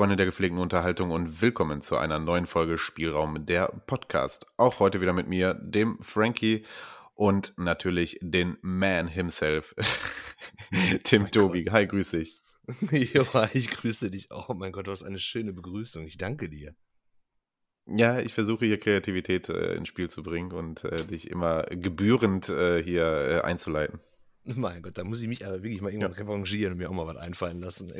Freunde der gepflegten Unterhaltung und willkommen zu einer neuen Folge Spielraum der Podcast. Auch heute wieder mit mir, dem Frankie und natürlich den Man himself, Tim oh Tobi. Hi, grüß dich. Ja, ich grüße dich auch. Oh mein Gott, du hast eine schöne Begrüßung. Ich danke dir. Ja, ich versuche hier Kreativität äh, ins Spiel zu bringen und äh, dich immer gebührend äh, hier äh, einzuleiten. Mein Gott, da muss ich mich aber wirklich mal irgendwann ja. revanchieren und mir auch mal was einfallen lassen.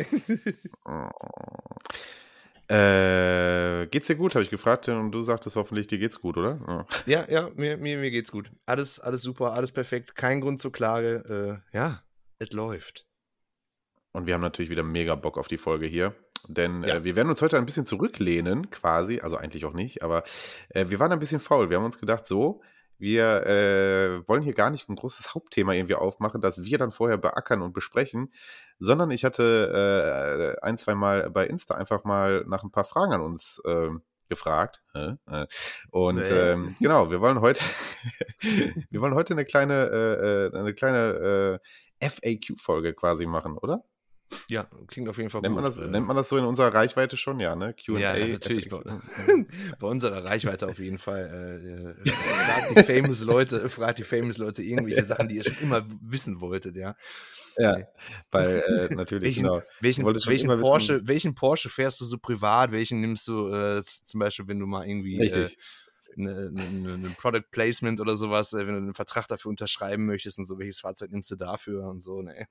äh, geht's dir gut, habe ich gefragt und du sagtest hoffentlich, dir geht's gut, oder? Ja, ja, ja mir, mir, mir geht's gut. Alles, alles super, alles perfekt, kein Grund zur Klage. Äh, ja, es läuft. Und wir haben natürlich wieder mega Bock auf die Folge hier. Denn ja. äh, wir werden uns heute ein bisschen zurücklehnen, quasi. Also eigentlich auch nicht, aber äh, wir waren ein bisschen faul. Wir haben uns gedacht, so, wir äh, wollen hier gar nicht ein großes Hauptthema irgendwie aufmachen, das wir dann vorher beackern und besprechen, sondern ich hatte äh, ein, zwei Mal bei Insta einfach mal nach ein paar Fragen an uns äh, gefragt. Äh, und ähm, genau, wir wollen heute, wir wollen heute eine kleine, äh, äh, eine kleine FAQ-Folge quasi machen, oder? Ja, klingt auf jeden Fall nennt gut. Man das, nennt man das so in unserer Reichweite schon, ja, ne? QA. Ja, natürlich. Bei, bei, unserer Reichweite auf jeden Fall. Äh, fragt die famous Leute, fragt die famous Leute irgendwelche Sachen, die ihr schon immer wissen wolltet, ja. Ja, weil äh, natürlich, welchen, genau. Welchen, welchen Porsche, welchen Porsche fährst du so privat? Welchen nimmst du äh, zum Beispiel, wenn du mal irgendwie äh, Richtig eine, eine, eine Product Placement oder sowas, äh, wenn du einen Vertrag dafür unterschreiben möchtest und so, welches Fahrzeug nimmst du dafür und so, ne?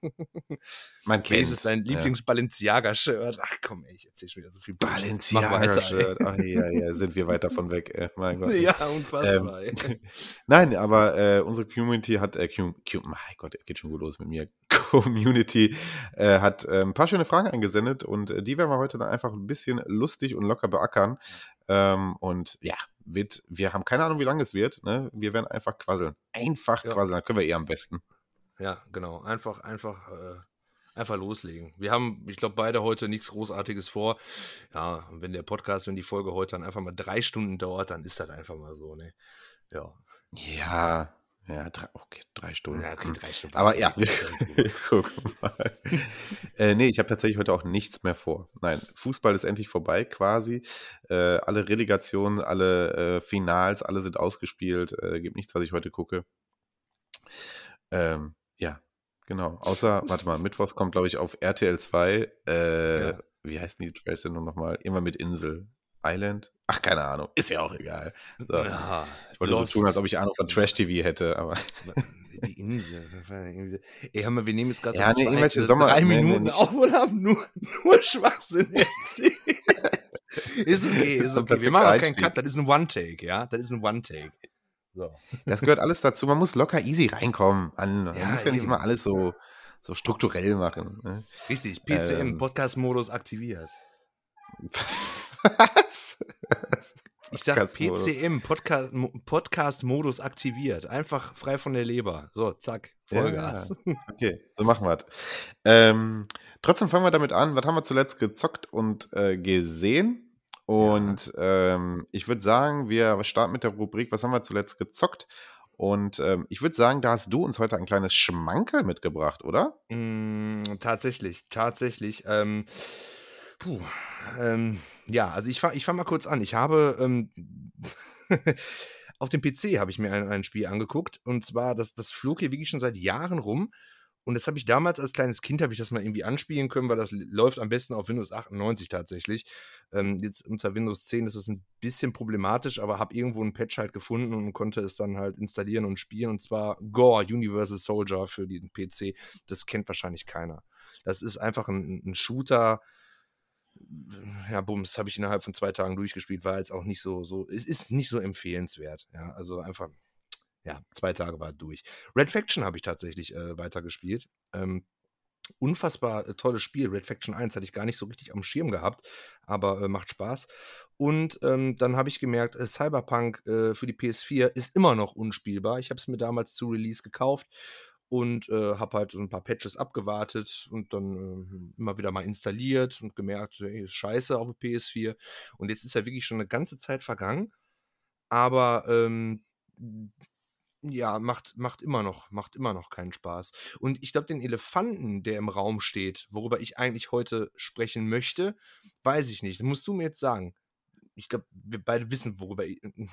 Man kennt es. ist dein Lieblings-Balenciaga-Shirt? Ach komm, ey, ich erzähl schon wieder so viel Balenciaga-Shirt. Ach ja, ja, sind wir weit davon weg, ey. mein Gott. Ja, unfassbar. Ähm, Nein, aber äh, unsere Community hat, äh, Q, Q, mein Gott, geht schon gut los mit mir. Community äh, hat äh, ein paar schöne Fragen eingesendet und äh, die werden wir heute dann einfach ein bisschen lustig und locker beackern. Ähm, und ja, wird, wir haben keine Ahnung, wie lange es wird. Ne? Wir werden einfach quasseln. Einfach ja. quasseln, dann können wir eher am besten. Ja, genau. Einfach, einfach, äh, einfach loslegen. Wir haben, ich glaube, beide heute nichts Großartiges vor. Ja, wenn der Podcast, wenn die Folge heute dann einfach mal drei Stunden dauert, dann ist das einfach mal so, ne? Ja. Ja, ja, drei, okay, drei Stunden. Ja, okay, drei Stunden. Aber ja, guck mal. äh, nee, ich habe tatsächlich heute auch nichts mehr vor. Nein, Fußball ist endlich vorbei quasi. Äh, alle Relegationen, alle äh, Finals, alle sind ausgespielt. Äh, gibt nichts, was ich heute gucke. Ähm, ja, genau. Außer, warte mal, Mittwochs kommt, glaube ich, auf RTL 2. Äh, ja. Wie heißt die Trash-Sendung nochmal? Immer mit Insel. Island? Ach, keine Ahnung. Ist ja auch egal. So. Ja, ich wollte Lost. so tun, als ob ich Ahnung von Trash-TV hätte, aber. Die Insel. Ey, hör mal, wir nehmen jetzt gerade ja, so nee, irgendwelche Sommer drei Minuten nee, auf und haben nur, nur Schwachsinn erzählt. ist okay, ist okay. Wir machen auch keinen Cut, das ist ein One-Take, ja? Das ist ein One-Take. So. Das gehört alles dazu. Man muss locker easy reinkommen. Man ja, muss ja nicht immer alles so, so strukturell machen. Ne? Richtig, PCM, ähm, Podcast-Modus aktiviert. Was? Ich sag PCM, Podcast-Modus Podcast aktiviert. Einfach frei von der Leber. So, zack, Vollgas. Ja, okay, so machen wir es. Ähm, trotzdem fangen wir damit an. Was haben wir zuletzt gezockt und äh, gesehen? Und ja. ähm, ich würde sagen, wir starten mit der Rubrik, was haben wir zuletzt gezockt? Und ähm, ich würde sagen, da hast du uns heute ein kleines Schmankerl mitgebracht, oder? Mm, tatsächlich, tatsächlich. Ähm, puh, ähm, ja, also ich fange ich fang mal kurz an. Ich habe ähm, auf dem PC habe ich mir ein, ein, Spiel angeguckt und zwar das, das flog hier wirklich schon seit Jahren rum. Und das habe ich damals als kleines Kind, habe ich das mal irgendwie anspielen können, weil das läuft am besten auf Windows 98 tatsächlich. Ähm, jetzt unter Windows 10 ist es ein bisschen problematisch, aber habe irgendwo einen Patch halt gefunden und konnte es dann halt installieren und spielen. Und zwar Gore Universal Soldier für den PC. Das kennt wahrscheinlich keiner. Das ist einfach ein, ein Shooter, ja, Bums, habe ich innerhalb von zwei Tagen durchgespielt, war jetzt auch nicht so, so, es ist nicht so empfehlenswert. Ja, also einfach, ja, zwei Tage war durch. Red Faction habe ich tatsächlich äh, weitergespielt. Ähm, unfassbar äh, tolles Spiel. Red Faction 1 hatte ich gar nicht so richtig am Schirm gehabt, aber äh, macht Spaß. Und ähm, dann habe ich gemerkt, äh, Cyberpunk äh, für die PS4 ist immer noch unspielbar. Ich habe es mir damals zu Release gekauft und äh, habe halt so ein paar Patches abgewartet und dann äh, immer wieder mal installiert und gemerkt, hey, ist scheiße auf der PS4. Und jetzt ist ja wirklich schon eine ganze Zeit vergangen. Aber ähm, Ja, macht, macht immer noch, macht immer noch keinen Spaß. Und ich glaube, den Elefanten, der im Raum steht, worüber ich eigentlich heute sprechen möchte, weiß ich nicht. Das musst du mir jetzt sagen. Ich glaube, wir beide wissen, worüber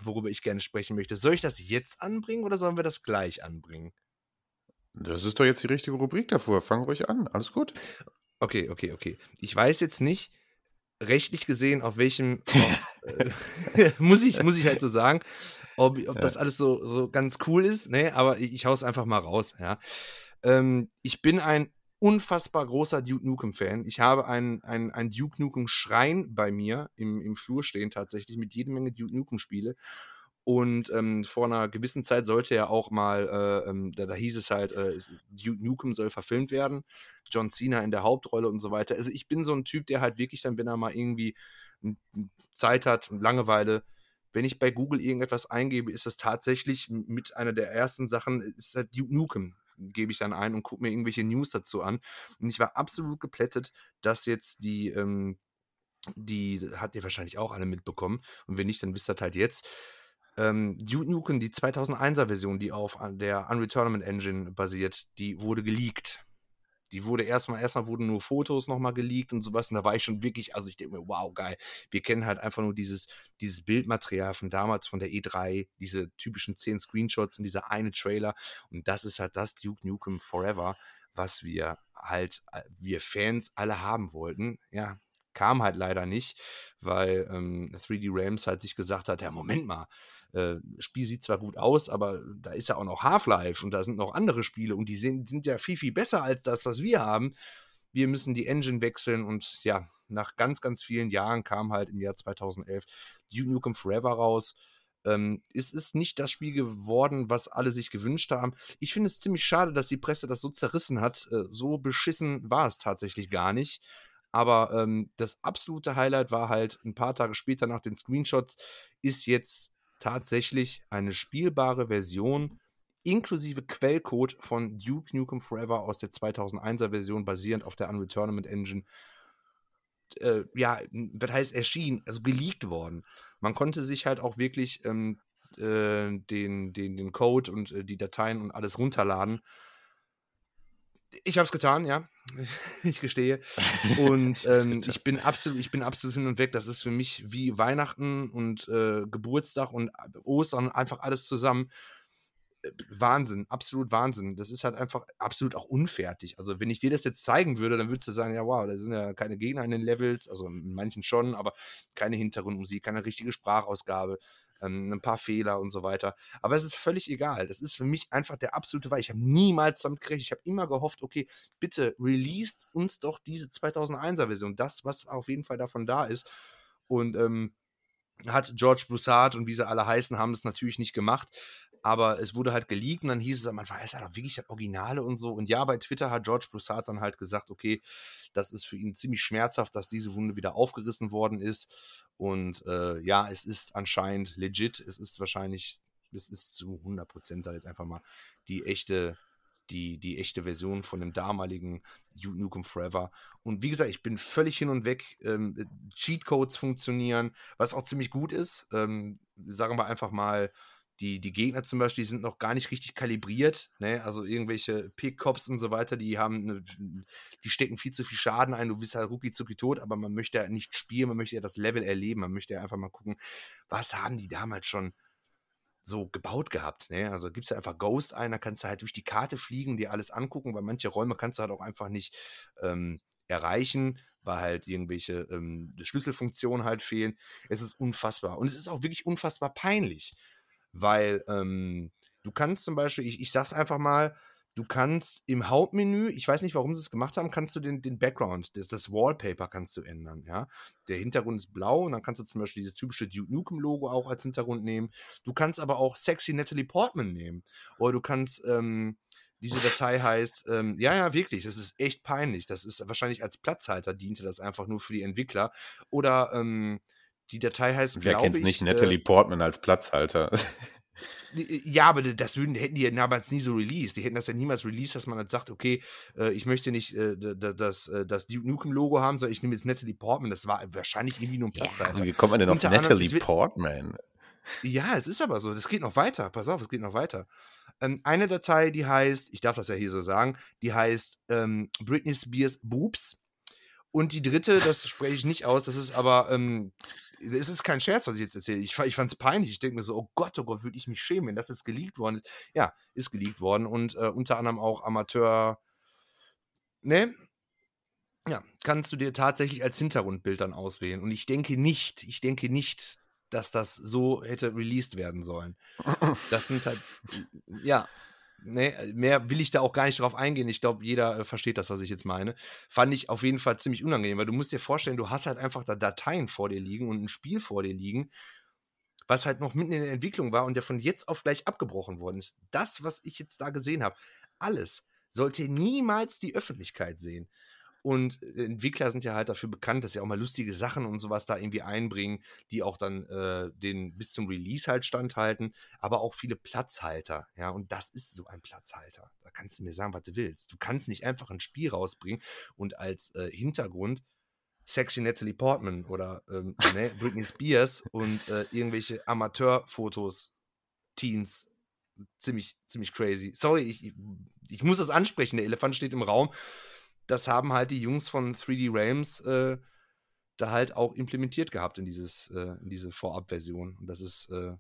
worüber ich gerne sprechen möchte. Soll ich das jetzt anbringen oder sollen wir das gleich anbringen? Das ist doch jetzt die richtige Rubrik davor. Fang ruhig an. Alles gut. Okay, okay, okay. Ich weiß jetzt nicht, rechtlich gesehen, auf welchem, auf, äh, muss, ich, muss ich halt so sagen, ob, ob ja. das alles so, so ganz cool ist, ne? aber ich, ich hau's einfach mal raus, ja. Ähm, ich bin ein unfassbar großer Duke Nukem-Fan. Ich habe einen, einen, einen Duke Nukem-Schrein bei mir im, im Flur stehen, tatsächlich, mit jede Menge Duke Nukem-Spiele. Und ähm, vor einer gewissen Zeit sollte er auch mal, äh, ähm, da, da, hieß es halt, äh, Duke Nukem soll verfilmt werden. John Cena in der Hauptrolle und so weiter. Also ich bin so ein Typ, der halt wirklich dann, wenn er mal irgendwie Zeit hat Langeweile, wenn ich bei Google irgendetwas eingebe, ist das tatsächlich mit einer der ersten Sachen, ist halt Duke Nukem gebe ich dann ein und gucke mir irgendwelche News dazu an. Und ich war absolut geplättet, dass jetzt die, ähm, die hat ihr wahrscheinlich auch alle mitbekommen. Und wenn nicht, dann wisst ihr halt jetzt, ähm, Duke Nukem, die 2001er Version, die auf der Unreal Tournament Engine basiert, die wurde geleakt. Die wurde erstmal, erstmal wurden nur Fotos nochmal geleakt und sowas. Und da war ich schon wirklich, also ich denke mir, wow, geil. Wir kennen halt einfach nur dieses, dieses Bildmaterial von damals, von der E3, diese typischen 10 Screenshots und dieser eine Trailer. Und das ist halt das Duke Nukem Forever, was wir halt, äh, wir Fans alle haben wollten. Ja, kam halt leider nicht, weil ähm, 3D Rams halt sich gesagt hat, ja, Moment mal, äh, Spiel sieht zwar gut aus, aber da ist ja auch noch Half-Life und da sind noch andere Spiele und die sind, sind ja viel, viel besser als das, was wir haben. Wir müssen die Engine wechseln und ja, nach ganz, ganz vielen Jahren kam halt im Jahr 2011 Duke Nukem Forever raus. Ähm, es ist nicht das Spiel geworden, was alle sich gewünscht haben. Ich finde es ziemlich schade, dass die Presse das so zerrissen hat. Äh, so beschissen war es tatsächlich gar nicht. Aber ähm, das absolute Highlight war halt ein paar Tage später nach den Screenshots, ist jetzt tatsächlich eine spielbare Version inklusive Quellcode von Duke Nukem Forever aus der 2001er Version basierend auf der Unreal Tournament Engine. Äh, ja, das heißt erschienen, also geleakt worden. Man konnte sich halt auch wirklich ähm, äh, den, den, den Code und äh, die Dateien und alles runterladen ich habe es getan, ja. ich gestehe. Und ähm, ich bin absolut, ich bin absolut hin und weg. Das ist für mich wie Weihnachten und äh, Geburtstag und äh, Ostern einfach alles zusammen. Äh, Wahnsinn, absolut Wahnsinn. Das ist halt einfach absolut auch unfertig. Also, wenn ich dir das jetzt zeigen würde, dann würdest du sagen, ja, wow, da sind ja keine Gegner in den Levels, also in manchen schon, aber keine Hintergrundmusik, keine richtige Sprachausgabe ähm, ein paar Fehler und so weiter. Aber es ist völlig egal. Das ist für mich einfach der absolute Weil. Ich habe niemals damit gerechnet. Ich habe immer gehofft, okay, bitte released uns doch diese 2001er Version. Das, was auf jeden Fall davon da ist. Und ähm, hat George Broussard und wie sie alle heißen, haben es natürlich nicht gemacht. Aber es wurde halt geleakt und dann hieß es am Anfang, ist ja doch wirklich das Originale und so. Und ja, bei Twitter hat George Broussard dann halt gesagt, okay, das ist für ihn ziemlich schmerzhaft, dass diese Wunde wieder aufgerissen worden ist. Und äh, ja, es ist anscheinend legit. Es ist wahrscheinlich, es ist zu 100 Prozent, sag ich jetzt einfach mal, die echte, die, die echte Version von dem damaligen Duke Nukem Forever. Und wie gesagt, ich bin völlig hin und weg. Ähm, Cheatcodes funktionieren, was auch ziemlich gut ist. Ähm, sagen wir einfach mal, die, die Gegner zum Beispiel die sind noch gar nicht richtig kalibriert. Ne? Also irgendwelche Pick-Cops und so weiter, die haben, eine, die stecken viel zu viel Schaden ein. Du bist halt rucki zucki tot, aber man möchte ja nicht spielen, man möchte ja das Level erleben, man möchte ja einfach mal gucken, was haben die damals schon so gebaut gehabt. Ne? Also gibst du einfach Ghost ein, da kannst du halt durch die Karte fliegen, dir alles angucken, weil manche Räume kannst du halt auch einfach nicht ähm, erreichen, weil halt irgendwelche ähm, Schlüsselfunktionen halt fehlen. Es ist unfassbar. Und es ist auch wirklich unfassbar peinlich weil ähm, du kannst zum Beispiel, ich, ich sag's einfach mal, du kannst im Hauptmenü, ich weiß nicht, warum sie es gemacht haben, kannst du den, den Background, das, das, Wallpaper kannst du ändern, ja. Der Hintergrund ist blau und dann kannst du zum Beispiel dieses typische Duke Nukem Logo auch als Hintergrund nehmen. Du kannst aber auch sexy Natalie Portman nehmen. Oder du kannst, ähm, diese Datei heißt, ähm, ja, ja, wirklich, das ist echt peinlich. Das ist wahrscheinlich als Platzhalter diente das einfach nur für die Entwickler. Oder, ähm, die Datei heißt, Wer kennt nicht Natalie äh, Portman als Platzhalter? Äh, ja, aber das würden, hätten die ja damals nie so released. Die hätten das ja niemals released, dass man dann sagt, okay, äh, ich möchte nicht äh, das, äh, das Duke Nukem-Logo haben, sondern ich nehme jetzt Natalie Portman. Das war wahrscheinlich irgendwie nur ein Platzhalter. Ja, wie kommt man denn auf Unter Natalie Portman? Ja, es ist aber so. Das geht noch weiter. Pass auf, es geht noch weiter. Ähm, eine Datei, die heißt, ich darf das ja hier so sagen, die heißt ähm, Britney Spears Boobs. Und die dritte, das spreche ich nicht aus, das ist aber, ähm, es ist kein Scherz, was ich jetzt erzähle. Ich, ich fand es peinlich. Ich denke mir so, oh Gott, oh Gott, würde ich mich schämen, wenn das jetzt geleakt worden ist. Ja, ist geleakt worden und äh, unter anderem auch Amateur. Ne? Ja, kannst du dir tatsächlich als Hintergrundbild dann auswählen. Und ich denke nicht, ich denke nicht, dass das so hätte released werden sollen. Das sind halt, ja, ne, mehr will ich da auch gar nicht drauf eingehen. Ich glaube, jeder äh, versteht das, was ich jetzt meine. Fand ich auf jeden Fall ziemlich unangenehm, weil du musst dir vorstellen, du hast halt einfach da Dateien vor dir liegen und ein Spiel vor dir liegen, was halt noch mitten in der Entwicklung war und der von jetzt auf gleich abgebrochen worden ist. Das, was ich jetzt da gesehen habe, alles sollte niemals die Öffentlichkeit sehen. Und äh, Entwickler sind ja halt dafür bekannt, dass sie auch mal lustige Sachen und sowas da irgendwie einbringen, die auch dann äh, den bis zum Release halt standhalten, aber auch viele Platzhalter. Ja, und das ist so ein Platzhalter. Da kannst du mir sagen, was du willst. Du kannst nicht einfach ein Spiel rausbringen und als äh, Hintergrund sexy Natalie Portman oder ähm, ne, Britney Spears und äh, irgendwelche Amateurfotos, Teens. Ziemlich, ziemlich crazy. Sorry, ich, ich muss das ansprechen. Der Elefant steht im Raum das haben halt die Jungs von 3D Realms äh, da halt auch implementiert gehabt in, dieses, äh, in diese Vorabversion. Und das ist äh,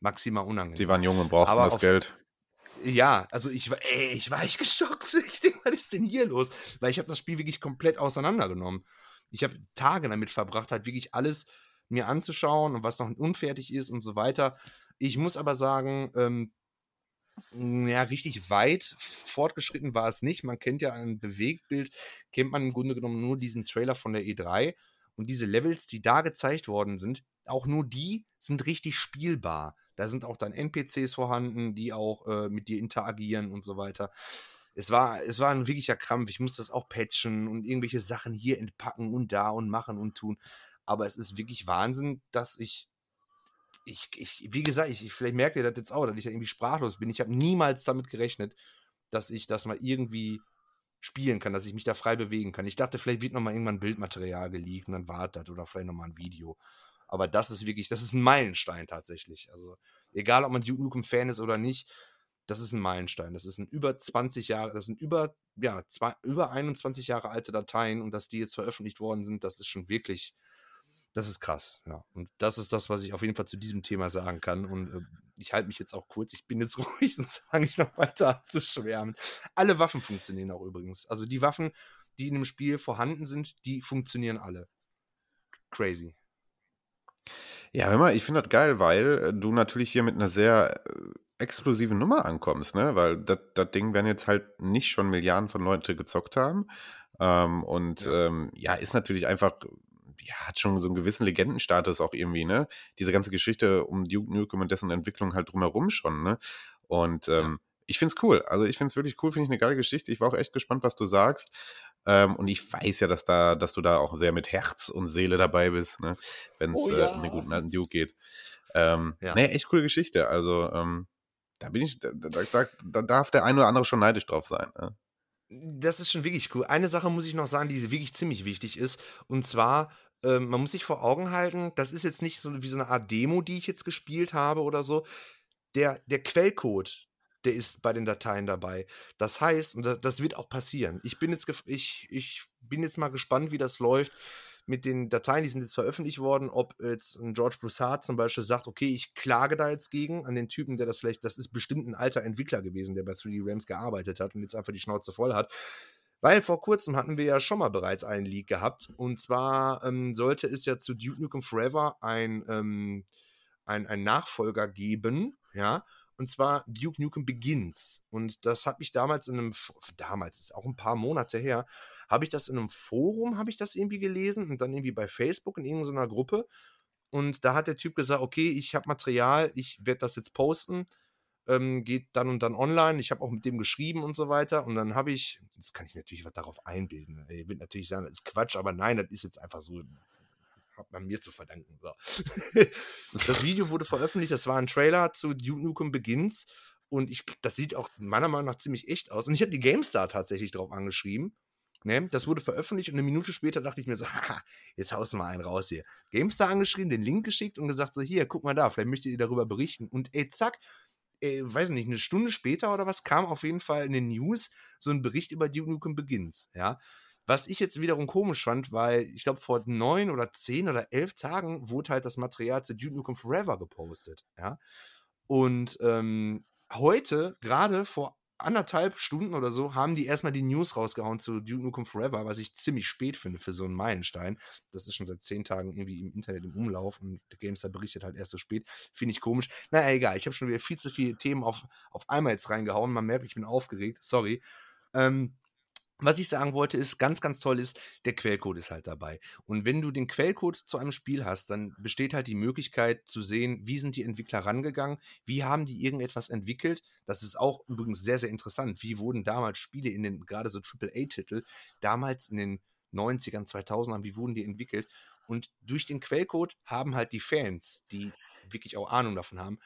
maximal unangenehm. Sie waren jung und brauchten Aber das auf, Geld. Ja, also ich war, ey, ich war echt geschockt. Ich denke, was ist denn hier los? Weil ich habe das Spiel wirklich komplett auseinandergenommen. Ich habe Tage damit verbracht, halt wirklich alles mir anzuschauen und was noch unfertig ist und so weiter. Ich muss aber sagen, ähm, hm, ja, richtig weit fortgeschritten war es nicht. Man kennt ja ein Bewegtbild, kennt man im Grunde genommen nur diesen Trailer von der E3. Und diese Levels, die da gezeigt worden sind, auch nur die sind richtig spielbar. Da sind auch dann NPCs vorhanden, die auch äh, mit dir interagieren und so weiter. Es war, es war ein wirklicher Krampf. Ich musste das auch patchen und irgendwelche Sachen hier entpacken und da und machen und tun. Aber es ist wirklich Wahnsinn, dass ich ich, ich, wie gesagt, ich, vielleicht merkt ihr das jetzt auch, dass ich ja irgendwie sprachlos bin. Ich habe niemals damit gerechnet, dass ich das mal irgendwie spielen kann, dass ich mich da frei bewegen kann. Ich dachte, vielleicht wird nochmal irgendwann Bildmaterial geleakt und dann wartet oder vielleicht nochmal ein Video. Aber das ist wirklich, das ist ein Meilenstein tatsächlich. Also, egal ob man Duke Nukem Fan ist oder nicht, das ist ein Meilenstein. Das ist ein über 20 Jahre, das sind über, ja, zwei, über 21 Jahre alte Dateien und dass die jetzt veröffentlicht worden sind, das ist schon wirklich, das ist krass, ja. Und das ist das, was ich auf jeden Fall zu diesem Thema sagen kann. Und äh, ich halte mich jetzt auch kurz. Ich bin jetzt ruhig und sage nicht noch weiter zu schwärmen. Alle Waffen funktionieren auch übrigens. Also die Waffen, die in dem Spiel vorhanden sind, die funktionieren alle. Crazy. Ja, hör mal, ich finde das geil, weil äh, du natürlich hier mit einer sehr äh, exklusiven Nummer ankommst, ne? Weil das Ding werden jetzt halt nicht schon Milliarden von Leute gezockt haben. Ähm, und ja. Ähm, ja, ist natürlich einfach ja, hat schon so einen gewissen Legendenstatus auch irgendwie, ne? Diese ganze Geschichte um Duke Nukem und dessen Entwicklung halt drumherum schon, ne? Und ähm, ich finde es cool. Also ich finde es wirklich cool, finde ich eine geile Geschichte. Ich war auch echt gespannt, was du sagst. Ähm, und ich weiß ja, dass da, dass du da auch sehr mit Herz und Seele dabei bist, ne? Wenn es oh, ja. äh, um den guten alten Duke geht. Ähm, ja. Nee, echt coole Geschichte. Also, ähm, da bin ich, da, da, da, darf der ein oder andere schon neidisch drauf sein. Ne? Das ist schon wirklich cool. Eine Sache muss ich noch sagen, die wirklich ziemlich wichtig ist. Und zwar ähm, man muss sich vor Augen halten, das ist jetzt nicht so wie so eine Art Demo, die ich jetzt gespielt habe oder so. Der, der Quellcode, der ist bei den Dateien dabei. Das heißt, und das, wird auch passieren. Ich bin jetzt, ich, ich bin jetzt mal gespannt, wie das läuft mit den Dateien, die sind jetzt veröffentlicht worden, ob jetzt ein George Broussard zum Beispiel sagt, okay, ich klage da jetzt gegen an den Typen, der das vielleicht, das ist bestimmt ein alter Entwickler gewesen, der bei 3D Rams gearbeitet hat und jetzt einfach die Schnauze voll hat. Weil vor kurzem hatten wir ja schon mal bereits einen Leak gehabt. Und zwar ähm, sollte es ja zu Duke Nukem Forever ein, ähm, ein, ein Nachfolger geben, ja. Und zwar Duke Nukem Begins. Und das habe ich damals in einem, damals ist auch ein paar Monate her, habe ich das in einem Forum, habe ich das irgendwie gelesen und dann irgendwie bei Facebook in irgendeiner Gruppe. Und da hat der Typ gesagt, okay, ich habe Material, ich werde das jetzt posten ähm, geht dann und dann online. Ich habe auch mit dem geschrieben und so weiter. Und dann habe ich, jetzt kann ich natürlich was darauf einbilden. Ich will natürlich sagen, das ist Quatsch, aber nein, das ist jetzt einfach so, hat man mir zu verdanken. So. das Video wurde veröffentlicht, das war ein Trailer zu Duke Nukem Begins. Und ich, das sieht auch meiner Meinung nach ziemlich echt aus. Und ich habe die GameStar tatsächlich darauf angeschrieben Ne? Das wurde veröffentlicht und eine Minute später dachte ich mir so, haha, jetzt haust du mal einen raus hier. GameStar angeschrieben, den Link geschickt und gesagt so, hier, guck mal da, vielleicht möchtet ihr darüber berichten. Und ey, zack, ey, weiß nicht, eine Stunde später oder was, kam auf jeden Fall in den News so ein Bericht über Duke Nukem Begins, ja. Was ich jetzt wiederum komisch fand, weil ich glaube, vor neun oder zehn oder elf Tagen wurde halt das Material zu Duke Nukem Forever gepostet, ja. Und ähm, heute, gerade vor anderthalb Stunden oder so, haben die erstmal die News rausgehauen zu Duke Nukem Forever, was ich ziemlich spät finde für so einen Meilenstein. Das ist schon seit zehn Tagen irgendwie im Internet im Umlauf und der GameStar berichtet halt erst so spät. Finde ich komisch. Naja, egal. Ich habe schon wieder viel zu viele Themen auf, auf einmal jetzt reingehauen. Man merkt, ich bin aufgeregt. Sorry. Ähm, was ich sagen wollte, ist, ganz, ganz toll ist, der Quellcode ist halt dabei. Und wenn du den Quellcode zu einem Spiel hast, dann besteht halt die Möglichkeit zu sehen, wie sind die Entwickler rangegangen, wie haben die irgendetwas entwickelt. Das ist auch übrigens sehr, sehr interessant. Wie wurden damals Spiele in den, gerade so AAA-Titel, damals in den 90ern, 2000ern, wie wurden die entwickelt? Und durch den Quellcode haben halt die Fans, die wirklich auch Ahnung davon haben,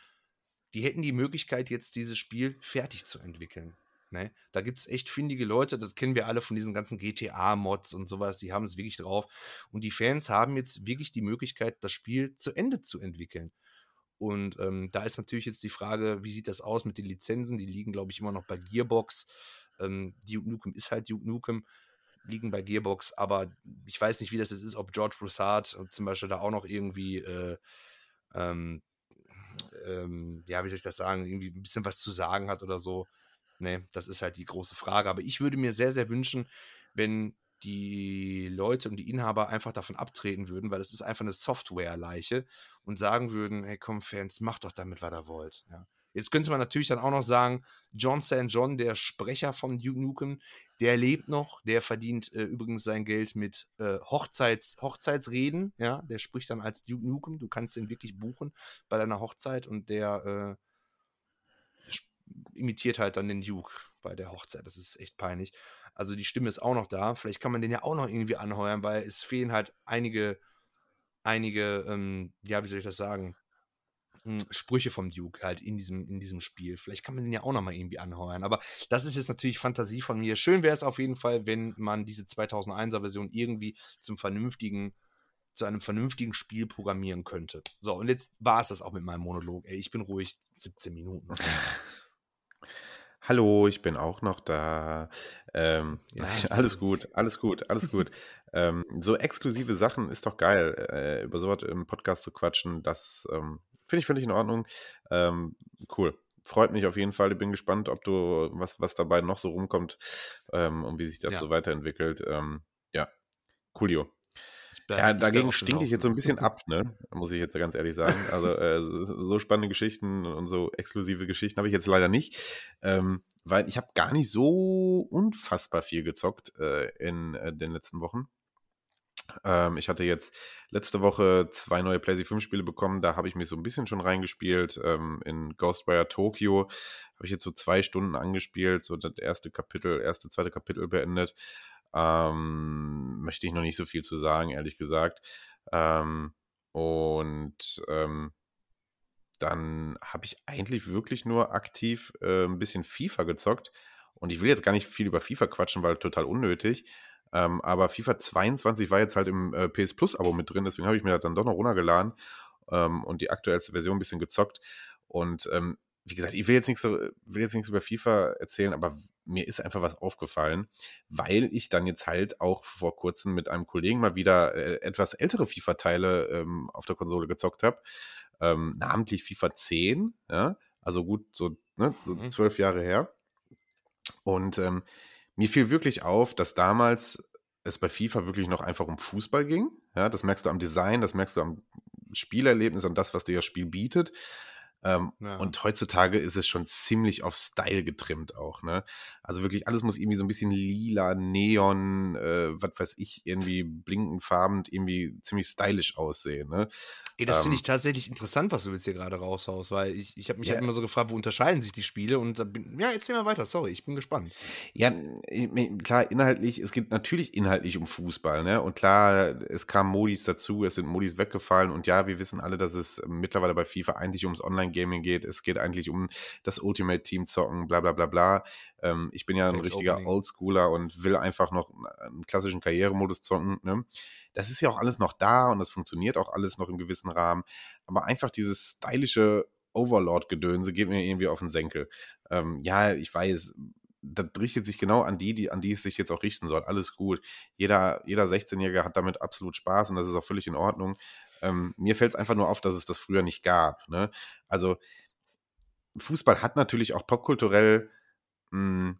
die hätten die Möglichkeit, jetzt dieses Spiel fertig zu entwickeln. Ne? Da gibt es echt findige Leute, das kennen wir alle von diesen ganzen GTA-Mods und sowas, die haben es wirklich drauf. Und die Fans haben jetzt wirklich die Möglichkeit, das Spiel zu Ende zu entwickeln. Und ähm, da ist natürlich jetzt die Frage, wie sieht das aus mit den Lizenzen? Die liegen, glaube ich, immer noch bei Gearbox. Ähm, Duke Nukem ist halt Duke Nukem, liegen bei Gearbox, aber ich weiß nicht, wie das jetzt ist, ob George Broussard zum Beispiel da auch noch irgendwie, äh, ähm, ähm, ja, wie soll ich das sagen, irgendwie ein bisschen was zu sagen hat oder so. Ne, das ist halt die große Frage. Aber ich würde mir sehr, sehr wünschen, wenn die Leute und die Inhaber einfach davon abtreten würden, weil es ist einfach eine Software-Leiche und sagen würden, hey komm Fans, macht doch damit, was ihr wollt. Ja. Jetzt könnte man natürlich dann auch noch sagen, John St. John, der Sprecher von Duke Nukem, der lebt noch, der verdient äh, übrigens sein Geld mit äh, Hochzeits, Hochzeitsreden, ja, der spricht dann als Duke Nukem, du kannst ihn wirklich buchen bei deiner Hochzeit und der äh, imitiert halt dann den Duke bei der Hochzeit. Das ist echt peinlich. Also die Stimme ist auch noch da. Vielleicht kann man den ja auch noch irgendwie anheuern, weil es fehlen halt einige, einige, ähm, ja, wie soll ich das sagen? Hm, Sprüche vom Duke halt in diesem, in diesem Spiel. Vielleicht kann man den ja auch noch mal irgendwie anheuern. Aber das ist jetzt natürlich Fantasie von mir. Schön wäre es auf jeden Fall, wenn man diese 2001er Version irgendwie zum vernünftigen, zu einem vernünftigen Spiel programmieren könnte. So, und jetzt war es das auch mit meinem Monolog. Ey, ich bin ruhig 17 Minuten. Hallo, ich bin auch noch da. Ähm, Ja, alles gut, alles gut, alles gut. Ähm, so exklusive Sachen ist doch geil, äh, über sowas im Podcast zu quatschen. Das ähm, finde ich völlig in Ordnung. Ähm, cool. Freut mich auf jeden Fall. Ich bin gespannt, ob du, was, was dabei noch so rumkommt ähm, und wie sich das Ja. so weiterentwickelt. Ähm, ja, coolio. Ja, dagegen stinke ich jetzt so ein bisschen ab, ne? Muss ich jetzt ganz ehrlich sagen. Also, äh, so so spannende Geschichten und so exklusive Geschichten habe ich jetzt leider nicht. Ähm, weil ich habe gar nicht so unfassbar viel gezockt äh, in äh, den letzten Wochen. Ähm, ich hatte jetzt letzte Woche zwei neue PlayStation 5 Spiele bekommen. Da habe ich mich so ein bisschen schon reingespielt. Ähm, in Ghostwire Tokyo habe ich jetzt so zwei Stunden angespielt, so das erste Kapitel, erste, zweite Kapitel beendet. Ähm, möchte ich noch nicht so viel zu sagen, ehrlich gesagt. Ähm, und ähm, dann habe ich eigentlich wirklich nur aktiv äh, ein bisschen FIFA gezockt. Und ich will jetzt gar nicht viel über FIFA quatschen, weil total unnötig. Ähm, aber FIFA 22 war jetzt halt im äh, PS Plus-Abo mit drin, deswegen habe ich mir das dann doch noch runtergeladen ähm, und die aktuellste Version ein bisschen gezockt. Und ähm, wie gesagt, ich will jetzt nichts so, will jetzt nichts über FIFA erzählen, aber mir ist einfach was aufgefallen, weil ich dann jetzt halt auch vor kurzem mit einem Kollegen mal wieder äh, etwas ältere FIFA-Teile ähm, auf der Konsole gezockt habe. Ähm, namentlich FIFA 10, ja, also gut, so, ne, so Mhm. zwölf Jahre her. Und ähm, mir fiel wirklich auf, dass damals es bei FIFA wirklich noch einfach um Fußball ging. Ja, das merkst du am Design, das merkst du am Spielerlebnis, an das, was dir das Spiel bietet. Ähm, Ja. Und heutzutage ist es schon ziemlich auf Style getrimmt auch. Ne? Also wirklich alles muss irgendwie so ein bisschen lila, Neon, äh, was weiß ich, irgendwie blinkend farbend, irgendwie ziemlich stylisch aussehen. Ne? Ey, das finde Ähm, ich tatsächlich interessant, was du jetzt hier gerade raushaust, weil ich, ich habe mich Ja. halt immer so gefragt, wo unterscheiden sich die Spiele und da bin, ja, erzähl mal weiter, sorry, ich bin gespannt. Ja, klar, inhaltlich, es geht natürlich inhaltlich um Fußball, ne? Und klar, es kamen Modis dazu, es sind Modis weggefallen und ja, wir wissen alle, dass es mittlerweile bei FIFA eigentlich ums Online-Gaming geht. Es geht eigentlich um das Ultimate-Team zocken, bla bla bla bla. Ähm, ich bin ja ein richtiger. Oldschooler und will einfach noch einen klassischen Karrieremodus zocken. Ne? Das ist ja auch alles noch da und das funktioniert auch alles noch im gewissen Rahmen. Aber einfach dieses stylische Overlord-Gedönse geht mir irgendwie auf den Senkel. Ähm, ja, ich weiß, das richtet sich genau an die, die, an die es sich jetzt auch richten soll. Alles gut. Jeder, jeder 16-Jährige hat damit absolut Spaß und das ist auch völlig in Ordnung. Ähm, mir fällt es einfach nur auf, dass es das früher nicht gab. Ne? Also Fußball hat natürlich auch popkulturell mh,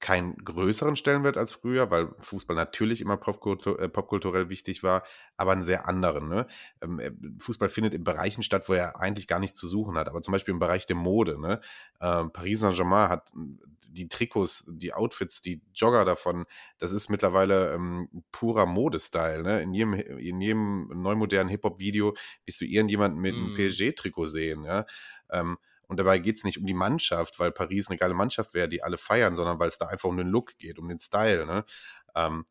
keinen größeren Stellenwert als früher, weil Fußball natürlich immer popkultur äh, popkulturell wichtig war, aber einen sehr anderen. Ne? Ähm, äh, Fußball findet in Bereichen statt, wo er eigentlich gar nichts zu suchen hat, aber zum Beispiel im Bereich der Mode. Ne? Ähm, Paris Saint-Germain hat die Trikots, die Outfits, die Jogger davon, das ist mittlerweile ähm, purer Modestyle. Ne? In, jedem, in jedem neumodernen Hip-Hop-Video wirst du irgendjemanden mit einem Mm. PSG-Trikot sehen. Ja? Ähm, und dabei geht es nicht um die Mannschaft, weil Paris eine geile Mannschaft wäre, die alle feiern, sondern weil es da einfach um den Look geht, um den Style. Ne? Ähm,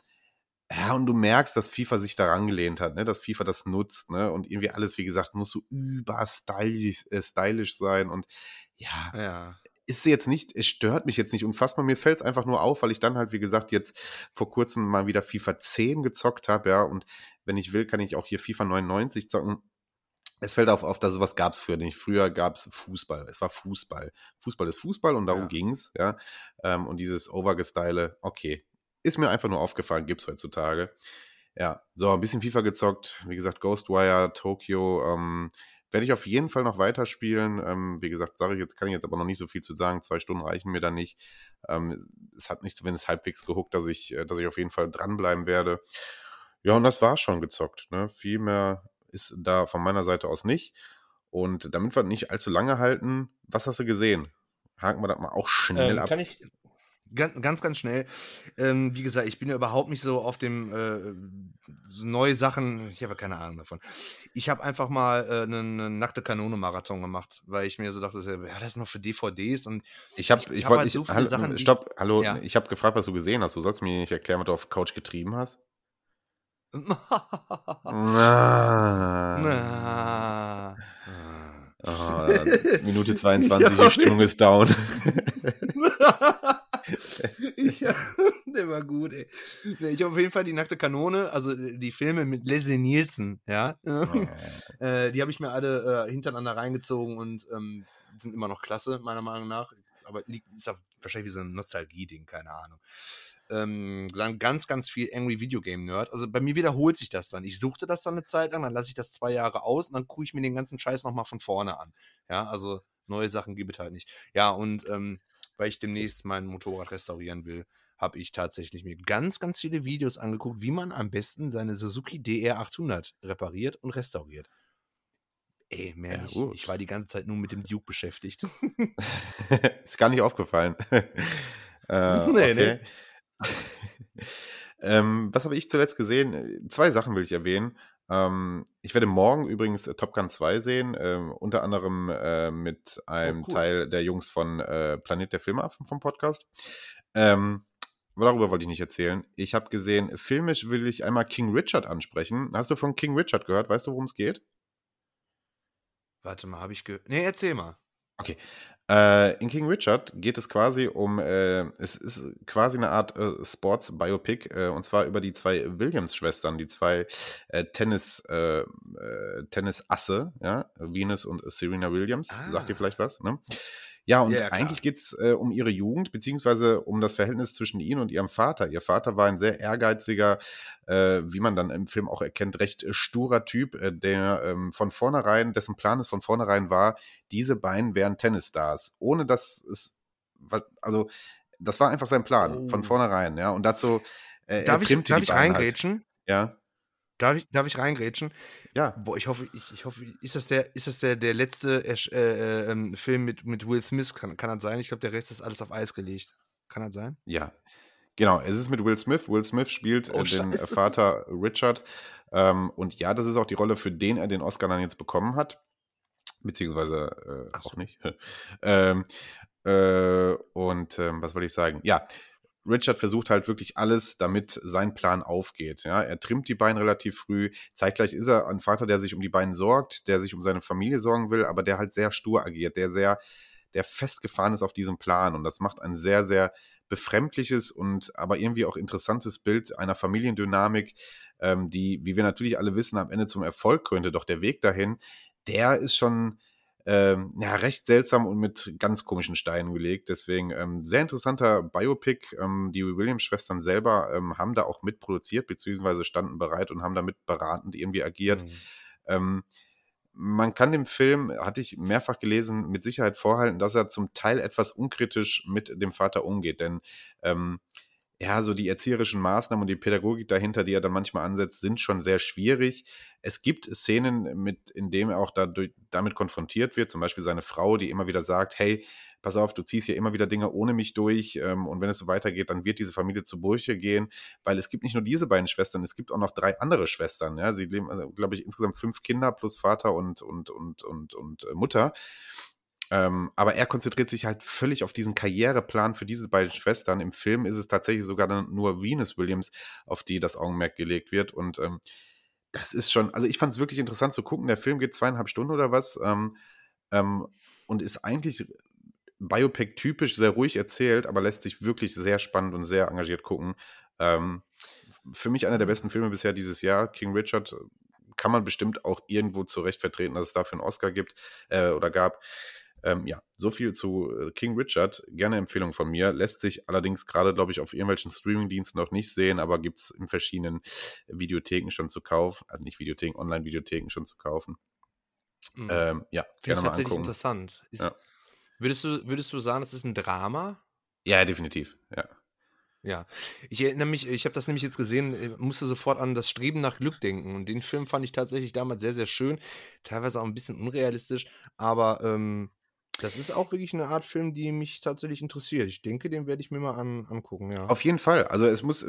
ja, und du merkst, dass FIFA sich daran gelehnt hat, ne? dass FIFA das nutzt. Ne? Und irgendwie alles, wie gesagt, muss so überstylisch äh, stylisch sein. Und ja, Ja. ist jetzt nicht, es stört mich jetzt nicht unfassbar. Mir fällt es einfach nur auf, weil ich dann halt, wie gesagt, jetzt vor kurzem mal wieder FIFA 10 gezockt habe, ja. Und wenn ich will, kann ich auch hier FIFA 99 zocken. Es fällt auf, auf dass sowas gab es früher nicht. Früher gab es Fußball. Es war Fußball. Fußball ist Fußball und darum Ja. ging's, ja. Ähm, und dieses Overgestyle, okay. Ist mir einfach nur aufgefallen, gibt's heutzutage. Ja, so, ein bisschen FIFA gezockt. Wie gesagt, Ghostwire, Tokyo, ähm, werde ich auf jeden Fall noch weiterspielen. Ähm, wie gesagt, sage ich jetzt, kann ich jetzt aber noch nicht so viel zu sagen. Zwei Stunden reichen mir da nicht. Ähm, es hat nicht zumindest halbwegs gehuckt, dass ich, äh, dass ich auf jeden Fall dranbleiben werde. Ja, und das war schon gezockt. Ne? Viel mehr ist da von meiner Seite aus nicht. Und damit wir nicht allzu lange halten, was hast du gesehen? Haken wir das mal auch schnell Ähm, ab. kann ich ganz, ganz, ganz schnell. Ähm, wie gesagt, ich bin ja überhaupt nicht so auf dem äh, so neue Sachen. Ich habe ja keine Ahnung davon. Ich habe einfach mal äh, einen, einen nackte Kanone-Marathon gemacht, weil ich mir so dachte, ja, das ist noch für DVDs und Ich habe, Ich- ich, ich wollte, halt ich, so viele hallo, Sachen, stopp, hallo, Ja. ich habe gefragt, was du gesehen hast. Du sollst mir nicht erklären, was du auf Couch getrieben hast. Na. Ah, Minute 22, die Stimmung ist down. ich, der war gut, ey. Ich habe auf jeden Fall die nackte Kanone, also die Filme mit Leslie Nielsen, ja. äh, die habe ich mir alle äh, hintereinander reingezogen und ähm, sind immer noch klasse, meiner Meinung nach. Aber liegt, ist auch wahrscheinlich wie so ein Nostalgie-Ding, keine Ahnung. Ähm, dann ganz, ganz viel Angry Video Game Nerd. Also bei mir wiederholt sich das dann. Ich suchte das dann eine Zeit lang, dann lasse ich das zwei Jahre aus und dann gucke ich mir den ganzen Scheiß nochmal von vorne an. Ja, also neue Sachen gibt es halt nicht. Ja, und ähm, weil ich demnächst mein Motorrad restaurieren will, habe ich tatsächlich mir ganz, ganz viele Videos angeguckt, wie man am besten seine Suzuki DR800 repariert und restauriert. Ey, mehr Ja, nicht. gut. Ich war die ganze Zeit nur mit dem Duke beschäftigt. ist gar nicht aufgefallen. äh, Nee, okay. ähm, was habe ich zuletzt gesehen? Zwei Sachen will ich erwähnen. Ähm, ich werde morgen übrigens äh, Top Gun 2 sehen, ähm, unter anderem äh, mit einem cool. Teil der Jungs von äh, Planet der Filmaffen vom Podcast. Ähm, aber darüber wollte ich nicht erzählen. Ich habe gesehen, filmisch will ich einmal King Richard ansprechen. Hast du von King Richard gehört? Weißt du, worum es geht? Warte mal, habe ich ge... Nee, erzähl mal. Äh, in King Richard geht es quasi um, äh, es ist quasi eine Art äh, Sports-Biopic, äh, und zwar über die zwei Williams-Schwestern, die zwei äh, Tennis, äh, Tennis-Asse, ja, Venus und Serena Williams. Ah. Sagt ihr vielleicht was, ne? Ja, und Ja, eigentlich geht es äh, um ihre Jugend, beziehungsweise um das Verhältnis zwischen ihnen und ihrem Vater. Ihr Vater war ein sehr ehrgeiziger, äh, wie man dann im Film auch erkennt, recht äh, sturer Typ, äh, der ähm, von vornherein, dessen Plan es von vornherein war, diese beiden wären Tennisstars, ohne dass es, also das war einfach sein Plan, von Oh. vornherein, ja, und dazu äh, darf ich, darf ich reingrätschen? Halt. Ja, Darf ich, darf ich reingrätschen? ja, Boah, ich hoffe, ich, ich hoffe, ist das der, ist das der, der letzte Ersch- äh, äh, ähm, Film mit, mit Will Smith? Kann, kann das sein? Ich glaube, der Rest ist alles auf Eis gelegt. Kann das sein? Ja, genau. Es ist mit Will Smith. Will Smith spielt Oh, äh, den äh, Scheiße. Vater Richard. Ähm, und ja, das ist auch die Rolle, für den er den Oscar dann jetzt bekommen hat. Beziehungsweise äh, Ach so. auch nicht. ähm, äh, und ähm, was wollte ich sagen? Ja, Richard versucht halt wirklich alles, damit sein Plan aufgeht. Ja, er trimmt die beiden relativ früh. Zeitgleich ist er ein Vater, der sich um die beiden sorgt, der sich um seine Familie sorgen will, aber der halt sehr stur agiert, der sehr, der festgefahren ist auf diesem Plan. Und das macht ein sehr, sehr befremdliches und aber irgendwie auch interessantes Bild einer Familiendynamik, ähm, die, wie wir natürlich alle wissen, am Ende zum Erfolg könnte. Doch der Weg dahin, der ist schon ähm, ja, recht seltsam und mit ganz komischen Steinen gelegt. Deswegen ähm, sehr interessanter Biopic. Ähm, die Williams-Schwestern selber ähm, haben da auch mitproduziert, beziehungsweise standen bereit und haben damit beratend irgendwie agiert. Mhm. Ähm, man kann dem Film, hatte ich mehrfach gelesen, mit Sicherheit vorhalten, dass er zum Teil etwas unkritisch mit dem Vater umgeht. Denn ähm, ja, so die erzieherischen Maßnahmen und die Pädagogik dahinter, die er dann manchmal ansetzt, sind schon sehr schwierig. Es gibt Szenen, mit, in denen er auch dadurch, damit konfrontiert wird, zum Beispiel seine Frau, die immer wieder sagt, hey, pass auf, du ziehst hier immer wieder Dinge ohne mich durch ähm, und wenn es so weitergeht, dann wird diese Familie zu Brüche gehen, weil es gibt nicht nur diese beiden Schwestern, es gibt auch noch drei andere Schwestern. Ja? Sie leben, also, glaube ich, insgesamt fünf Kinder plus Vater und, und, und, und, und äh, Mutter. Ähm, aber er konzentriert sich halt völlig auf diesen Karriereplan für diese beiden Schwestern. Im Film ist es tatsächlich sogar nur Venus Williams, auf die das Augenmerk gelegt wird. Und ähm, das ist schon, also ich fand es wirklich interessant zu gucken. Der Film geht zweieinhalb Stunden oder was ähm, ähm und ist eigentlich Biopic-typisch sehr ruhig erzählt, aber lässt sich wirklich sehr spannend und sehr engagiert gucken. Ähm, für mich einer der besten Filme bisher dieses Jahr. King Richard äh, kann man bestimmt auch irgendwo zurecht vertreten, dass es dafür einen Oscar gibt äh, oder gab. Ähm, ja, so viel zu äh, King Richard. Gerne Empfehlung von mir. Lässt sich allerdings gerade, glaube ich, auf irgendwelchen Streamingdiensten noch nicht sehen, aber gibt es in verschiedenen Videotheken schon zu kaufen. Also nicht Videotheken, Online-Videotheken schon zu kaufen. Mhm. Ähm, ja, Finde gerne mal tatsächlich angucken. interessant. Ist, ja. würdest, du, würdest du sagen, es ist ein Drama? Ja, definitiv. Ja. Ja, ich erinnere mich, ich habe das nämlich jetzt gesehen, äh, musste sofort an das Streben nach Glück denken. Und den Film fand ich tatsächlich damals sehr, sehr schön. Teilweise auch ein bisschen unrealistisch, aber ähm, das ist auch wirklich eine Art Film, die mich tatsächlich interessiert. Ich denke, den werde ich mir mal an, angucken, ja. Auf jeden Fall. Also es muss,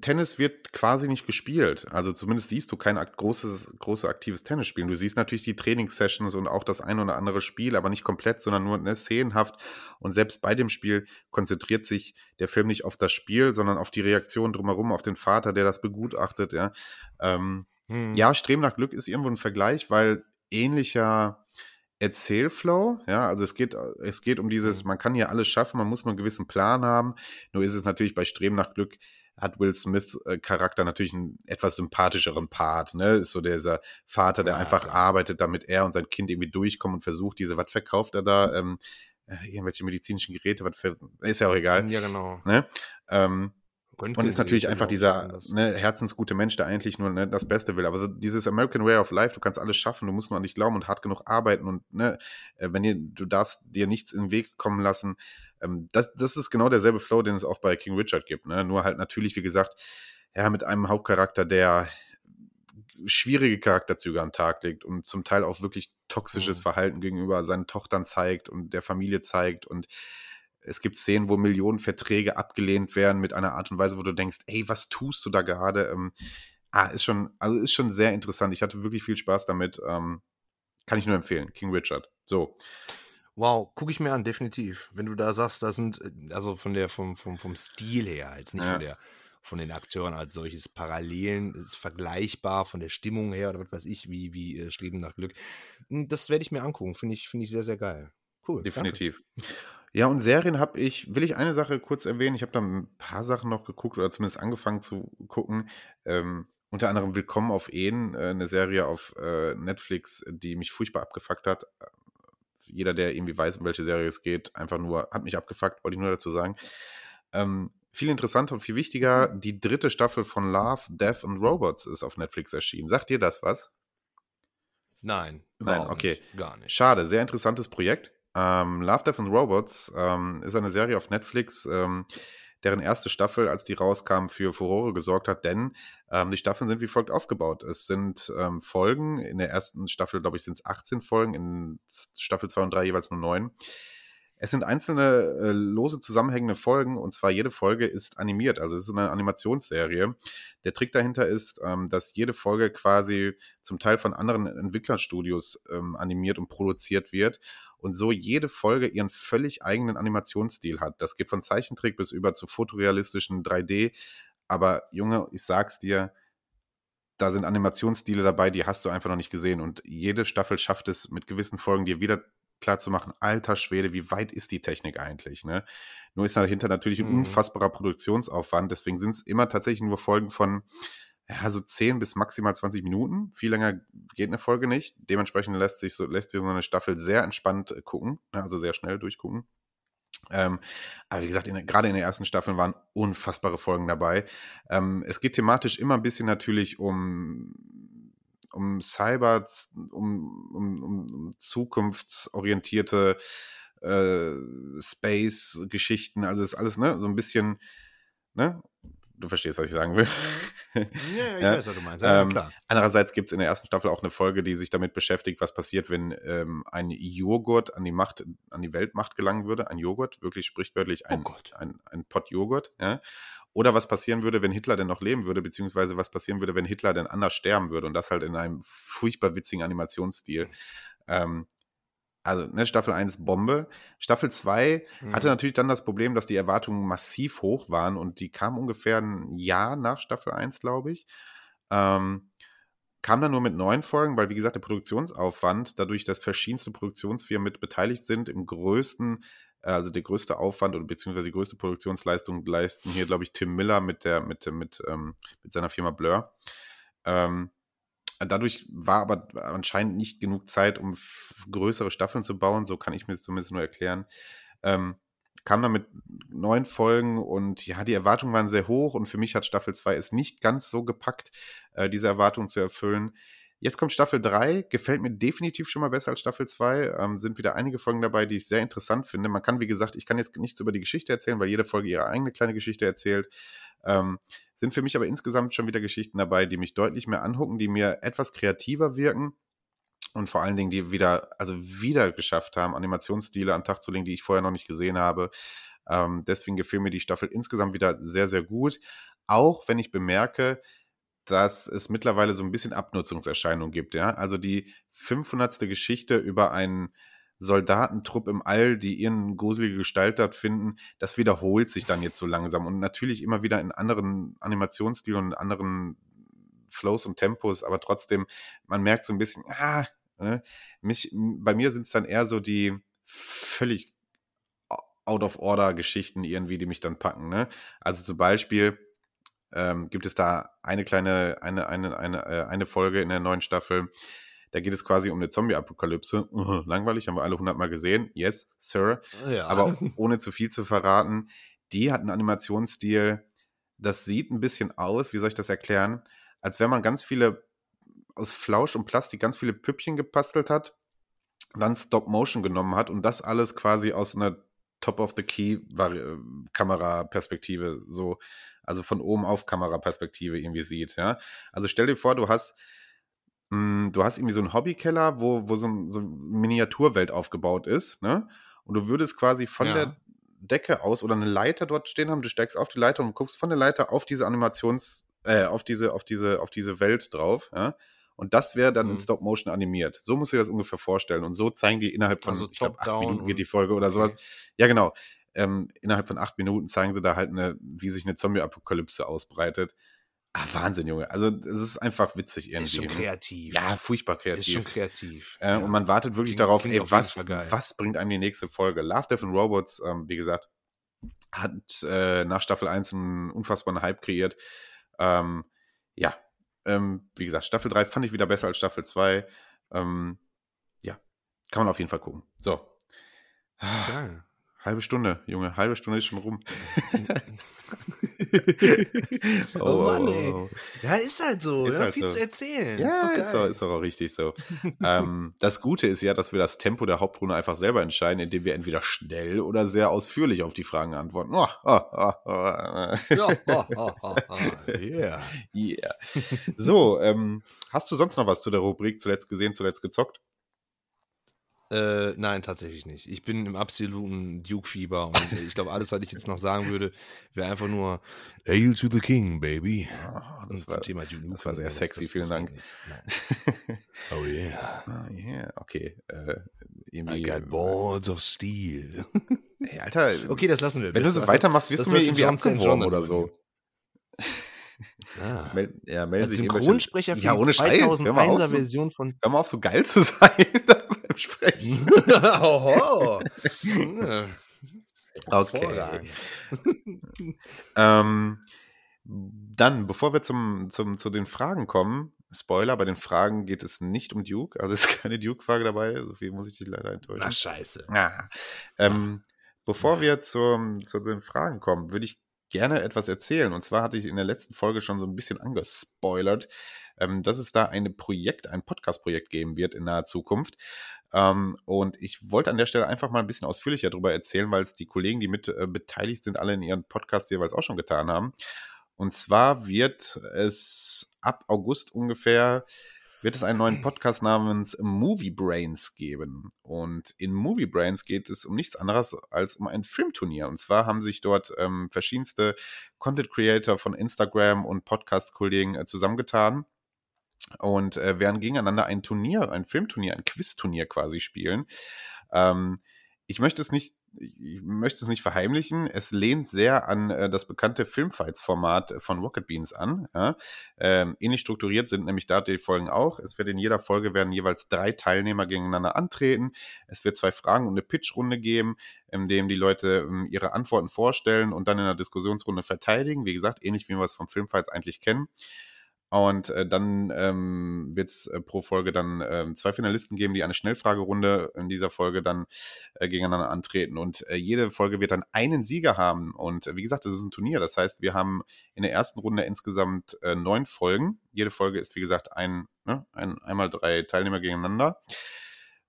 Tennis wird quasi nicht gespielt. Also zumindest siehst du kein großes, großes aktives Tennis spielen. Du siehst natürlich die Trainingssessions und auch das ein oder andere Spiel, aber nicht komplett, sondern nur ne, szenenhaft. Und selbst bei dem Spiel konzentriert sich der Film nicht auf das Spiel, sondern auf die Reaktion drumherum, auf den Vater, der das begutachtet, ja. Ähm, hm. Ja, Streben nach Glück ist irgendwo ein Vergleich, weil ähnlicher Erzählflow, ja, also es geht, es geht um dieses, mhm. man kann hier alles schaffen, man muss nur einen gewissen Plan haben. Nur ist es natürlich bei Streben nach Glück, hat Will Smith äh, Charakter natürlich einen etwas sympathischeren Part, ne? Ist so dieser Vater, der ja, einfach ja. arbeitet, damit er und sein Kind irgendwie durchkommen und versucht, diese, was verkauft er da? Ähm, äh, irgendwelche medizinischen Geräte, was für, ist ja auch egal. Ja, genau. Ne? Ähm, und ist natürlich einfach dieser ne, herzensgute Mensch, der eigentlich nur ne, das Beste will. Aber so dieses American Way of Life, du kannst alles schaffen, du musst nur an dich glauben und hart genug arbeiten und ne, äh, wenn ihr, du darfst dir nichts in den Weg kommen lassen. Ähm, das, das ist genau derselbe Flow, den es auch bei King Richard gibt. Ne? Nur halt natürlich, wie gesagt, ja, mit einem Hauptcharakter, der schwierige Charakterzüge am Tag legt und zum Teil auch wirklich toxisches mhm. Verhalten gegenüber seinen Tochtern zeigt und der Familie zeigt und es gibt Szenen, wo Millionen Verträge abgelehnt werden mit einer Art und Weise, wo du denkst, ey, was tust du da gerade? Ähm, ah, ist schon, also ist schon sehr interessant. Ich hatte wirklich viel Spaß damit. Ähm, kann ich nur empfehlen. King Richard. So. Wow, gucke ich mir an, definitiv. Wenn du da sagst, da sind, also von der, vom, vom, vom Stil her, jetzt nicht ja. von der, von den Akteuren als solches Parallelen, ist vergleichbar von der Stimmung her oder was weiß ich, wie, wie äh, Streben nach Glück. Hm, das werde ich mir angucken, finde ich, finde ich sehr, sehr geil. Cool. Definitiv. Danke. Ja, und Serien habe ich, will ich eine Sache kurz erwähnen. Ich habe da ein paar Sachen noch geguckt oder zumindest angefangen zu gucken. Ähm, unter anderem Willkommen auf Ehen, äh, eine Serie auf äh, Netflix, die mich furchtbar abgefuckt hat. Jeder, der irgendwie weiß, um welche Serie es geht, einfach nur, hat mich abgefuckt, wollte ich nur dazu sagen. Ähm, viel interessanter und viel wichtiger, die dritte Staffel von Love, Death and Robots ist auf Netflix erschienen. Sagt dir das was? Nein. Nein, okay. Nicht, gar nicht. Schade, sehr interessantes Projekt. Ähm, Love, Death and Robots ähm, ist eine Serie auf Netflix, ähm, deren erste Staffel, als die rauskam, für Furore gesorgt hat, denn ähm, die Staffeln sind wie folgt aufgebaut. Es sind ähm, Folgen, in der ersten Staffel, glaube ich, sind es 18 Folgen, in Staffel 2 und 3 jeweils nur 9. Es sind einzelne äh, lose zusammenhängende Folgen und zwar jede Folge ist animiert, also es ist eine Animationsserie. Der Trick dahinter ist, ähm, dass jede Folge quasi zum Teil von anderen Entwicklerstudios ähm, animiert und produziert wird und so jede Folge ihren völlig eigenen Animationsstil hat. Das geht von Zeichentrick bis über zu fotorealistischen 3D. Aber Junge, ich sag's dir, da sind Animationsstile dabei, die hast du einfach noch nicht gesehen. Und jede Staffel schafft es mit gewissen Folgen dir wieder klar zu machen, alter Schwede, wie weit ist die Technik eigentlich? Ne? Nur ist dahinter natürlich ein mhm. unfassbarer Produktionsaufwand. Deswegen sind es immer tatsächlich nur Folgen von ja, so 10 bis maximal 20 Minuten. Viel länger geht eine Folge nicht. Dementsprechend lässt sich so, lässt sich so eine Staffel sehr entspannt äh, gucken, ne? also sehr schnell durchgucken. Ähm, aber wie gesagt, in, gerade in den ersten Staffeln waren unfassbare Folgen dabei. Ähm, es geht thematisch immer ein bisschen natürlich um, um Cyber, um, um, um zukunftsorientierte äh, Space-Geschichten. Also ist alles ne, so ein bisschen ne, du verstehst, was ich sagen will. Ja, ich ja. weiß, was du meinst. Ja, ähm, klar. Andererseits gibt es in der ersten Staffel auch eine Folge, die sich damit beschäftigt, was passiert, wenn ähm, ein Joghurt an die Macht, an die Weltmacht gelangen würde. Ein Joghurt, wirklich sprichwörtlich ein, oh ein, ein Pott Joghurt. Ja? Oder was passieren würde, wenn Hitler denn noch leben würde, beziehungsweise was passieren würde, wenn Hitler denn anders sterben würde. Und das halt in einem furchtbar witzigen Animationsstil. Mhm. Ähm, also ne, Staffel 1 Bombe. Staffel 2 mhm. hatte natürlich dann das Problem, dass die Erwartungen massiv hoch waren und die kam ungefähr ein Jahr nach Staffel 1, glaube ich. Ähm, kam dann nur mit neun Folgen, weil wie gesagt der Produktionsaufwand, dadurch, dass verschiedenste Produktionsfirmen mit beteiligt sind, im größten, äh, also der größte Aufwand oder beziehungsweise die größte Produktionsleistung leisten hier, glaube ich, Tim Miller mit der, mit, mit, ähm, mit seiner Firma Blur. Ähm, Dadurch war aber anscheinend nicht genug Zeit, um größere Staffeln zu bauen, so kann ich mir das zumindest nur erklären. Ähm, kam dann mit neun Folgen und ja, die Erwartungen waren sehr hoch und für mich hat Staffel 2 es nicht ganz so gepackt, äh, diese Erwartungen zu erfüllen. Jetzt kommt Staffel 3, gefällt mir definitiv schon mal besser als Staffel 2. Ähm, sind wieder einige Folgen dabei, die ich sehr interessant finde. Man kann, wie gesagt, ich kann jetzt nichts über die Geschichte erzählen, weil jede Folge ihre eigene kleine Geschichte erzählt. Ähm, sind für mich aber insgesamt schon wieder Geschichten dabei, die mich deutlich mehr anhucken, die mir etwas kreativer wirken und vor allen Dingen, die wieder, also wieder geschafft haben, Animationsstile an den Tag zu legen, die ich vorher noch nicht gesehen habe. Ähm, deswegen gefiel mir die Staffel insgesamt wieder sehr, sehr gut. Auch wenn ich bemerke, dass es mittlerweile so ein bisschen Abnutzungserscheinungen gibt. Ja? Also die 500. Geschichte über einen Soldatentrupp im All, die ihren gruselige Gestalt dort finden, das wiederholt sich dann jetzt so langsam und natürlich immer wieder in anderen Animationsstilen und anderen Flows und Tempos, aber trotzdem, man merkt so ein bisschen, ah, ne, mich, bei mir sind es dann eher so die völlig out-of-order-Geschichten irgendwie, die mich dann packen. Ne? Also zum Beispiel ähm, gibt es da eine kleine, eine, eine, eine, äh, eine Folge in der neuen Staffel, da geht es quasi um eine Zombie-Apokalypse. Uh, langweilig, haben wir alle hundertmal gesehen. Yes, Sir. Ja. Aber ohne zu viel zu verraten, die hat einen Animationsstil, das sieht ein bisschen aus, wie soll ich das erklären, als wenn man ganz viele aus Flausch und Plastik ganz viele Püppchen gepastelt hat, dann Stop-Motion genommen hat und das alles quasi aus einer Top-of-the-Key-Kamera-Perspektive so, also von oben auf Kameraperspektive irgendwie sieht, ja. Also stell dir vor, du hast hm, du hast irgendwie so einen Hobbykeller, wo, wo so, ein, so eine Miniaturwelt aufgebaut ist, ne? Und du würdest quasi von ja. der Decke aus oder eine Leiter dort stehen haben, du steigst auf die Leiter und guckst von der Leiter auf diese Animations, äh, auf diese, auf diese, auf diese Welt drauf, ja? Und das wäre dann mhm. in Stop Motion animiert. So musst du dir das ungefähr vorstellen. Und so zeigen die innerhalb von, also ich glaube, acht Minuten geht die Folge oder okay. sowas. Ja, genau. Ähm, innerhalb von acht Minuten zeigen sie da halt eine, wie sich eine Zombie-Apokalypse ausbreitet. Ah, Wahnsinn, Junge. Also es ist einfach witzig irgendwie. Ist schon ne? kreativ. Ja, furchtbar kreativ. Ist schon kreativ. Äh, ja. Und man wartet wirklich klingt, darauf, klingt ey, was, was bringt einem die nächste Folge? Love, Death and Robots, ähm, wie gesagt, hat äh, nach Staffel 1 einen unfassbaren Hype kreiert. Ähm, ja, ähm, wie gesagt, Staffel 3 fand ich wieder besser als Staffel 2. Ähm, ja, kann man auf jeden Fall gucken. So. Geil. Halbe Stunde, Junge, halbe Stunde ist schon rum. oh, oh, Mann, ey. Oh, oh. Ja, ist halt so. Ist ja, halt viel so. zu erzählen. Ja, ist doch, ist, ist doch auch richtig so. ähm, das Gute ist ja, dass wir das Tempo der Hauptrunde einfach selber entscheiden, indem wir entweder schnell oder sehr ausführlich auf die Fragen antworten. Oh, oh, oh, ja, yeah. yeah. So, ähm, hast du sonst noch was zu der Rubrik zuletzt gesehen, zuletzt gezockt? Äh, nein, tatsächlich nicht. Ich bin im absoluten Duke-Fieber und ich glaube, alles, was ich jetzt noch sagen würde, wäre einfach nur Hail to the King, baby. Oh, das, war, Thema Duke das war sehr sexy, das, vielen Dank. oh yeah. Oh yeah, okay. Äh, I got boards of steel. Ey, Alter. Okay, das lassen wir. Wenn du so weitermachst, wirst du mir irgendwie abgeworben oder so. Ah. Mel ja, melden Als Synchronsprecher für ja, ohne die 2001er Version von. Hör mal auf, so geil zu sein Sprechen. Oho. okay. ähm, dann, bevor wir zum, zum, zu den Fragen kommen, Spoiler, bei den Fragen geht es nicht um Duke, also ist keine Duke-Frage dabei, so viel muss ich dich leider enttäuschen. Ach, scheiße. Ah. Ähm, bevor wir zum, zu den Fragen kommen, würde ich gerne etwas erzählen. Und zwar hatte ich in der letzten Folge schon so ein bisschen angespoilert, ähm, dass es da ein Projekt, ein Podcast-Projekt geben wird in naher Zukunft. Ähm, und ich wollte an der Stelle einfach mal ein bisschen ausführlicher darüber erzählen, weil es die Kollegen, die mit äh, beteiligt sind, alle in ihren Podcasts jeweils auch schon getan haben. Und zwar wird es ab August ungefähr wird es einen neuen Podcast namens Movie Brains geben. Und in Movie Brains geht es um nichts anderes als um ein Filmturnier. Und zwar haben sich dort ähm, verschiedenste Content Creator von Instagram und Podcast-Kollegen äh, zusammengetan und äh, werden gegeneinander ein Turnier, ein Filmturnier, ein Quizturnier quasi spielen. Ähm, ich möchte es nicht ich möchte es nicht verheimlichen, es lehnt sehr an äh, das bekannte Filmfights-Format von Rocket Beans an. Ja? Ähm, ähnlich strukturiert sind nämlich da die Folgen auch. Es wird in jeder Folge werden jeweils drei Teilnehmer gegeneinander antreten. Es wird zwei Fragen und eine Pitchrunde geben, in dem die Leute ähm, ihre Antworten vorstellen und dann in der Diskussionsrunde verteidigen. Wie gesagt, ähnlich wie wir es vom Filmfights eigentlich kennen. Und äh, dann ähm, wird es äh, pro Folge dann äh, zwei Finalisten geben, die eine Schnellfragerunde in dieser Folge dann äh, gegeneinander antreten. Und äh, jede Folge wird dann einen Sieger haben. Und äh, wie gesagt, das ist ein Turnier. Das heißt, wir haben in der ersten Runde insgesamt äh, neun Folgen. Jede Folge ist, wie gesagt, ein, ne, ein einmal drei Teilnehmer gegeneinander.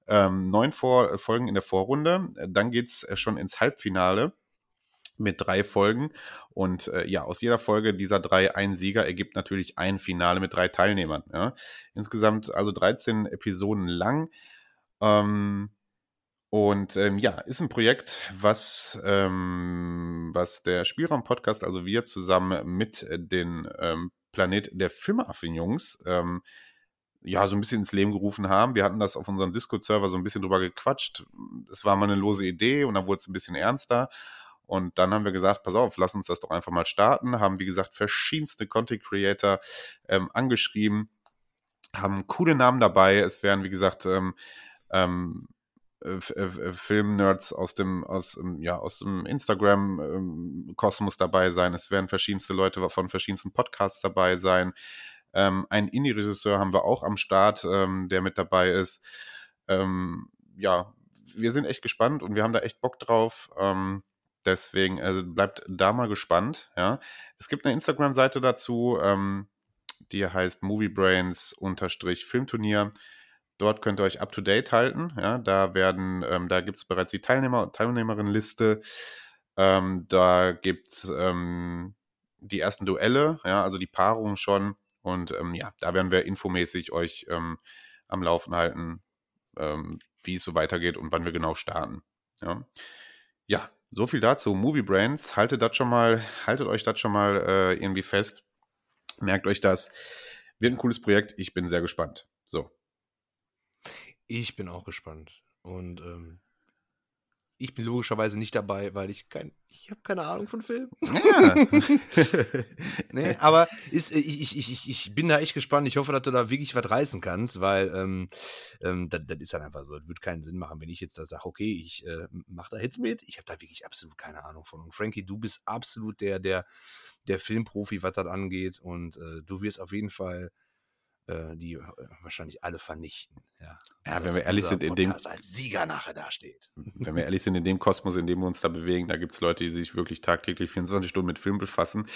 Ähm, neun Vor Folgen in der Vorrunde. Dann geht's äh, schon ins Halbfinale mit drei Folgen. Und äh, ja, aus jeder Folge dieser drei ein Sieger ergibt natürlich ein Finale mit drei Teilnehmern. Ja. Insgesamt also 13 Episoden lang. Ähm, und ähm, ja, ist ein Projekt, was, ähm, was der Spielraum-Podcast, also wir zusammen mit den ähm, Planet der Filmaffen-Jungs, ähm, ja, so ein bisschen ins Leben gerufen haben. Wir hatten das auf unserem Discord-Server so ein bisschen drüber gequatscht. Es war mal eine lose Idee und dann wurde es ein bisschen ernster. Und dann haben wir gesagt, pass auf, lass uns das doch einfach mal starten. Haben, wie gesagt, verschiedenste Content Creator ähm, angeschrieben, haben coole Namen dabei. Es werden, wie gesagt, ähm, ähm, äh, äh, Filmnerds aus dem, aus, ähm, ja, aus dem Instagram-Kosmos dabei sein. Es werden verschiedenste Leute von verschiedensten Podcasts dabei sein. Ähm, einen Indie-Regisseur haben wir auch am Start, ähm, der mit dabei ist. Ähm, ja, wir sind echt gespannt und wir haben da echt Bock drauf. Ähm, Deswegen also bleibt da mal gespannt. Ja. Es gibt eine Instagram-Seite dazu, ähm, die heißt Moviebrains-Filmturnier. Dort könnt ihr euch up to date halten. Ja. Da werden, ähm, da gibt es bereits die Teilnehmer- und Teilnehmerinnenliste. Ähm, da gibt es ähm, die ersten Duelle, ja, also die Paarung schon. Und ähm, ja, da werden wir infomäßig euch ähm, am Laufen halten, wie es so weitergeht und wann wir genau starten. Ja, ja so viel dazu. Movie Brands, haltet das schon mal, haltet euch das schon mal äh, irgendwie fest. Merkt euch das. Wird ein cooles Projekt. Ich bin sehr gespannt. So. Ich bin auch gespannt. Und ähm, ich bin logischerweise nicht dabei, weil ich kein, ich habe keine Ahnung von Filmen. Ja. nee, aber ist, ich, ich, ich, ich bin da echt gespannt. Ich hoffe, dass du da wirklich was reißen kannst, weil ähm, ähm, das, das ist halt einfach so. Das würde keinen Sinn machen, wenn ich jetzt da sage, okay, ich äh, mache da jetzt mit. Ich habe da wirklich absolut keine Ahnung von. Und Frankie, du bist absolut der, der, der Filmprofi, was das angeht. Und äh, du wirst auf jeden Fall äh, die äh, wahrscheinlich alle vernichten. Ja, ja wenn wir ehrlich sind, in dem als Sieger nachher dasteht. Wenn wir ehrlich sind, in dem Kosmos, in dem wir uns da bewegen, da gibt es Leute, die sich wirklich tagtäglich 24 Stunden mit Film befassen.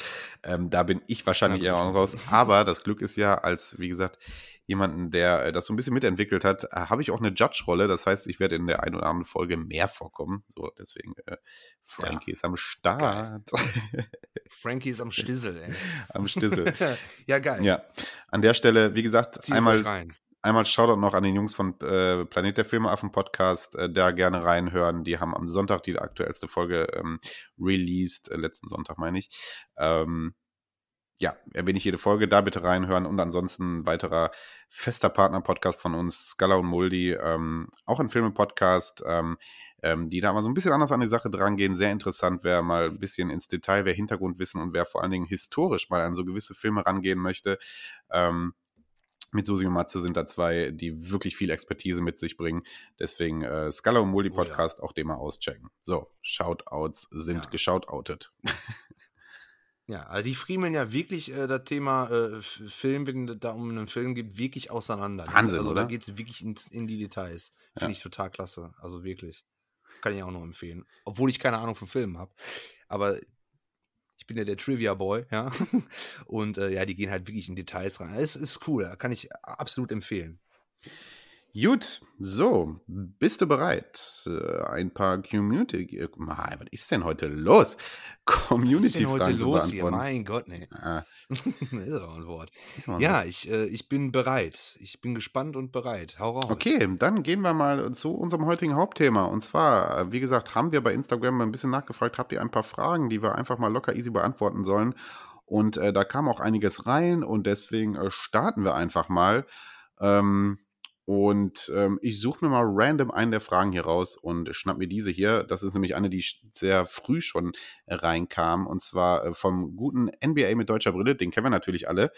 Ähm, da bin ich wahrscheinlich ja, eher raus. Aber das Glück ist ja, als, wie gesagt, jemanden, der äh, das so ein bisschen mitentwickelt hat, äh, habe ich auch eine Judge-Rolle. Das heißt, ich werde in der einen oder anderen Folge mehr vorkommen. So, deswegen, äh, Frankie ja. ist am Start. Frankie ist am Stissel, ey. am Stissel. ja, geil. Ja. An der Stelle, wie gesagt, Zieh einmal. Einmal Shoutout noch an den Jungs von äh, Planet der Filmeaffen Podcast, äh, da gerne reinhören. Die haben am Sonntag die aktuellste Folge ähm, released, äh, letzten Sonntag meine ich. Ähm, ja, erwähne ich jede Folge, da bitte reinhören und ansonsten ein weiterer fester Partner-Podcast von uns, Scala und Muldi, ähm, auch ein Filme-Podcast, ähm, ähm, die da mal so ein bisschen anders an die Sache drangehen. Sehr interessant, wer mal ein bisschen ins Detail, wer Hintergrundwissen und wer vor allen Dingen historisch mal an so gewisse Filme rangehen möchte. Ähm, mit Susi und Matze sind da zwei, die wirklich viel Expertise mit sich bringen. Deswegen äh, Scala und Muldi Podcast oh ja. auch den mal auschecken. So, Shoutouts sind ja. geshoutoutet. Ja, also die friemeln ja wirklich äh, das Thema äh, Film, wenn es da um einen Film geht, wirklich auseinander. Wahnsinn, also oder? da geht es wirklich in, in, die Details. Finde ja. ich total klasse. Also wirklich. Kann ich auch nur empfehlen. Obwohl ich keine Ahnung von Filmen habe. Aber ich bin ja der Trivia-Boy, ja. Und äh, ja, die gehen halt wirklich in Details rein. Es ist cool, kann ich absolut empfehlen. Gut, so, bist du bereit? Äh, ein paar Community. Was ist denn heute los? Community-Fragen heute los hier? Mein Gott, nee. Ah. ist auch ein Wort. Ja, ich, äh, ich bin bereit. Ich bin gespannt und bereit. Hau raus. Okay, dann gehen wir mal zu unserem heutigen Hauptthema. Und zwar, äh, wie gesagt, haben wir bei Instagram ein bisschen nachgefragt, habt ihr ein paar Fragen, die wir einfach mal locker easy beantworten sollen. Und äh, da kam auch einiges rein und deswegen äh, starten wir einfach mal. Ähm, und ähm, ich suche mir mal random einen der Fragen hier raus und schnapp mir diese hier. Das ist nämlich eine, die sehr früh schon reinkam. Und zwar äh, vom guten NBA mit deutscher Brille. Den kennen wir natürlich alle.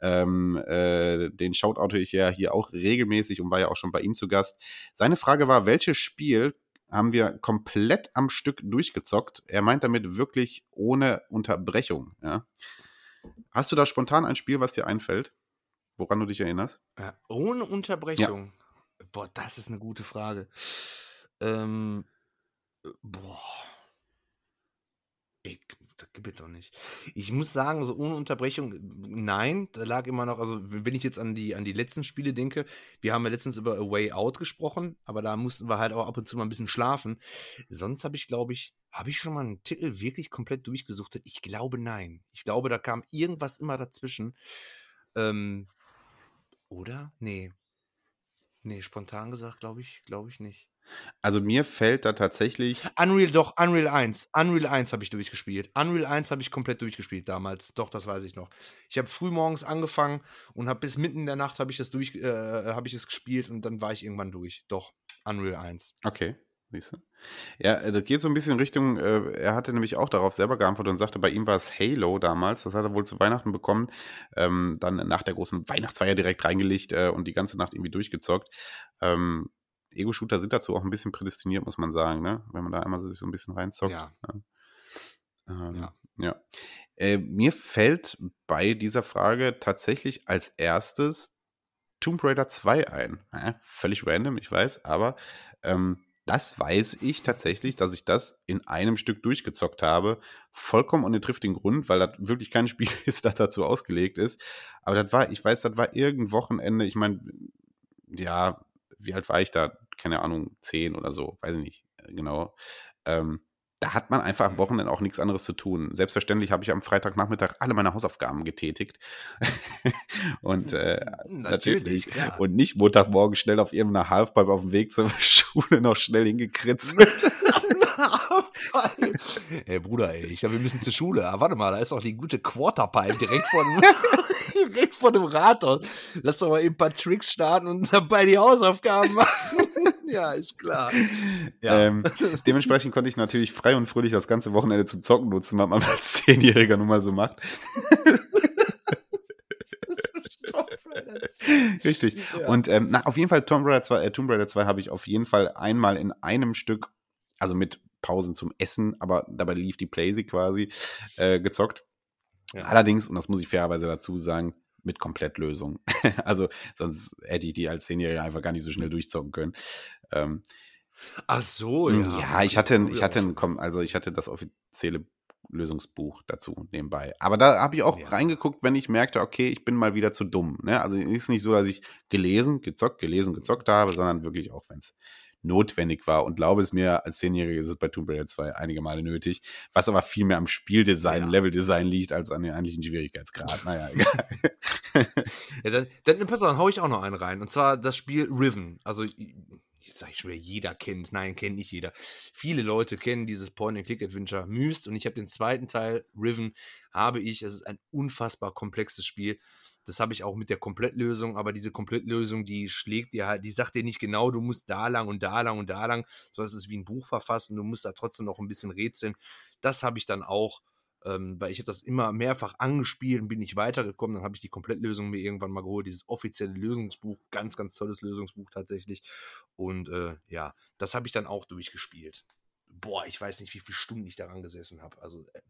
Ähm, äh, den Shoutout ich ja hier auch regelmäßig und war ja auch schon bei ihm zu Gast. Seine Frage war, welches Spiel haben wir komplett am Stück durchgezockt? Er meint damit wirklich ohne Unterbrechung. Ja? Hast du da spontan ein Spiel, was dir einfällt? Woran du dich erinnerst? Ja, ohne Unterbrechung. Ja. Boah, das ist eine gute Frage. Ähm, äh, boah. Ich, das gibt es doch nicht. Ich muss sagen, so ohne Unterbrechung, nein, da lag immer noch, also wenn ich jetzt an die, an die letzten Spiele denke, wir haben ja letztens über A Way Out gesprochen, aber da mussten wir halt auch ab und zu mal ein bisschen schlafen. Sonst habe ich, glaube ich, habe ich schon mal einen Titel wirklich komplett durchgesuchtet? Ich glaube, nein. Ich glaube, da kam irgendwas immer dazwischen. Ähm, oder? Nee. Nee, spontan gesagt, glaube ich, glaube ich nicht. Also mir fällt da tatsächlich. Unreal, doch, Unreal 1. Unreal 1 habe ich durchgespielt. Unreal 1 habe ich komplett durchgespielt damals. Doch, das weiß ich noch. Ich habe früh morgens angefangen und habe bis mitten in der Nacht habe ich das durch, äh, habe ich es gespielt und dann war ich irgendwann durch. Doch, Unreal 1. Okay. Siehst du? Ja, äh, das geht so ein bisschen in Richtung, äh, er hatte nämlich auch darauf selber geantwortet und sagte, bei ihm war es Halo damals, das hat er wohl zu Weihnachten bekommen, ähm, dann nach der großen Weihnachtsfeier direkt reingelegt äh, und die ganze Nacht irgendwie durchgezockt. Ähm, Ego-Shooter sind dazu auch ein bisschen prädestiniert, muss man sagen, ne? wenn man da einmal so, so ein bisschen reinzockt. Ja. Ne? Ähm, ja. ja. Äh, mir fällt bei dieser Frage tatsächlich als erstes Tomb Raider 2 ein. Ja, völlig random, ich weiß, aber ähm, das weiß ich tatsächlich, dass ich das in einem Stück durchgezockt habe. Vollkommen ohne triftigen Grund, weil das wirklich kein Spiel ist, das dazu ausgelegt ist. Aber das war, ich weiß, das war irgendein Wochenende. Ich meine, ja, wie alt war ich da? Keine Ahnung, zehn oder so, weiß ich nicht äh, genau. Ähm, da hat man einfach am Wochenende auch nichts anderes zu tun. Selbstverständlich habe ich am Freitagnachmittag alle meine Hausaufgaben getätigt. und äh, natürlich. natürlich ja. Und nicht Montagmorgen schnell auf irgendeiner Halfpipe auf dem Weg zur Schule noch schnell hingekritzelt. ey, Bruder, ey, ich glaube, wir müssen zur Schule. Ah, warte mal, da ist auch die gute Quarterpipe direkt vor dem, direkt vor dem Rathaus. Lass doch mal eben ein paar Tricks starten und dabei die Hausaufgaben machen. Ja, ist klar. Ja. Ähm, dementsprechend konnte ich natürlich frei und fröhlich das ganze Wochenende zum Zocken nutzen, was man als Zehnjähriger nun mal so macht. Richtig. Ja. Und ähm, na, auf jeden Fall Tomb Raider 2, äh, Tomb Raider 2 habe ich auf jeden Fall einmal in einem Stück, also mit Pausen zum Essen, aber dabei lief die Playsee quasi, äh, gezockt. Ja. Allerdings, und das muss ich fairerweise dazu sagen, mit Komplettlösung. also sonst hätte ich die als Zehnjähriger einfach gar nicht so schnell durchzocken können. Ähm, Ach so, ja. Ja, ich hatte, ich hatte, ein, also ich hatte das offizielle Lösungsbuch dazu nebenbei. Aber da habe ich auch ja. reingeguckt, wenn ich merkte, okay, ich bin mal wieder zu dumm. Ne? Also ist nicht so, dass ich gelesen, gezockt, gelesen, gezockt habe, sondern wirklich auch, wenn es notwendig war. Und glaube es mir, als Zehnjähriger ist es bei Tomb Raider 2 einige Male nötig, was aber viel mehr am Spieldesign, ja. Leveldesign liegt, als an den eigentlichen Schwierigkeitsgrad. Naja, egal. ja, dann, dann, pass auf, dann hau ich auch noch einen rein. Und zwar das Spiel Riven. Also, jetzt sage ich schon wieder, jeder kennt. Nein, kennt nicht jeder. Viele Leute kennen dieses Point-and-Click-Adventure Myst. Und ich habe den zweiten Teil, Riven, habe ich. Es ist ein unfassbar komplexes Spiel. Das habe ich auch mit der Komplettlösung, aber diese Komplettlösung, die schlägt dir halt, die sagt dir nicht genau, du musst da lang und da lang und da lang, sondern es ist wie ein Buch verfassen, du musst da trotzdem noch ein bisschen rätseln. Das habe ich dann auch, ähm, weil ich habe das immer mehrfach angespielt und bin nicht weitergekommen. Dann habe ich die Komplettlösung mir irgendwann mal geholt, dieses offizielle Lösungsbuch, ganz, ganz tolles Lösungsbuch tatsächlich. Und äh, ja, das habe ich dann auch durchgespielt boah, ich weiß nicht, wie viele Stunden ich daran gesessen habe. Also äh,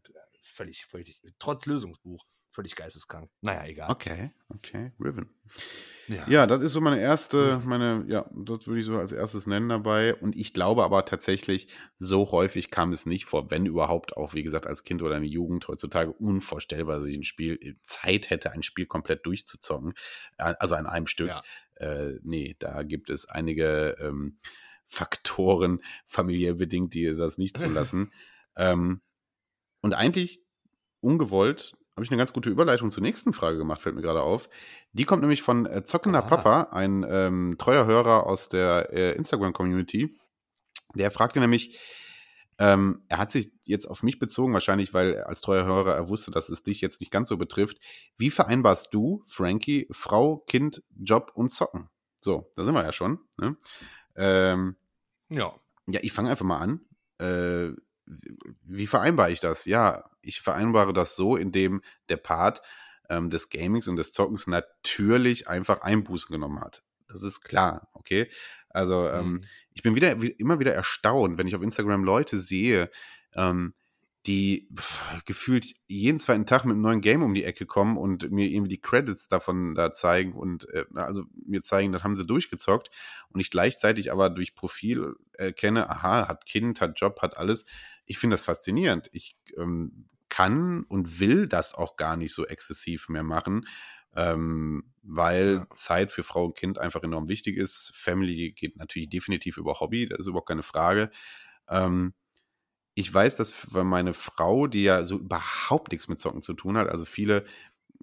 völlig, völlig, trotz Lösungsbuch, völlig geisteskrank. Naja, egal. Okay, okay, Riven. Ja. ja, das ist so meine erste, meine, ja, das würde ich so als erstes nennen dabei. Und ich glaube aber tatsächlich, so häufig kam es nicht vor, wenn überhaupt auch, wie gesagt, als Kind oder eine Jugend heutzutage unvorstellbar, dass ich ein Spiel äh, Zeit hätte, ein Spiel komplett durchzuzocken. Äh, also an einem Stück. Ja. Äh, nee, da gibt es einige ähm, Faktoren, familiär bedingt, die das nicht zulassen. ähm, und eigentlich ungewollt habe ich eine ganz gute Überleitung zur nächsten Frage gemacht, fällt mir gerade auf. Die kommt nämlich von äh, Zockender ah. Papa, ein ähm, treuer Hörer aus der äh, Instagram-Community. Der fragte nämlich, ähm, er hat sich jetzt auf mich bezogen, wahrscheinlich, weil als treuer Hörer er wusste, dass es dich jetzt nicht ganz so betrifft. Wie vereinbarst du, Frankie, Frau, Kind, Job und Zocken? So, da sind wir ja schon. Ne? Ähm, ja. Ja, ich fange einfach mal an. Äh, wie vereinbare ich das? Ja, ich vereinbare das so, indem der Part ähm, des Gamings und des Zockens natürlich einfach Einbußen genommen hat. Das ist klar, okay? Also ähm, mhm. ich bin wieder wie, immer wieder erstaunt, wenn ich auf Instagram Leute sehe, ähm, die pff, gefühlt jeden zweiten Tag mit einem neuen Game um die Ecke kommen und mir irgendwie die Credits davon da zeigen und äh, also mir zeigen, das haben sie durchgezockt und ich gleichzeitig aber durch Profil erkenne, aha, hat Kind, hat Job, hat alles. Ich finde das faszinierend. Ich ähm, kann und will das auch gar nicht so exzessiv mehr machen, ähm, weil ja. Zeit für Frau und Kind einfach enorm wichtig ist. Family geht natürlich definitiv über Hobby, das ist überhaupt keine Frage. Ähm, ich weiß, dass für meine Frau, die ja so überhaupt nichts mit Zocken zu tun hat, also viele,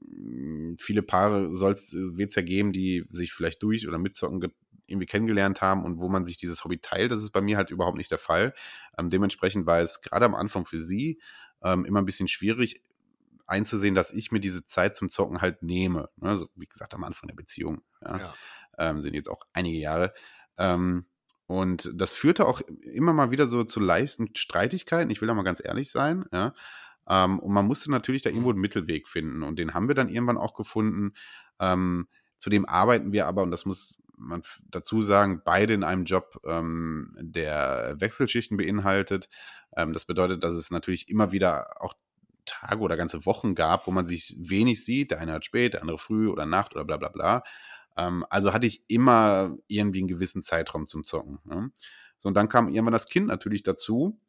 hm, viele Paare wird es ja geben, die sich vielleicht durch oder mit Zocken irgendwie kennengelernt haben und wo man sich dieses Hobby teilt. Das ist bei mir halt überhaupt nicht der Fall. Ähm, dementsprechend war es gerade am Anfang für sie ähm, immer ein bisschen schwierig einzusehen, dass ich mir diese Zeit zum Zocken halt nehme. Also, wie gesagt, am Anfang der Beziehung. Ja, ja. Ähm, sind jetzt auch einige Jahre. Ähm, und das führte auch immer mal wieder so zu leichten Streitigkeiten. Ich will da mal ganz ehrlich sein, ja. Ähm, und man musste natürlich da irgendwo einen Mittelweg finden. Und den haben wir dann irgendwann auch gefunden. Ähm, zudem arbeiten wir aber, und das muss man dazu sagen, beide in einem Job, ähm, der Wechselschichten beinhaltet. Ähm, das bedeutet, dass es natürlich immer wieder auch Tage oder ganze Wochen gab, wo man sich wenig sieht. Der eine hat spät, der andere früh oder Nacht oder bla bla bla. Ähm, also hatte ich immer irgendwie einen gewissen Zeitraum zum Zocken. Ne? So, und dann kam irgendwann das Kind natürlich dazu.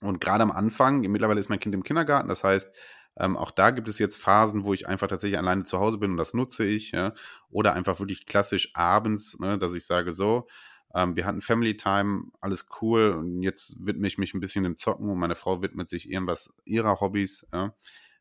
Und gerade am Anfang, mittlerweile ist mein Kind im Kindergarten, das heißt, ähm, auch da gibt es jetzt Phasen, wo ich einfach tatsächlich alleine zu Hause bin und das nutze ich. Ja? Oder einfach wirklich klassisch abends, ne, dass ich sage, so, ähm, wir hatten Family Time, alles cool und jetzt widme ich mich ein bisschen dem Zocken und meine Frau widmet sich irgendwas ihrer Hobbys. Ja?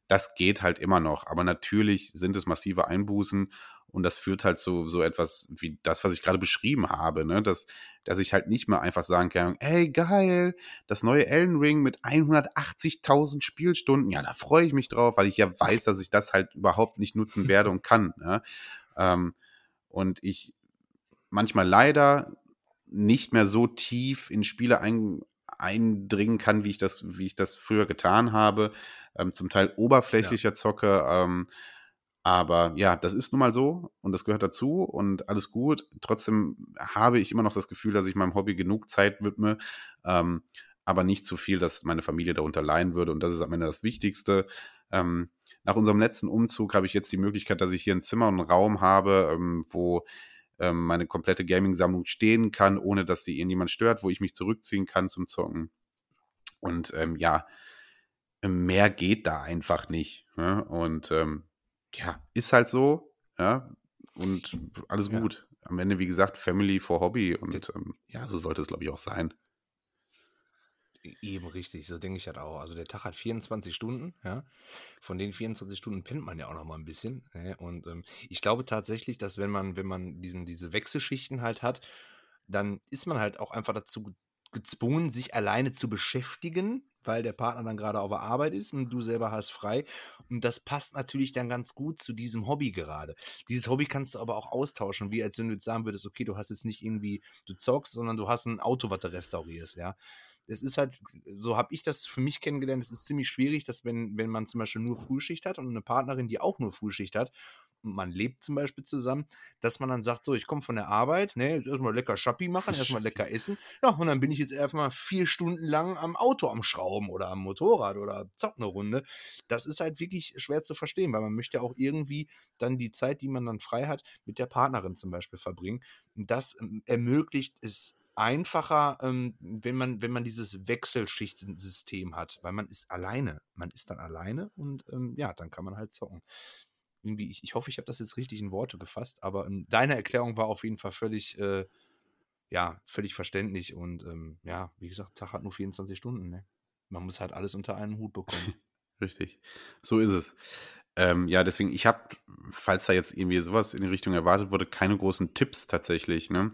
Das geht halt immer noch, aber natürlich sind es massive Einbußen und das führt halt zu so etwas wie das, was ich gerade beschrieben habe, ne? dass, dass ich halt nicht mehr einfach sagen kann, ey, geil, das neue Elden Ring mit 180.000 Spielstunden, ja, da freue ich mich drauf, weil ich ja weiß, dass ich das halt überhaupt nicht nutzen werde und kann. Ne? Ähm, und ich manchmal leider nicht mehr so tief in Spiele ein, eindringen kann, wie ich das, wie ich das früher getan habe. Ähm, zum Teil oberflächlicher ja. zocke. Ähm, aber ja, das ist nun mal so und das gehört dazu und alles gut. Trotzdem habe ich immer noch das Gefühl, dass ich meinem Hobby genug Zeit widme, ähm, aber nicht zu viel, dass meine Familie darunter leiden würde. Und das ist am Ende das Wichtigste. Ähm, nach unserem letzten Umzug habe ich jetzt die Möglichkeit, dass ich hier ein Zimmer und einen Raum habe, ähm, wo ähm, meine komplette Gaming-Sammlung stehen kann, ohne dass sie irgendjemand stört, wo ich mich zurückziehen kann zum Zocken. Und ähm, ja, mehr geht da einfach nicht. Ne? Und ähm, ja, ist halt so, ja, und alles ja. gut. Am Ende, wie gesagt, Family for Hobby und ähm, ja, so sollte es, glaube ich, auch sein. E, eben richtig, so denke ich halt auch. Also der Tag hat 24 Stunden, ja. Von den 24 Stunden pennt man ja auch noch mal ein bisschen. Ja? Und ähm, ich glaube tatsächlich, dass wenn man, wenn man diesen, diese Wechselschichten halt hat, dann ist man halt auch einfach dazu gezwungen, sich alleine zu beschäftigen, weil der Partner dann gerade auf der Arbeit ist und du selber hast frei. Und das passt natürlich dann ganz gut zu diesem Hobby gerade. Dieses Hobby kannst du aber auch austauschen, wie als wenn du jetzt sagen würdest, okay, du hast jetzt nicht irgendwie, du zockst, sondern du hast ein Auto, was du restaurierst, ja. Es ist halt, so habe ich das für mich kennengelernt, es ist ziemlich schwierig, dass wenn, wenn man zum Beispiel nur Frühschicht hat und eine Partnerin, die auch nur Frühschicht hat man lebt zum Beispiel zusammen, dass man dann sagt, so, ich komme von der Arbeit, ne, jetzt erstmal lecker Schappi machen, erstmal lecker essen, ja, und dann bin ich jetzt erstmal vier Stunden lang am Auto am Schrauben oder am Motorrad oder zock eine Runde. Das ist halt wirklich schwer zu verstehen, weil man möchte auch irgendwie dann die Zeit, die man dann frei hat, mit der Partnerin zum Beispiel verbringen. Das ähm, ermöglicht es einfacher, ähm, wenn man, wenn man dieses Wechselschichtensystem hat, weil man ist alleine. Man ist dann alleine und ähm, ja, dann kann man halt zocken irgendwie, ich, ich hoffe, ich habe das jetzt richtig in Worte gefasst, aber ähm, deine Erklärung war auf jeden Fall völlig, äh, ja, völlig verständlich und ähm, ja, wie gesagt, Tag hat nur 24 Stunden, ne? Man muss halt alles unter einen Hut bekommen. Richtig. So ist es. Ähm, ja, deswegen, ich habe, falls da jetzt irgendwie sowas in die Richtung erwartet wurde, keine großen Tipps tatsächlich. Ne?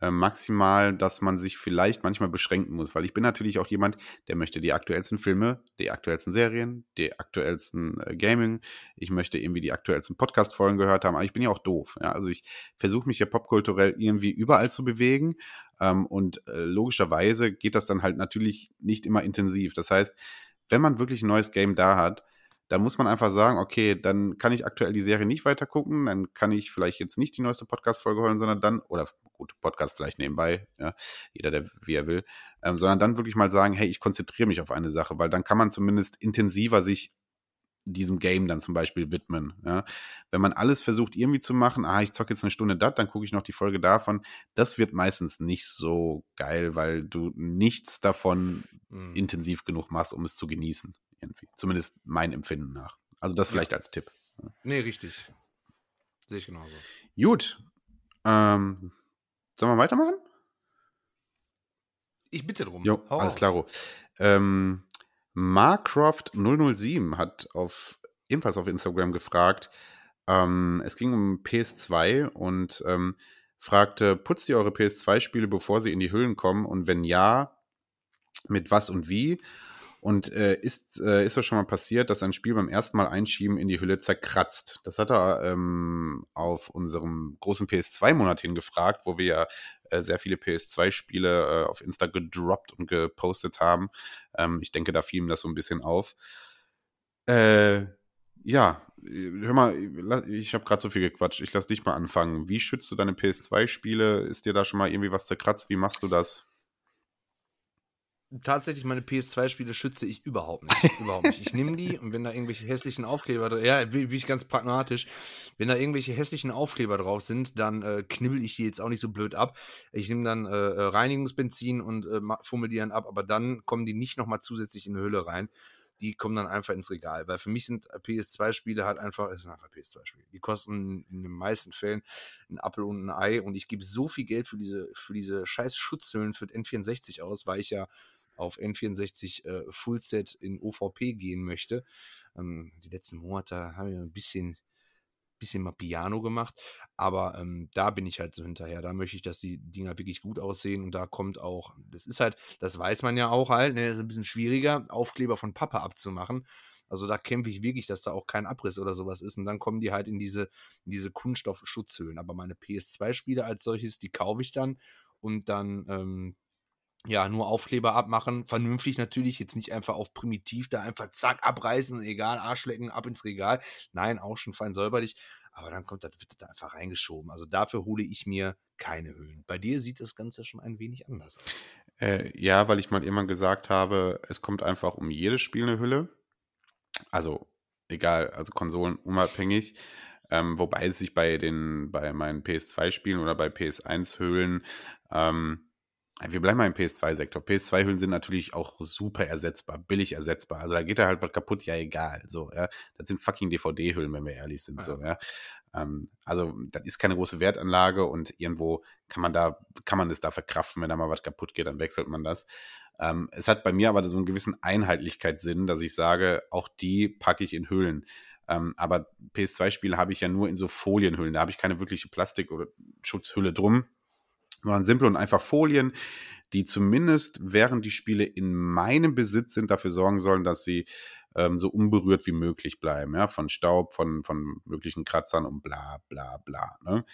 Äh, maximal, dass man sich vielleicht manchmal beschränken muss, weil ich bin natürlich auch jemand, der möchte die aktuellsten Filme, die aktuellsten Serien, die aktuellsten äh, Gaming, ich möchte irgendwie die aktuellsten Podcast-Folgen gehört haben, aber ich bin ja auch doof. Ja? Also ich versuche mich ja popkulturell irgendwie überall zu bewegen ähm, und äh, logischerweise geht das dann halt natürlich nicht immer intensiv. Das heißt, wenn man wirklich ein neues Game da hat, da muss man einfach sagen, okay, dann kann ich aktuell die Serie nicht weiter gucken, dann kann ich vielleicht jetzt nicht die neueste Podcast-Folge holen, sondern dann, oder gut, Podcast vielleicht nebenbei, ja, jeder, der wie er will, ähm, sondern dann wirklich mal sagen, hey, ich konzentriere mich auf eine Sache, weil dann kann man zumindest intensiver sich diesem Game dann zum Beispiel widmen. Ja. Wenn man alles versucht irgendwie zu machen, ah, ich zocke jetzt eine Stunde das, dann gucke ich noch die Folge davon, das wird meistens nicht so geil, weil du nichts davon mhm. intensiv genug machst, um es zu genießen irgendwie. Zumindest mein Empfinden nach. Also das vielleicht als Tipp. Nee, richtig. Sehe ich genauso. Gut. Ähm, sollen wir weitermachen? Ich bitte drum. Jo, Hau alles klar. Ähm, Marcroft007 hat auf, ebenfalls auf Instagram gefragt, ähm, es ging um PS2 und ähm, fragte, putzt ihr eure PS2-Spiele, bevor sie in die Hüllen kommen? Und wenn ja, mit was und wie? Und äh, ist, äh, ist das schon mal passiert, dass ein Spiel beim ersten Mal einschieben in die Hülle zerkratzt? Das hat er ähm, auf unserem großen PS2-Monat hingefragt, wo wir ja äh, sehr viele PS2-Spiele äh, auf Insta gedroppt und gepostet haben. Ähm, ich denke, da fiel ihm das so ein bisschen auf. Äh, ja, hör mal, ich habe gerade so viel gequatscht. Ich lass dich mal anfangen. Wie schützt du deine PS2-Spiele? Ist dir da schon mal irgendwie was zerkratzt? Wie machst du das? Tatsächlich meine PS2-Spiele schütze ich überhaupt nicht. überhaupt nicht. Ich nehme die und wenn da irgendwelche hässlichen Aufkleber, ja, bin, ich ganz pragmatisch, wenn da irgendwelche hässlichen Aufkleber drauf sind, dann äh, knibbel ich die jetzt auch nicht so blöd ab. Ich nehme dann äh, äh Reinigungsbenzin und äh, fummel die dann ab, aber dann kommen die nicht nochmal zusätzlich in eine Hülle rein. Die kommen dann einfach ins Regal, weil für mich sind PS2-Spiele halt einfach, es sind einfach PS2-Spiele. Die kosten in den meisten Fällen ein Apfel und ein Ei und ich gebe so viel Geld für diese, für diese scheiß Schutzhüllen für N64 aus, weil ich ja auf N64 äh, Fullset in OVP gehen möchte. Ähm, die letzten Monate habe ich ein bisschen, bisschen mal Piano gemacht, aber ähm, da bin ich halt so hinterher. Da möchte ich, dass die Dinger wirklich gut aussehen und da kommt auch, das ist halt, das weiß man ja auch halt, ne, ist ein bisschen schwieriger, Aufkleber von Papa abzumachen. Also da kämpfe ich wirklich, dass da auch kein Abriss oder sowas ist. Und dann kommen die halt in diese, in diese Kunststoffschutzhöhlen. Aber meine PS2-Spiele als solches, die kaufe ich dann und dann ähm, ja, nur Aufkleber abmachen, vernünftig natürlich, jetzt nicht einfach auf primitiv da einfach zack abreißen, egal, Arschlecken, ab ins Regal. Nein, auch schon fein säuberlich, aber dann kommt das, wird das da einfach reingeschoben. Also dafür hole ich mir keine Hüllen. Bei dir sieht das Ganze schon ein wenig anders aus. Äh, ja, weil ich mal irgendwann gesagt habe, es kommt einfach um jedes Spiel eine Hülle. Also egal, also Konsolen unabhängig. Ähm, wobei es sich bei den, bei meinen PS2-Spielen oder bei PS1-Hüllen ähm, wir bleiben mal im PS2-Sektor. PS2-Hüllen sind natürlich auch super ersetzbar, billig ersetzbar. Also da geht da halt was kaputt, ja egal. So, ja. Das sind fucking DVD-Hüllen, wenn wir ehrlich sind. Ja. So, ja. Ähm, also das ist keine große Wertanlage und irgendwo kann man da, kann man es da verkraften, wenn da mal was kaputt geht, dann wechselt man das. Ähm, es hat bei mir aber so einen gewissen Einheitlichkeitssinn, dass ich sage, auch die packe ich in Hüllen. Ähm, aber PS2-Spiele habe ich ja nur in so Folienhüllen. Da habe ich keine wirkliche Plastik- oder Schutzhülle drum, sondern simple und einfach Folien, die zumindest während die Spiele in meinem Besitz sind, dafür sorgen sollen, dass sie ähm, so unberührt wie möglich bleiben, ja, von Staub, von, von möglichen Kratzern und bla bla bla. Ne?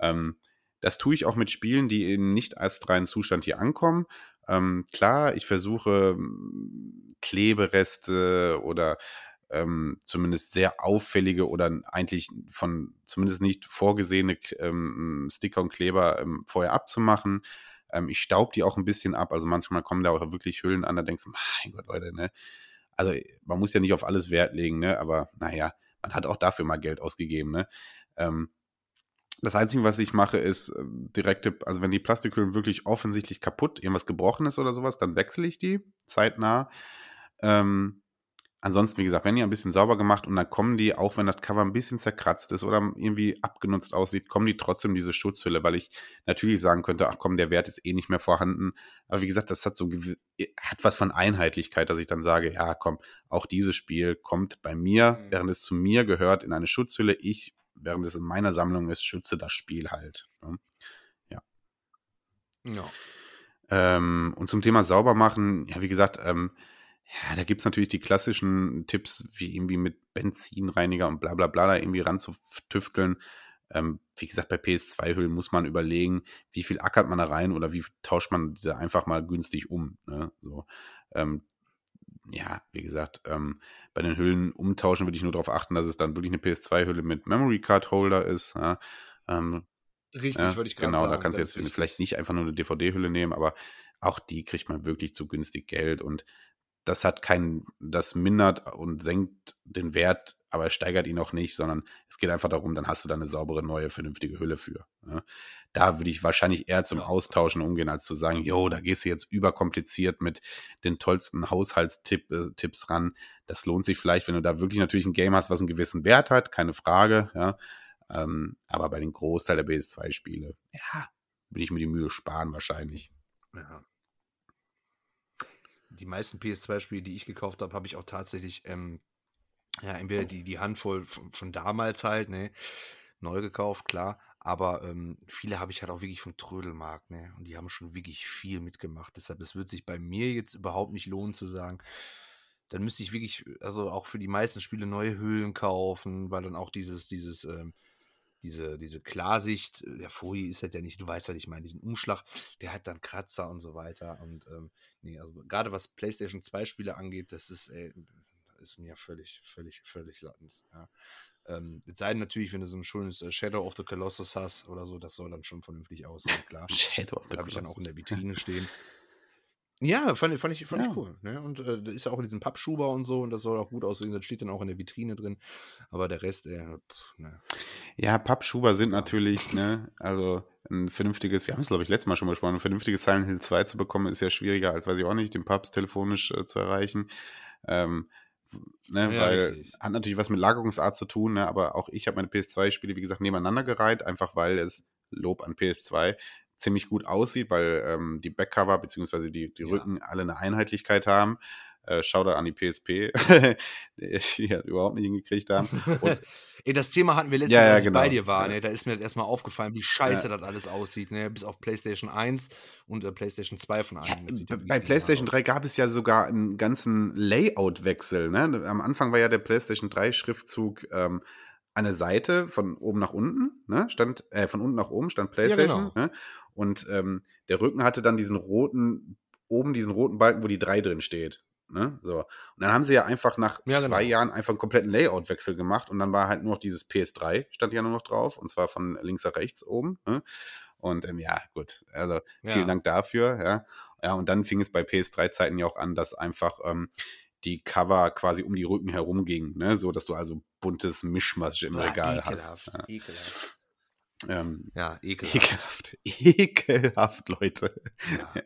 Ähm, das tue ich auch mit Spielen, die in nicht astreinen Zustand hier ankommen. Ähm, klar, ich versuche hm, Klebereste oder ähm, zumindest sehr auffällige oder eigentlich von zumindest nicht vorgesehene ähm, Sticker und Kleber ähm, vorher abzumachen. Ähm, ich staub die auch ein bisschen ab. Also manchmal kommen da auch wirklich Hüllen an, da denkst du, mein Gott, Leute, ne? Also man muss ja nicht auf alles Wert legen, ne? Aber naja, man hat auch dafür mal Geld ausgegeben, ne? Ähm, das Einzige, was ich mache, ist äh, direkte, also wenn die Plastikhüllen wirklich offensichtlich kaputt, irgendwas gebrochen ist oder sowas, dann wechsle ich die zeitnah. Ähm, ansonsten, wie gesagt, wenn die ein bisschen sauber gemacht und dann kommen die, auch wenn das Cover ein bisschen zerkratzt ist oder irgendwie abgenutzt aussieht, kommen die trotzdem diese Schutzhülle, weil ich natürlich sagen könnte, ach komm, der Wert ist eh nicht mehr vorhanden. Aber wie gesagt, das hat so hat was von Einheitlichkeit, dass ich dann sage, ja komm, auch dieses Spiel kommt bei mir, mhm. während es zu mir gehört, in eine Schutzhülle. Ich, während es in meiner Sammlung ist, schütze das Spiel halt. Ne? Ja. Ja. Ähm, und zum Thema sauber machen, ja, wie gesagt, ähm, ja, da gibt es natürlich die klassischen Tipps, wie irgendwie mit Benzinreiniger und bla bla bla da irgendwie ranzutüfteln. Ähm, wie gesagt, bei PS2-Hüllen muss man überlegen, wie viel ackert man da rein oder wie tauscht man diese einfach mal günstig um. Ne? So, ähm, ja, wie gesagt, ähm, bei den Hüllen umtauschen würde ich nur darauf achten, dass es dann wirklich eine PS2-Hülle mit Memory Card Holder ist. Ja? Ähm, Richtig, ja, würde ich gerade genau, sagen. Genau, da kannst du jetzt wichtig. vielleicht nicht einfach nur eine DVD-Hülle nehmen, aber auch die kriegt man wirklich zu günstig Geld und das hat keinen, das mindert und senkt den Wert, aber steigert ihn auch nicht, sondern es geht einfach darum, dann hast du da eine saubere, neue, vernünftige Hülle für. Ja. Da würde ich wahrscheinlich eher zum Austauschen umgehen, als zu sagen, jo, da gehst du jetzt überkompliziert mit den tollsten Haushaltstipps äh, ran. Das lohnt sich vielleicht, wenn du da wirklich natürlich ein Game hast, was einen gewissen Wert hat, keine Frage, ja. Ähm, aber bei den Großteil der BS2-Spiele, ja, würde ich mir die Mühe sparen wahrscheinlich. Ja die meisten PS2-Spiele, die ich gekauft habe, habe ich auch tatsächlich, ähm, ja, entweder die, die Handvoll von, von damals halt, ne, neu gekauft, klar, aber ähm, viele habe ich halt auch wirklich vom Trödelmarkt, ne, und die haben schon wirklich viel mitgemacht. Deshalb, es wird sich bei mir jetzt überhaupt nicht lohnen zu sagen, dann müsste ich wirklich, also auch für die meisten Spiele neue Hüllen kaufen, weil dann auch dieses, dieses, ähm, diese, diese Klarsicht äh, der Folie ist halt ja nicht, du weißt, was ich meine, diesen Umschlag, der hat dann Kratzer und so weiter. Und ähm, nee, also gerade was PlayStation 2 Spiele angeht, das ist, ey, ist mir völlig, völlig, völlig lattens. Ja. Ähm, es sei denn natürlich, wenn du so ein schönes äh, Shadow of the Colossus hast oder so, das soll dann schon vernünftig aussehen, klar. Shadow of the Colossus. habe ich dann auch in der Vitrine stehen. Ja, fand, fand, ich, fand ja. ich cool. Ne? Und äh, da ist ja auch in diesem Pappschuber und so und das soll auch gut aussehen. Das steht dann auch in der Vitrine drin. Aber der Rest, äh, pff, ne. Ja, Pappschuber sind natürlich, ne, also ein vernünftiges, wir haben es glaube ich letztes Mal schon besprochen, ein vernünftiges Silent Hill 2 zu bekommen, ist ja schwieriger als, weiß ich auch nicht, den Papst telefonisch äh, zu erreichen. Ähm, ne, ja, weil richtig. hat natürlich was mit Lagerungsart zu tun, ne, aber auch ich habe meine PS2-Spiele, wie gesagt, nebeneinander gereiht, einfach weil es Lob an PS2 ziemlich gut aussieht, weil ähm, die Backcover bzw. die, die Rücken alle eine Einheitlichkeit haben. Äh, Shoutout an die PSP, die ja überhaupt nicht hingekriegt haben. Und, Ey, das Thema hatten wir letztens, ja, ja, als ich genau. bei dir war. Ne? Da ist mir erstmal aufgefallen, wie scheiße das alles aussieht. Ne? Bis auf PlayStation 1 und äh, PlayStation 2 von einem. Ja, bei PlayStation 3 gab es ja sogar einen ganzen Layout-Wechsel. Ne? Am Anfang war ja der PlayStation 3-Schriftzug ähm, eine Seite von oben nach unten, ne? stand äh, von unten nach oben stand PlayStation, genau. ne? Und ähm, der Rücken hatte dann diesen roten oben diesen roten Balken, wo die 3 drin steht. Ne? So. Und dann haben sie ja einfach nach ja, zwei genau. Jahren einfach einen kompletten Layout-Wechsel gemacht und dann war halt nur noch dieses PS3, stand ja nur noch drauf, und zwar von links nach rechts oben. Ne? Und ähm, ja, gut, also vielen ja. Dank dafür, ja. Ja, und dann fing es bei PS3-Zeiten ja auch an, dass einfach ähm, die Cover quasi um die Rücken herum gingen, ne? so dass du also buntes Mischmasch im Boah, Regal ekelhaft, hast. Ja. Ekelhaft. Ähm, ja, ekelhaft. Ekelhaft, ekelhaft Leute. Ja.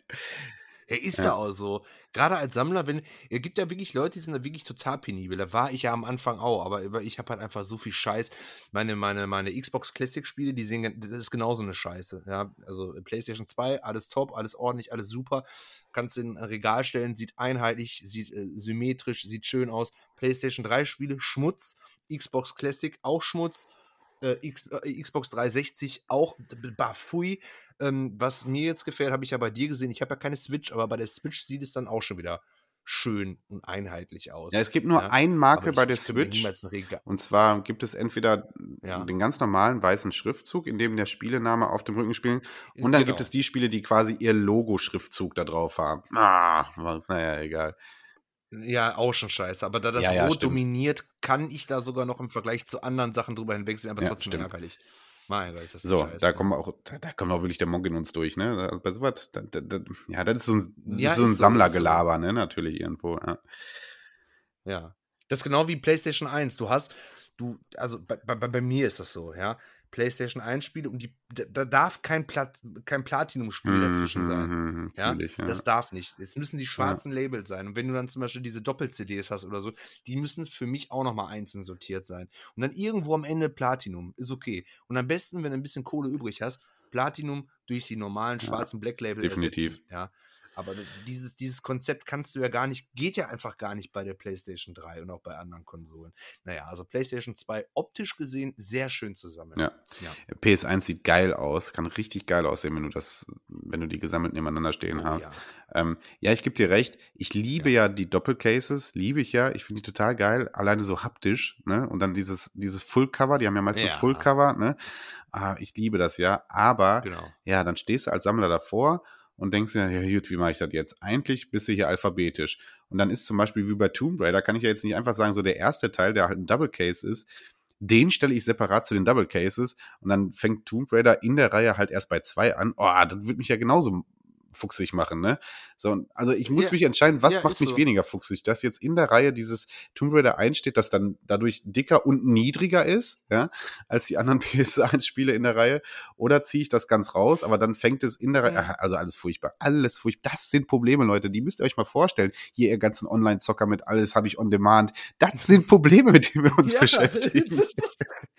Er ist ja. da auch so. Gerade als Sammler, wenn, er gibt ja wirklich Leute, die sind da wirklich total penibel. Da war ich ja am Anfang auch, aber ich habe halt einfach so viel Scheiß. Meine, meine, meine Xbox Classic-Spiele, die sehen, das ist genauso eine Scheiße. Ja, also PlayStation 2, alles top, alles ordentlich, alles super. Kannst in ein Regal stellen, sieht einheitlich, sieht äh, symmetrisch, sieht schön aus. PlayStation 3 Spiele, Schmutz. Xbox Classic, auch Schmutz äh, X, äh, Xbox 360 auch bafui. Ähm, was mir jetzt gefällt, habe ich ja bei dir gesehen. Ich habe ja keine Switch, aber bei der Switch sieht es dann auch schon wieder schön und einheitlich aus. Ja, es gibt nur ja? ein Marke bei der Switch. Und zwar gibt es entweder ja. den ganz normalen weißen Schriftzug, in dem der Spielename auf dem Rücken spielt. Und dann genau. gibt es die Spiele, die quasi ihr Logo-Schriftzug da drauf haben. Ah, naja, egal. Ja, auch schon scheiße. Aber da das ja, ja, Rot stimmt. dominiert, kann ich da sogar noch im Vergleich zu anderen Sachen drüber hinwegsehen, aber ja, trotzdem stimmt. ärgerlich. Mein Gott, ist das so, scheiße, da kommen auch, da, da kommt auch wirklich der Monk in uns durch, ne? Bei sowas, da, da, ja, das ist so ein, ja, so ein Sammlergelaber, ne? Natürlich irgendwo. Ja. ja. Das ist genau wie PlayStation 1. Du hast, du, also bei, bei, bei mir ist das so, ja. PlayStation 1 Spiele und die, da darf kein, Plat, kein Platinum-Spiel mm, dazwischen sein. Mm, ja? Ich, ja? Das darf nicht. Es müssen die schwarzen ja. Labels sein. Und wenn du dann zum Beispiel diese Doppel-CDs hast oder so, die müssen für mich auch nochmal einzeln sortiert sein. Und dann irgendwo am Ende Platinum, ist okay. Und am besten, wenn du ein bisschen Kohle übrig hast, Platinum durch die normalen schwarzen ja, Black Label definitiv. Ersetzen. Ja. Aber dieses, dieses Konzept kannst du ja gar nicht, geht ja einfach gar nicht bei der PlayStation 3 und auch bei anderen Konsolen. Naja, also PlayStation 2 optisch gesehen sehr schön zusammen. Ja. ja. PS1 sieht geil aus, kann richtig geil aussehen, wenn du das, wenn du die gesammelt nebeneinander stehen oh, hast. Ja. Ähm, ja, ich gebe dir recht. Ich liebe ja. ja die Doppelcases, liebe ich ja. Ich finde die total geil, alleine so haptisch, ne? Und dann dieses, dieses Full-Cover, die haben ja meistens Full-Cover, ne? Ah, ich liebe das ja. Aber genau. ja, dann stehst du als Sammler davor und denkst dir, ja gut, wie mache ich das jetzt? Eigentlich bist du hier alphabetisch. Und dann ist zum Beispiel wie bei Tomb Raider, kann ich ja jetzt nicht einfach sagen, so der erste Teil, der halt ein Double Case ist, den stelle ich separat zu den Double Cases und dann fängt Tomb Raider in der Reihe halt erst bei zwei an. Oh, das würde mich ja genauso fuchsig machen, ne? So, also ich muss ja. mich entscheiden, was ja, macht mich so. weniger fuchsig? Dass jetzt in der Reihe dieses Tomb Raider einsteht, das dann dadurch dicker und niedriger ist, ja, als die anderen PS1-Spiele in der Reihe, oder ziehe ich das ganz raus, aber dann fängt es in der Reihe, ja. also alles furchtbar, alles furchtbar. Das sind Probleme, Leute, die müsst ihr euch mal vorstellen. Hier, ihr ganzen Online-Zocker mit alles habe ich on demand. Das sind Probleme, mit denen wir uns beschäftigen.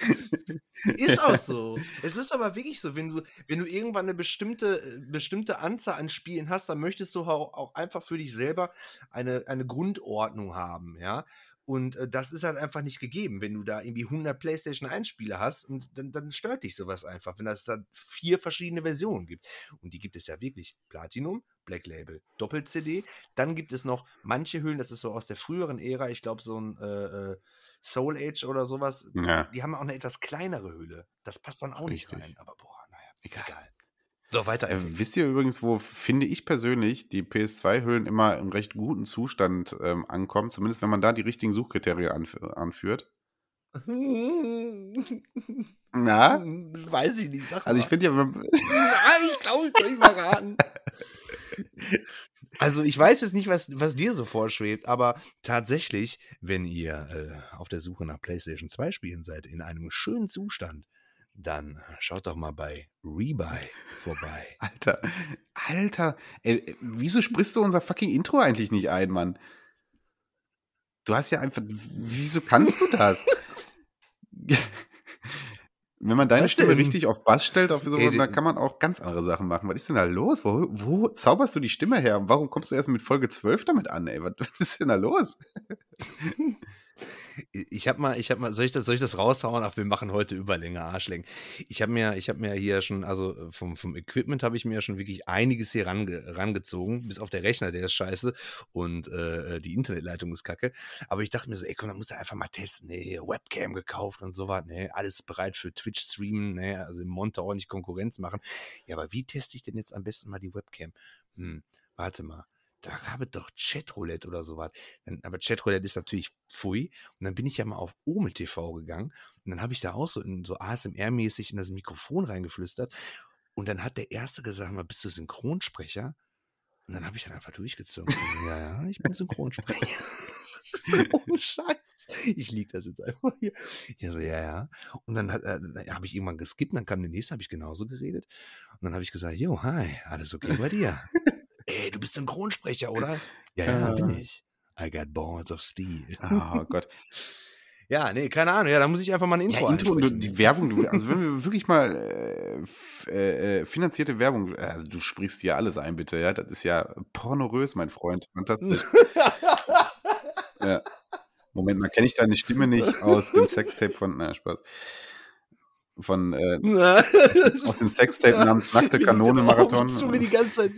Ist auch so. Es ist aber wirklich so, wenn du, wenn du irgendwann eine bestimmte, äh, bestimmte Anzahl an Spielen hast, dann möchtest du auch, auch einfach für dich selber eine, eine Grundordnung haben, ja. Und äh, das ist halt einfach nicht gegeben, wenn du da irgendwie 100 PlayStation 1 Spiele hast und dann, dann stört dich sowas einfach, wenn es dann vier verschiedene Versionen gibt. Und die gibt es ja wirklich. Platinum, Black Label, Doppel-CD. Dann gibt es noch manche Hüllen, das ist so aus der früheren Ära, ich glaube so ein äh, äh Soul Age oder sowas, ja. die haben auch eine etwas kleinere Hülle. Das passt dann auch Richtig. nicht rein. Aber boah, naja, egal. egal. So, weiter. Äh, wisst ihr übrigens, wo finde ich persönlich die PS2-Hüllen immer im recht guten Zustand ähm, ankommen, zumindest wenn man da die richtigen Suchkriterien anf anführt? Na? Weiß ich nicht. also ich finde ja. Nein, ich glaube, ich soll ich mal raten. Also ich weiß jetzt nicht, was, was dir so vorschwebt, aber tatsächlich, wenn ihr äh, auf der Suche nach PlayStation 2 Spielen seid, in einem schönen Zustand, dann schaut doch mal bei Rebuy vorbei. Alter, Alter, ey, wieso sprichst du unser fucking Intro eigentlich nicht ein, Mann? Du hast ja einfach, wieso kannst du das? Wenn man deine Was Stimme denn? richtig auf Bass stellt, auf so, Ey, dann kann man auch ganz andere Sachen machen. Was ist denn da los? Wo, wo zauberst du die Stimme her? Warum kommst du erst mit Folge 12 damit an, ey? Was, was ist denn da los? Ich habe mal, ich habe mal, soll ich das, soll ich das raushauen? Ach, wir machen heute Überlänge, Arschlängen. Ich habe mir, ich habe mir hier schon, also äh, vom, vom Equipment habe ich mir schon wirklich einiges hier range, rangezogen, bis auf der Rechner, der ist scheiße und äh, die Internetleitung ist kacke. Aber ich dachte mir so, ey, komm, da muss er einfach mal testen. Nee, Webcam gekauft und so was. Nee, alles bereit für Twitch streamen, nee, also im Monte ordentlich Konkurrenz machen. Ja, aber wie teste ich denn jetzt am besten mal die Webcam? Hm, warte mal da habe doch Chatroulette oder sowas. Aber Chatroulette ist natürlich pfui. Und dann bin ich ja mal auf Ome TV gegangen und dann habe ich da auch so, so ASMR-mäßig in das Mikrofon reingeflüstert. Und dann hat der Erste gesagt, mal, bist du Synchronsprecher? Und dann habe ich dann einfach durchgezogen. ja, ja, ich bin Synchronsprecher. oh Scheiß. Ich liege das jetzt einfach hier. Ja, so, ja, ja. Und dann, äh, habe ich irgendwann geskippt, dann kam der nächste, habe ich genauso geredet. Und dann habe ich gesagt, jo, hi, alles okay bei dir? Ey, du bist Synchronsprecher, oder? Ja, ja, bin ich. I got balls of steel. Oh Gott. Ja, nee, keine Ahnung. Ja, da muss ich einfach mal ein Intro Ja, Intro und du, die Werbung, du, also wenn wir wirklich mal äh, äh, äh, finanzierte Werbung, äh, du sprichst hier alles ein, bitte, ja, das ist ja pornorös, mein Freund, fantastisch. ja. Moment mal, kenne ich deine Stimme nicht aus dem Sextape von, na, Spaß, von, äh, aus dem Sextape namens Nackte Kanone Marathon. Zunge die ganze Zeit.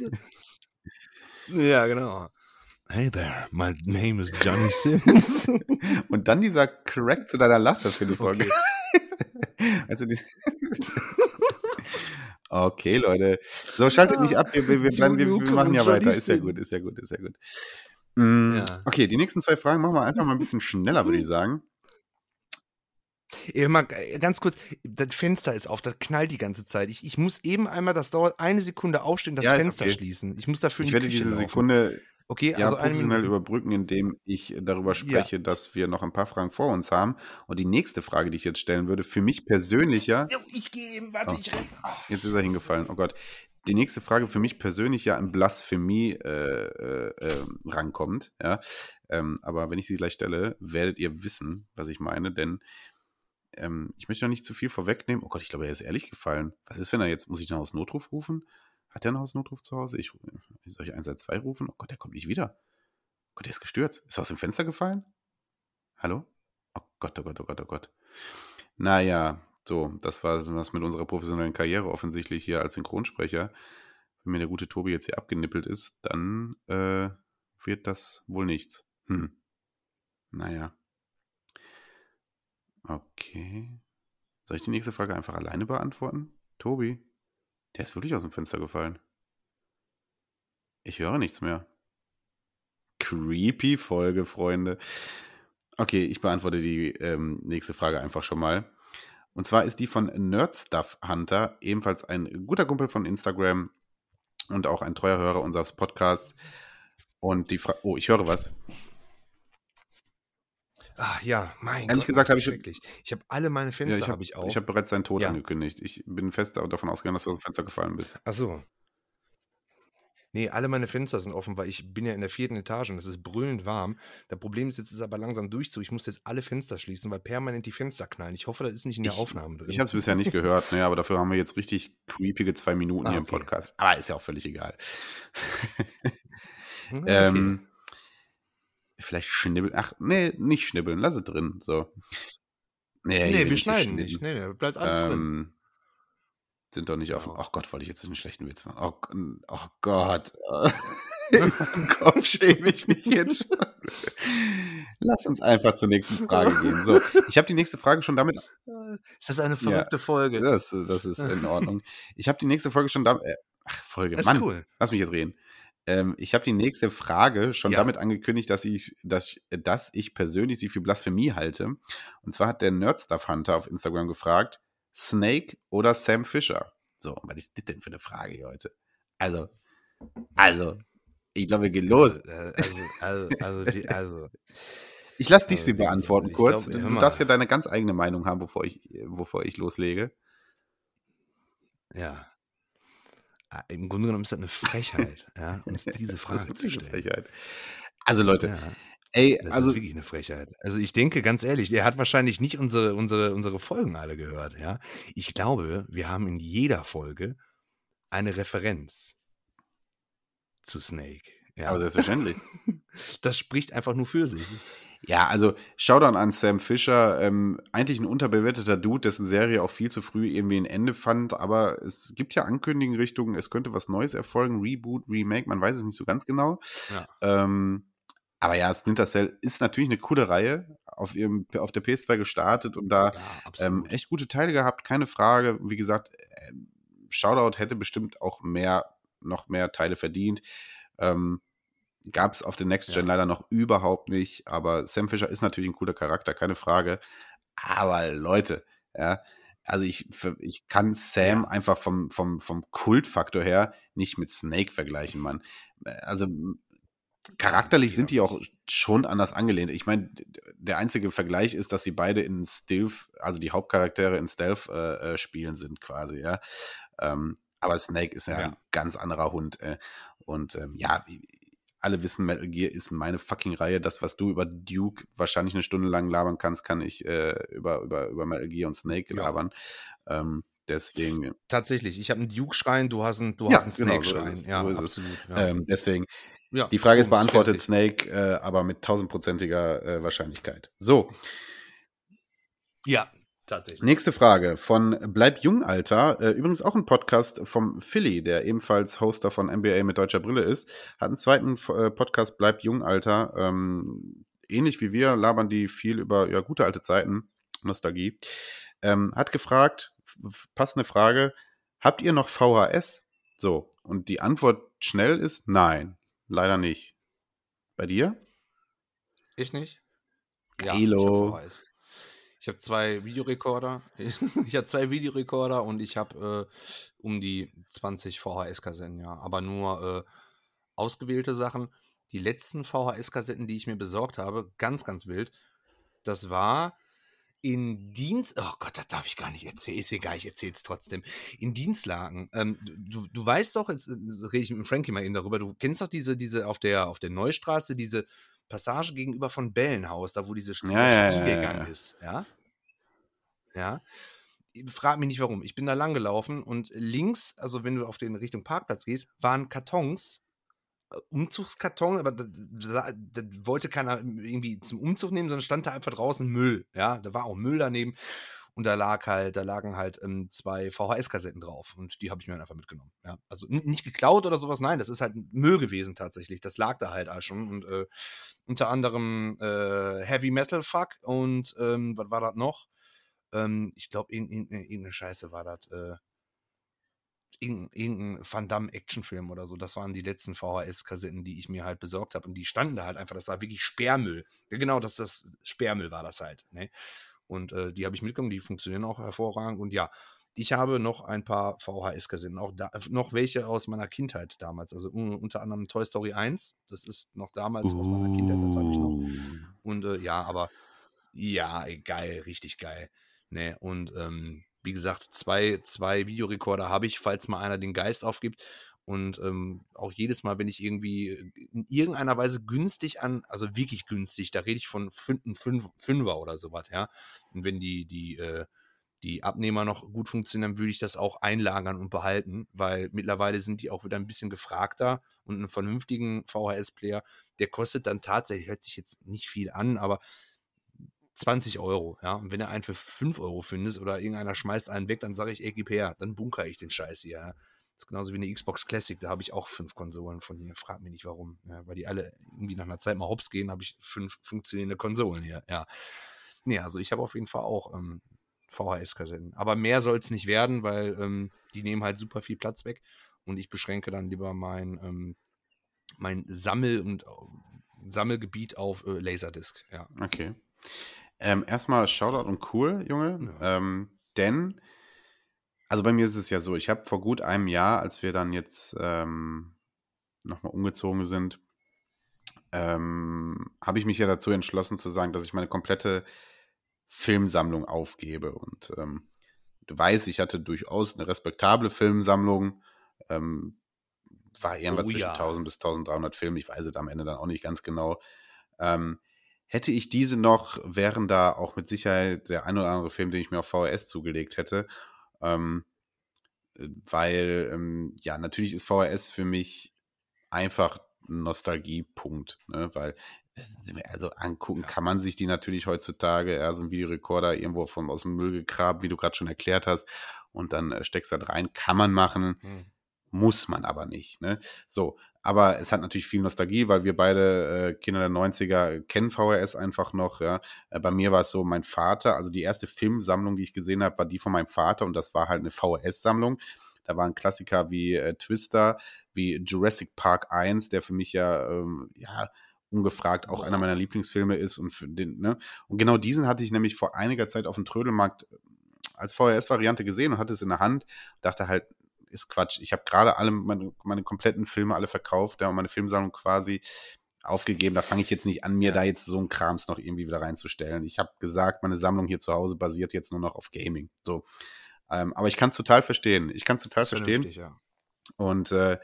Ja, genau. Hey there, my name is Johnny Sins. Und dann dieser Crack zu deiner Lache für die Folge. also die okay, Leute. So, schaltet nicht ab, wir, wir, wir, bleiben, wir, wir machen ja weiter. Ist ja gut, ist ja gut, ist ja gut. Mm, Ja. Okay, die nächsten zwei Fragen machen wir einfach mal ein bisschen schneller, würde ich sagen. Mal äh, ganz kurz, das Fenster ist auf, das knallt die ganze Zeit. Ich, ich muss eben einmal, das dauert eine Sekunde aufstehen, das Ja, Fenster okay. schließen. Ich muss dafür in Ich werde Küche diese laufen. Sekunde Okay, ja, also professionell überbrücken, indem ich darüber spreche, dass wir noch ein paar Fragen vor uns haben. Und die nächste Frage, die ich jetzt stellen würde, für mich persönlicher, Jo, Ich gehe eben, warte, Oh. ich renn. Jetzt ist er hingefallen. Oh Gott. Die nächste Frage für mich persönlich ja in Blasphemie äh, äh, ähm, rankommt. Ja? Ähm, aber wenn ich sie gleich stelle, werdet ihr wissen, was ich meine, denn ähm, ich möchte noch nicht zu viel vorwegnehmen. Oh Gott, ich glaube, er ist ehrlich gefallen. Was ist, wenn er jetzt, muss ich einen Hausnotruf rufen? Hat er einen Hausnotruf zu Hause? Ich, soll ich 112 rufen? Oh Gott, der kommt nicht wieder. Oh Gott, der ist gestürzt. Ist er aus dem Fenster gefallen? Hallo? Oh Gott, oh Gott, oh Gott, oh Gott. Naja, so, das war was mit unserer professionellen Karriere offensichtlich hier als Synchronsprecher. Wenn mir der gute Tobi jetzt hier abgenippelt ist, dann äh, wird das wohl nichts. Hm. Naja. Okay. Soll ich die nächste Frage einfach alleine beantworten? Tobi, der ist wirklich aus dem Fenster gefallen. Ich höre nichts mehr. Creepy Folge, Freunde. Okay, ich beantworte die ähm, nächste Frage einfach schon mal. Und zwar ist die von Nerdstuff Hunter, ebenfalls ein guter Kumpel von Instagram und auch ein treuer Hörer unseres Podcasts. Und die Frage, oh, ich höre was. Ah, ja, mein Ehrlich Gott, gesagt habe ich-. Ich habe alle meine Ja, Fenster ich habe habe ich auf. ich hab bereits deinen Tod Ja. angekündigt. Ich bin fest davon ausgegangen, dass du aus dem Fenster gefallen bist. Ach so. Nee, alle meine Fenster sind offen, weil ich bin ja in der vierten Etage und es ist brüllend warm. Das Problem ist, jetzt ist aber langsam durchzu. Ich muss jetzt alle Fenster schließen, weil permanent die Fenster knallen. Ich hoffe, das ist nicht in der Ich- Aufnahme drin. Ich habe es bisher nicht gehört, ne, aber dafür haben wir jetzt richtig creepige zwei Minuten Ah, hier im okay. Podcast. Aber ist ja auch völlig egal. Hm, okay. ähm, vielleicht schnibbeln. Ach, nee, nicht schnibbeln. Lass es drin. So. Nee, nee, wir schneiden nicht. Nee, nee, bleibt alles drin. ähm, sind doch nicht auf. Ach Gott, wollte ich jetzt einen schlechten Witz machen. Oh, oh Gott. Meinem Kopf schäme ich mich jetzt schon. Lass uns einfach zur nächsten Frage gehen. So, ich habe die nächste Frage schon damit. Ist das eine verrückte Folge? Das, das ist in Ordnung. Ich habe die nächste Folge schon damit. Äh, ach, Folge. Das Mann, ist cool. lass mich jetzt reden. Ähm, ich habe die nächste Frage schon Ja. damit angekündigt, dass ich, dass, dass ich persönlich sie für Blasphemie halte. Und zwar hat der Nerdstuff Hunter auf Instagram gefragt: Snake oder Sam Fisher? So, was ist das denn für eine Frage hier heute? Also, also, ich glaube, wir gehen los. Äh, Also, also, also, wie- also. Ich lasse dich Also, sie beantworten ich kurz. glaub, du darfst ja deine ganz eigene Meinung haben, bevor ich, bevor ich loslege. Ja. Ah, Im Grunde genommen ist das eine Frechheit, ja, uns diese Frage zu stellen. Frechheit. Also Leute, Ja, ey, das also ist wirklich eine Frechheit. Also ich denke ganz ehrlich, der hat wahrscheinlich nicht unsere, unsere, unsere Folgen alle gehört, ja. Ich glaube, wir haben in jeder Folge eine Referenz zu Snake. Ja. aber selbstverständlich. das spricht einfach nur für sich. Ja, also Shoutout an Sam Fisher, ähm, eigentlich ein unterbewerteter Dude, dessen Serie auch viel zu früh irgendwie ein Ende fand, aber es gibt ja Ankündigungen Richtung, es könnte was Neues erfolgen, Reboot, Remake, man weiß es nicht so ganz genau. Ja. Ähm, aber ja, Splinter Cell ist natürlich eine coole Reihe, auf, ihrem, auf der PS2 gestartet und da Ja, ähm, echt gute Teile gehabt, keine Frage. Wie gesagt, ähm, Shoutout hätte bestimmt auch mehr, noch mehr Teile verdient. Ähm, Gab es auf der Next Gen Ja. leider noch überhaupt nicht, aber Sam Fisher ist natürlich ein cooler Charakter, keine Frage. Aber Leute, ja, also ich, ich kann Sam Ja. einfach vom, vom, vom Kultfaktor her nicht mit Snake vergleichen, Mann. Also charakterlich sind die auch schon anders angelehnt. Ich meine, der einzige Vergleich ist, dass sie beide in Stealth, also die Hauptcharaktere in Stealth-Spielen sind quasi, ja. Ähm, aber Snake ist ja, Ja. ein ganz anderer Hund. Äh. Und ähm, ja, alle wissen, Metal Gear ist meine fucking Reihe. Das, was du über Duke wahrscheinlich eine Stunde lang labern kannst, kann ich äh, über, über, über Metal Gear und Snake labern. Ja. Ähm, deswegen. Tatsächlich, ich habe einen Duke-Schrein, du hast einen, du ja, hast einen genau, Snake-Schrein. So ja, so absolut. Ja. Ähm, deswegen. Ja, die Frage ist beantwortet, Snake, äh, aber mit tausendprozentiger äh, Wahrscheinlichkeit. So. Ja, Tatsächlich. Nächste Frage von Bleib Jung, Alter. Äh, übrigens auch ein Podcast vom Philly, der ebenfalls Hoster von NBA mit deutscher Brille ist. Hat einen zweiten äh, Podcast, Bleib Jung, Alter. Ähm, ähnlich wie wir labern die viel über ja, gute alte Zeiten, Nostalgie. Ähm, hat gefragt, passende Frage, habt ihr noch VHS? So, und die Antwort schnell ist nein, leider nicht. Bei dir? Ich nicht. Geilo. Ja, ich ich habe zwei Videorekorder. ich habe zwei Videorekorder und ich habe äh, um die 20 VHS-Kassetten, ja. Aber nur äh, ausgewählte Sachen. Die letzten VHS-Kassetten, die ich mir besorgt habe, ganz, ganz wild. Das war in Dienst. Oh Gott, das darf ich gar nicht erzählen. Ist egal, ich erzähle es trotzdem. In Dienstlagen. Ähm, du, du weißt doch, jetzt, äh, rede ich mit Frankie mal eben darüber. Du kennst doch diese, diese auf der, auf der Neustraße, diese Passage gegenüber von Bellenhaus, da wo diese, dieser ja, Spiegelgang ja, ja, ist, ja? Ja. Frag mich nicht warum. Ich bin da lang gelaufen und links, also wenn du auf den Richtung Parkplatz gehst, waren Kartons, äh, Umzugskarton, aber da, da, da, wollte keiner irgendwie zum Umzug nehmen, sondern stand da einfach draußen Müll. Ja, da war auch Müll daneben. Und da lag halt, da lagen halt ähm, zwei VHS-Kassetten drauf und die habe ich mir einfach mitgenommen. Ja, also nicht geklaut oder sowas, nein, das ist halt Müll gewesen tatsächlich. Das lag da halt auch schon und äh, unter anderem äh, Heavy Metal Fuck und ähm, was war das noch? Ähm, ich glaube, irgendeine in, in, Scheiße war das. Äh, irgendein Van Damme-Actionfilm oder so. Das waren die letzten VHS-Kassetten, die ich mir halt besorgt habe. Und die standen da halt einfach. Das war wirklich Sperrmüll. Ja, genau, das, das Sperrmüll war das halt. Ne? Und äh, die habe ich mitgenommen, die funktionieren auch hervorragend. Und ja, ich habe noch ein paar VHS-Kassetten, auch da, noch welche aus meiner Kindheit damals. Also un, unter anderem Toy Story 1, das ist noch damals uh. aus meiner Kindheit, das habe ich noch. Uh. Und äh, ja, aber ja, geil, richtig geil. Ne, und ähm, wie gesagt, zwei, zwei Videorekorder habe ich, falls mal einer den Geist aufgibt. Und ähm, auch jedes Mal, wenn ich irgendwie in irgendeiner Weise günstig an, also wirklich günstig, da rede ich von fünf, fünf, Fünfer oder sowas, ja. Und wenn die, die, äh, die Abnehmer noch gut funktionieren, dann würde ich das auch einlagern und behalten, weil mittlerweile sind die auch wieder ein bisschen gefragter und einen vernünftigen VHS-Player, der kostet dann tatsächlich, hört sich jetzt nicht viel an, aber 20 Euro, ja. Und wenn er einen für 5 Euro findest oder irgendeiner schmeißt einen weg, dann sage ich, ey, gib her, dann bunkere ich den Scheiß hier, ja. Das ist genauso wie eine Xbox Classic, da habe ich auch fünf Konsolen von hier. Frag mich nicht warum. Ja, weil die alle irgendwie nach einer Zeit mal hops gehen, habe ich fünf funktionierende Konsolen hier, ja. Nee, also ich habe auf jeden Fall auch ähm, VHS-Kassetten. Aber mehr soll es nicht werden, weil ähm, die nehmen halt super viel Platz weg. Und ich beschränke dann lieber mein, ähm, mein Sammel- und äh, Sammelgebiet auf äh, Laserdisc, ja. Okay. Ähm, erstmal Shoutout und cool, Junge. Ja. Ähm, denn, also bei mir ist es ja so, ich habe vor gut einem Jahr, als wir dann jetzt ähm, nochmal umgezogen sind, ähm, habe ich mich ja dazu entschlossen zu sagen, dass ich meine komplette Filmsammlung aufgebe. Und ähm, du weißt, ich hatte durchaus eine respektable Filmsammlung. Ähm, war irgendwas oh, zwischen ja. 1000 bis 1300 Filme. Ich weiß es am Ende dann auch nicht ganz genau. Ähm, Hätte ich diese noch, wären da auch mit Sicherheit der ein oder andere Film, den ich mir auf VHS zugelegt hätte. Ähm, äh, weil, ähm, ja, natürlich ist VHS für mich einfach ein Nostalgiepunkt, ne? weil also angucken kann man sich die natürlich heutzutage, ja, so ein Videorekorder irgendwo vom, aus dem Müll gegraben, wie du gerade schon erklärt hast, und dann äh, steckst du da rein, kann man machen, hm. muss man aber nicht. Ne? So, aber es hat natürlich viel Nostalgie, weil wir beide äh, Kinder der 90er kennen VHS einfach noch. Ja. Äh, bei mir war es so, mein Vater, also die erste Filmsammlung, die ich gesehen habe, war die von meinem Vater und das war halt eine VHS-Sammlung. Da waren Klassiker wie äh, Twister, wie Jurassic Park 1, der für mich ja, ähm, ja ungefragt auch einer meiner Lieblingsfilme ist. Und, für den, ne? und genau diesen hatte ich nämlich vor einiger Zeit auf dem Trödelmarkt äh, als VHS-Variante gesehen und hatte es in der Hand. Dachte halt, ist Quatsch. Ich habe gerade alle meine, meine kompletten Filme alle verkauft, ja, meine Filmsammlung quasi aufgegeben. Da fange ich jetzt nicht an, mir ja. da jetzt so ein Krams noch irgendwie wieder reinzustellen. Ich habe gesagt, meine Sammlung hier zu Hause basiert jetzt nur noch auf Gaming. So. Ähm, aber ich kann es total verstehen. Ich kann es total verstehen. Ja. Und äh,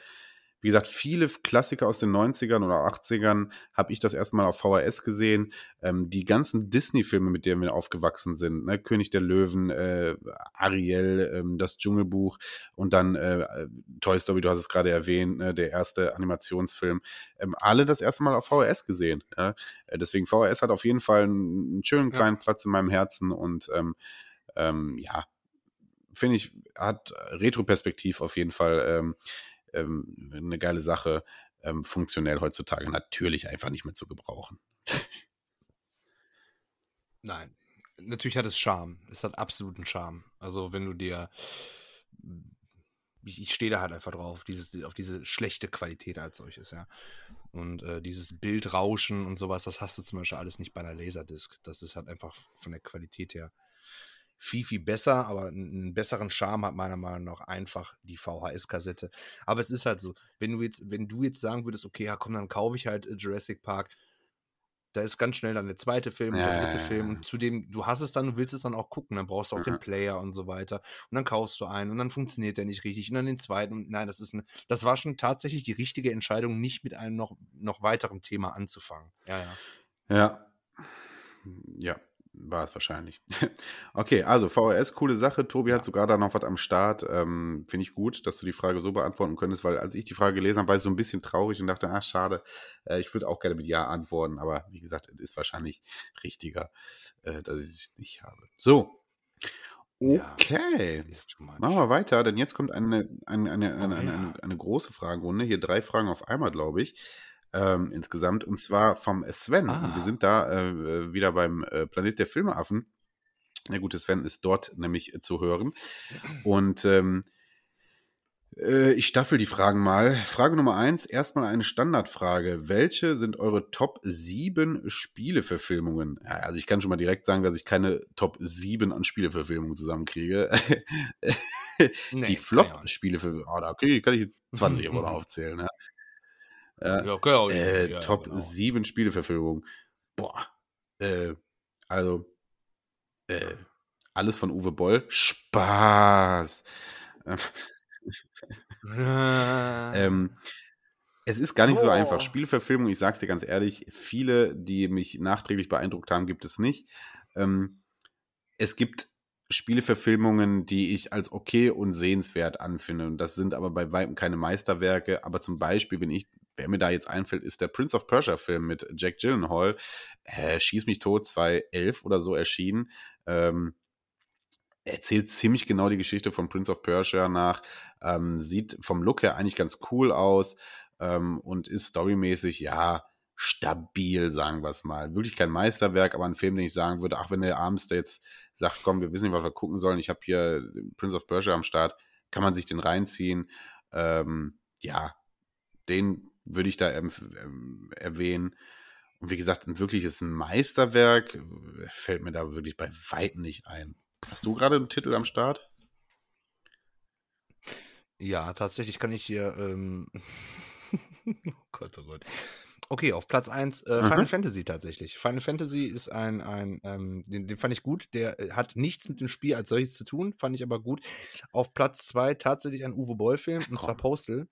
wie gesagt, viele Klassiker aus den 90ern oder 80ern habe ich das erstmal auf VHS gesehen. Ähm, die ganzen Disney-Filme, mit denen wir aufgewachsen sind, ne? König der Löwen, äh, Ariel, ähm, das Dschungelbuch und dann äh, Toy Story, du hast es gerade erwähnt, ne? der erste Animationsfilm, ähm, alle das erste Mal auf VHS gesehen. Ja? Äh, deswegen VHS hat auf jeden Fall einen, einen schönen kleinen ja. Platz in meinem Herzen und ähm, ähm, ja, finde ich, hat Retroperspektiv auf jeden Fall ähm, eine geile Sache, ähm, funktionell heutzutage natürlich einfach nicht mehr zu gebrauchen. Nein, natürlich hat es Charme. Es hat absoluten Charme. Also wenn du dir ich, ich stehe da halt einfach drauf, dieses, auf diese schlechte Qualität als solches, ja. Und äh, dieses Bildrauschen und sowas, das hast du zum Beispiel alles nicht bei einer Laserdisc. Das ist halt einfach von der Qualität her viel, viel besser, aber einen besseren Charme hat meiner Meinung nach einfach die VHS-Kassette. Aber es ist halt so, wenn du jetzt, wenn du jetzt sagen würdest, okay, ja komm, dann kaufe ich halt äh, Jurassic Park, da ist ganz schnell dann der zweite Film ja, der dritte ja, Film und zudem, du hast es dann, du willst es dann auch gucken, dann brauchst du auch mhm. den Player und so weiter und dann kaufst du einen und dann funktioniert der nicht richtig und dann den zweiten und nein, das ist eine, das war schon tatsächlich die richtige Entscheidung, nicht mit einem noch, noch weiteren Thema anzufangen. Ja, ja. Ja. Ja, war es wahrscheinlich. okay, also VHS, coole Sache. Tobi ja. hat sogar da noch was am Start. Ähm, Finde ich gut, dass du die Frage so beantworten könntest, weil als ich die Frage gelesen habe, war ich so ein bisschen traurig und dachte, ach, schade. Äh, ich würde auch gerne mit Ja antworten, aber wie gesagt, es ist wahrscheinlich richtiger, äh, dass ich es nicht habe. So. Okay. Ja, Machen wir weiter, denn jetzt kommt eine, eine, eine, oh, eine, ja. eine, große Fragerunde. Hier drei Fragen auf einmal, glaube ich ähm, insgesamt. Und zwar vom Sven. Ah. Wir sind da äh, wieder beim äh, Planet der Filmeaffen. Der gute Sven ist dort nämlich äh, zu hören. Und ähm, äh, ich staffel die Fragen mal. Frage Nummer eins, erstmal eine Standardfrage. Welche sind eure Top 7 Spieleverfilmungen? Ja, also ich kann schon mal direkt sagen, dass ich keine Top 7 an Spieleverfilmungen zusammenkriege. nee, die Flop-Spieleverfilmungen, oh, da kann ich 20 immer noch aufzählen. Ja. Ja, ja, genau. Äh, ja, Top genau. 7 Spieleverfilmung. Boah. Äh, also, äh, alles von Uwe Boll. Spaß. ähm, es ist gar nicht oh. so einfach. Spieleverfilmung, ich sag's dir ganz ehrlich, viele, die mich nachträglich beeindruckt haben, gibt es nicht. Ähm, es gibt Spieleverfilmungen, die ich als okay und sehenswert anfinde. Und das sind aber bei weitem keine Meisterwerke. Aber zum Beispiel, wenn ich wer mir da jetzt einfällt, ist der Prince of Persia Film mit Jack Gyllenhaal. Äh, Schieß mich tot, 2011 oder so erschienen. Ähm, erzählt ziemlich genau die Geschichte von Prince of Persia nach. Ähm, sieht vom Look her eigentlich ganz cool aus ähm, und ist storymäßig, ja, stabil, sagen wir es mal. Wirklich kein Meisterwerk, aber ein Film, den ich sagen würde, ach, wenn der abends da jetzt sagt, komm, wir wissen nicht, was wir gucken sollen, ich habe hier Prince of Persia am Start, kann man sich den reinziehen. Ähm, ja, den würde ich da ähm, erwähnen. Und wie gesagt, ein wirkliches Meisterwerk äh, fällt mir da wirklich bei weitem nicht ein. Hast du gerade einen Titel am Start? Ja, tatsächlich kann ich hier. Ähm oh Gott, oh Gott. Okay, auf Platz 1 äh, mhm. Final Fantasy tatsächlich. Final Fantasy ist ein, ein ähm, den, den, fand ich gut. Der äh, hat nichts mit dem Spiel als solches zu tun, fand ich aber gut. Auf Platz 2 tatsächlich ein Uwe Boll-Film, und zwar Postal.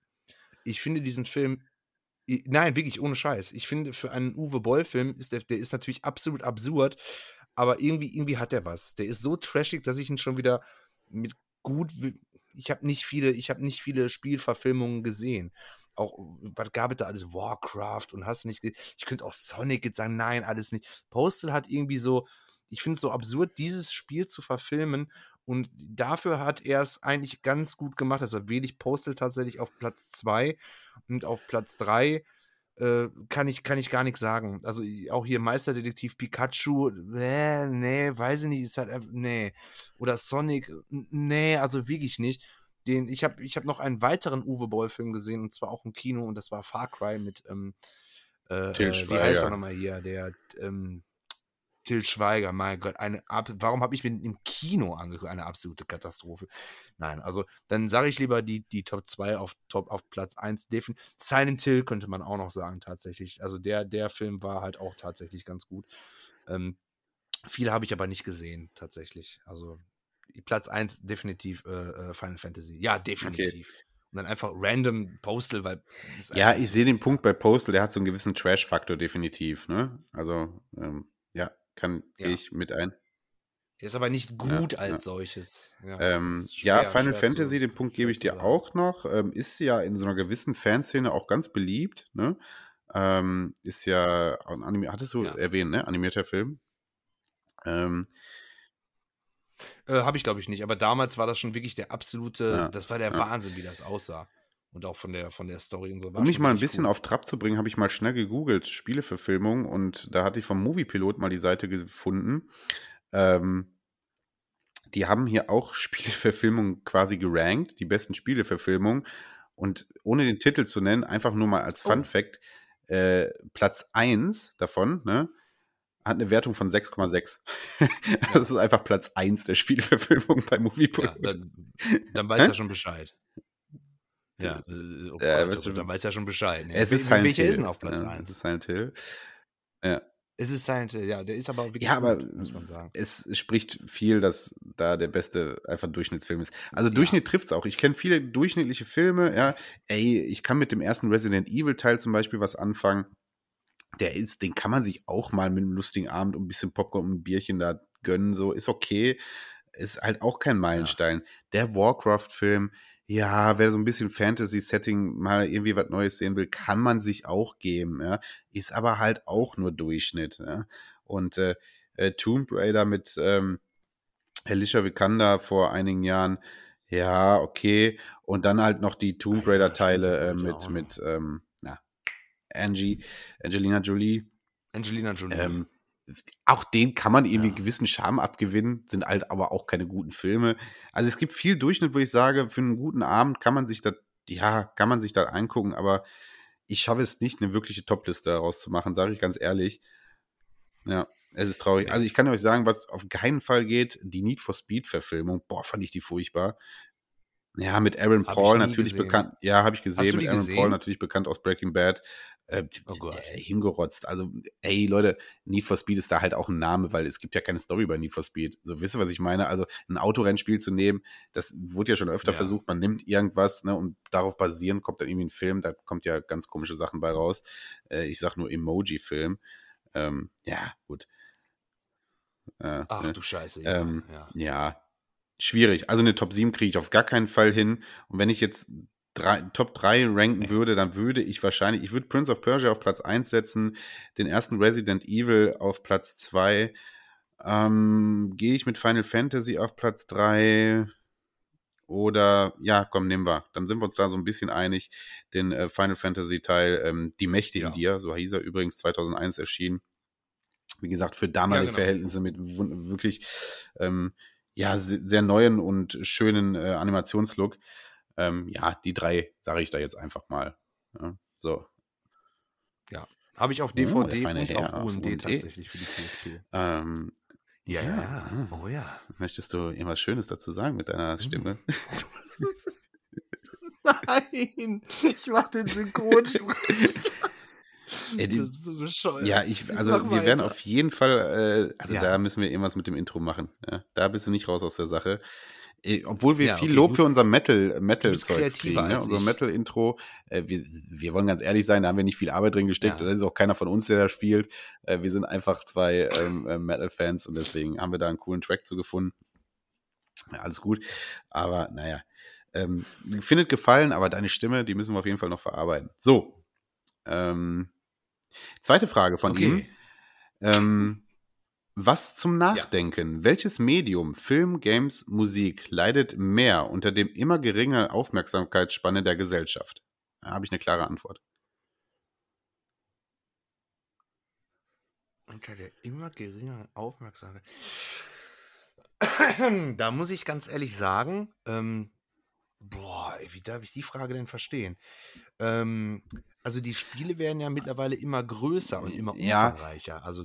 Ich finde diesen Film Nein, wirklich ohne Scheiß. Ich finde, für einen Uwe Boll-Film ist der, der ist natürlich absolut absurd, aber irgendwie, irgendwie hat er was. Der ist so trashig, dass ich ihn schon wieder mit gut. Ich habe nicht viele, ich habe nicht viele Spielverfilmungen gesehen. Auch, was gab es da alles? Warcraft und hast nicht. Ich könnte auch Sonic jetzt sagen, nein, alles nicht. Postal hat irgendwie so, ich finde es so absurd, dieses Spiel zu verfilmen und dafür hat er es eigentlich ganz gut gemacht. Also wähle ich Postal tatsächlich auf Platz 2 und auf Platz 3 äh, kann, ich, kann ich gar nichts sagen. Also auch hier Meisterdetektiv Pikachu, äh, nee, weiß ich nicht, ist halt einfach, nee. Oder Sonic, nee, also wirklich nicht. Den, ich habe ich hab noch einen weiteren Uwe Boll-Film gesehen und zwar auch im Kino und das war Far Cry mit, ähm, äh, äh wie heißt er nochmal hier, der, ähm, Till Schweiger, mein Gott, eine warum habe ich mir im Kino angeguckt? Eine absolute Katastrophe. Nein, also dann sage ich lieber die, die Top 2 auf Top auf Platz 1. Silent Till könnte man auch noch sagen, tatsächlich. Also der, der Film war halt auch tatsächlich ganz gut. Ähm, viele habe ich aber nicht gesehen, tatsächlich. Also Platz 1 definitiv äh, äh, Final Fantasy. Ja, definitiv. Okay. Und dann einfach random Postal, weil. Ja, ich sehe den Punkt bei Postal, der hat so einen gewissen Trash-Faktor definitiv, ne? Also, ähm, ja, kann ja. ich mit ein. Der ist aber nicht gut ja, als ja. solches. Ja, ähm, schwer, Final Fantasy, zu, den Punkt gebe ich dir auch noch. Ähm, ist ja in so einer gewissen Fanszene auch ganz beliebt. Ne? Ähm, ist ja, Anime, hattest du erwähnt, ne? Animierter Film. Ähm, äh, Habe ich, glaube ich, nicht. Aber damals war das schon wirklich der absolute, das war der Wahnsinn, wie das aussah. Und auch von der, von der Story und so. um mich mal ein bisschen cool. auf Trab zu bringen, habe ich mal schnell gegoogelt, Spieleverfilmung. Und da hatte ich vom Moviepilot mal die Seite gefunden. Ähm, die haben hier auch Spieleverfilmungen quasi gerankt, die besten Spieleverfilmungen. Und ohne den Titel zu nennen, einfach nur mal als oh. Fun Fact, äh, Platz 1 davon, ne, hat eine Wertung von 6,6. das ist einfach Platz 1 der Spieleverfilmung bei Moviepilot. Ja, dann, dann weiß er schon Bescheid. Ja, äh, oh Gott, ja, weißt du, dann weiß er schon Bescheid. Ne? Es ist Silent Welcher ist denn auf Platz ja, 1? Es ist Silent Hill. Ja. Es ist Silent Hill, ja, der ist aber wirklich ja, aber gut, muss man sagen. Es spricht viel, dass da der beste einfach Durchschnittsfilm ist. Also Durchschnitt ja. trifft es auch. Ich kenne viele durchschnittliche Filme, ja. Ey, ich kann mit dem ersten Resident Evil Teil zum Beispiel was anfangen. Der ist, den kann man sich auch mal mit einem lustigen Abend und ein bisschen Popcorn und ein Bierchen da gönnen, so ist okay. Ist halt auch kein Meilenstein. Ja. Der Warcraft-Film, ja, wer so ein bisschen Fantasy-Setting mal irgendwie was Neues sehen will, kann man sich auch geben, ja. Ist aber halt auch nur Durchschnitt, ja. Und äh, äh, Tomb Raider mit ähm, Alicia Vikander vor einigen Jahren, ja, okay. Und dann halt noch die Tomb Raider-Teile äh, mit, mit ähm, na, Angie, Angelina Jolie. Angelina Jolie. Ähm, auch den kann man irgendwie ja. gewissen Charme abgewinnen, sind halt aber auch keine guten Filme. Also es gibt viel Durchschnitt, wo ich sage, für einen guten Abend kann man sich da, ja, kann man sich da angucken, aber ich schaffe es nicht, eine wirkliche Topliste daraus zu machen, sage ich ganz ehrlich. Ja, es ist traurig. Also ich kann euch sagen, was auf keinen Fall geht, die Need for Speed Verfilmung, boah, fand ich die furchtbar. Ja, mit Aaron Paul natürlich gesehen. bekannt. Ja, habe ich gesehen. Mit Aaron gesehen? Paul natürlich bekannt aus Breaking Bad. Äh, oh Gott. hingerotzt. Also, ey, Leute, Need for Speed ist da halt auch ein Name, weil es gibt ja keine Story bei Need for Speed. So, wisst ihr, was ich meine? Also, ein Autorennspiel zu nehmen, das wurde ja schon öfter ja. versucht. Man nimmt irgendwas, ne, und darauf basierend kommt dann irgendwie ein Film, da kommt ja ganz komische Sachen bei raus. Äh, ich sag nur Emoji-Film. Ähm, ja, gut. Äh, Ach ne? du Scheiße. Ja, ähm, ja. ja, schwierig. Also eine Top 7 kriege ich auf gar keinen Fall hin. Und wenn ich jetzt drei, Top 3 ranken würde, dann würde ich wahrscheinlich, ich würde Prince of Persia auf Platz 1 setzen, den ersten Resident Evil auf Platz 2. Ähm, Gehe ich mit Final Fantasy auf Platz 3? Oder, ja, komm, nehmen wir. Dann sind wir uns da so ein bisschen einig. Den äh, Final Fantasy Teil, ähm, Die Mächte ja. in dir, so hieß er übrigens 2001 erschienen. Wie gesagt, für damalige ja, genau. Verhältnisse mit wirklich, ähm, ja, sehr neuen und schönen äh, Animationslook. Ähm, ja, die drei sage ich da jetzt einfach mal. Ja, so. Ja, habe ich auf DVD oh, und auf UMD, UMD tatsächlich für die PSP. Ähm, ja, ja, ja, oh ja. Möchtest du irgendwas Schönes dazu sagen mit deiner hm. Stimme? Nein, ich mache den Synchronsprecher. Ey, die, das ist so bescheuert. Ja, ich, also Mach wir weiter. werden auf jeden Fall, äh, also ja. da müssen wir irgendwas mit dem Intro machen. Ja? Da bist du nicht raus aus der Sache. Äh, obwohl wir ja, viel okay, Lob für unser Metal, Metal Zeugs kriegen, ne? unser Metal Intro. Äh, wir, wir wollen ganz ehrlich sein, da haben wir nicht viel Arbeit drin gesteckt. Ja. Da ist auch keiner von uns, der da spielt. Äh, wir sind einfach zwei ähm, äh, Metal Fans und deswegen haben wir da einen coolen Track zu gefunden. Ja, alles gut. Aber naja, ähm, findet gefallen, aber deine Stimme, die müssen wir auf jeden Fall noch verarbeiten. So. Ähm, zweite Frage von okay. ihm. Ähm, was zum Nachdenken. Ja. Welches Medium, Film, Games, Musik leidet mehr unter dem immer geringeren Aufmerksamkeitsspanne der Gesellschaft? Da habe ich eine klare Antwort. Unter der immer geringeren Aufmerksamkeit. Da muss ich ganz ehrlich sagen, ähm, boah, wie darf ich die Frage denn verstehen? Ähm, also die Spiele werden ja mittlerweile immer größer und immer umfangreicher. Ja. Also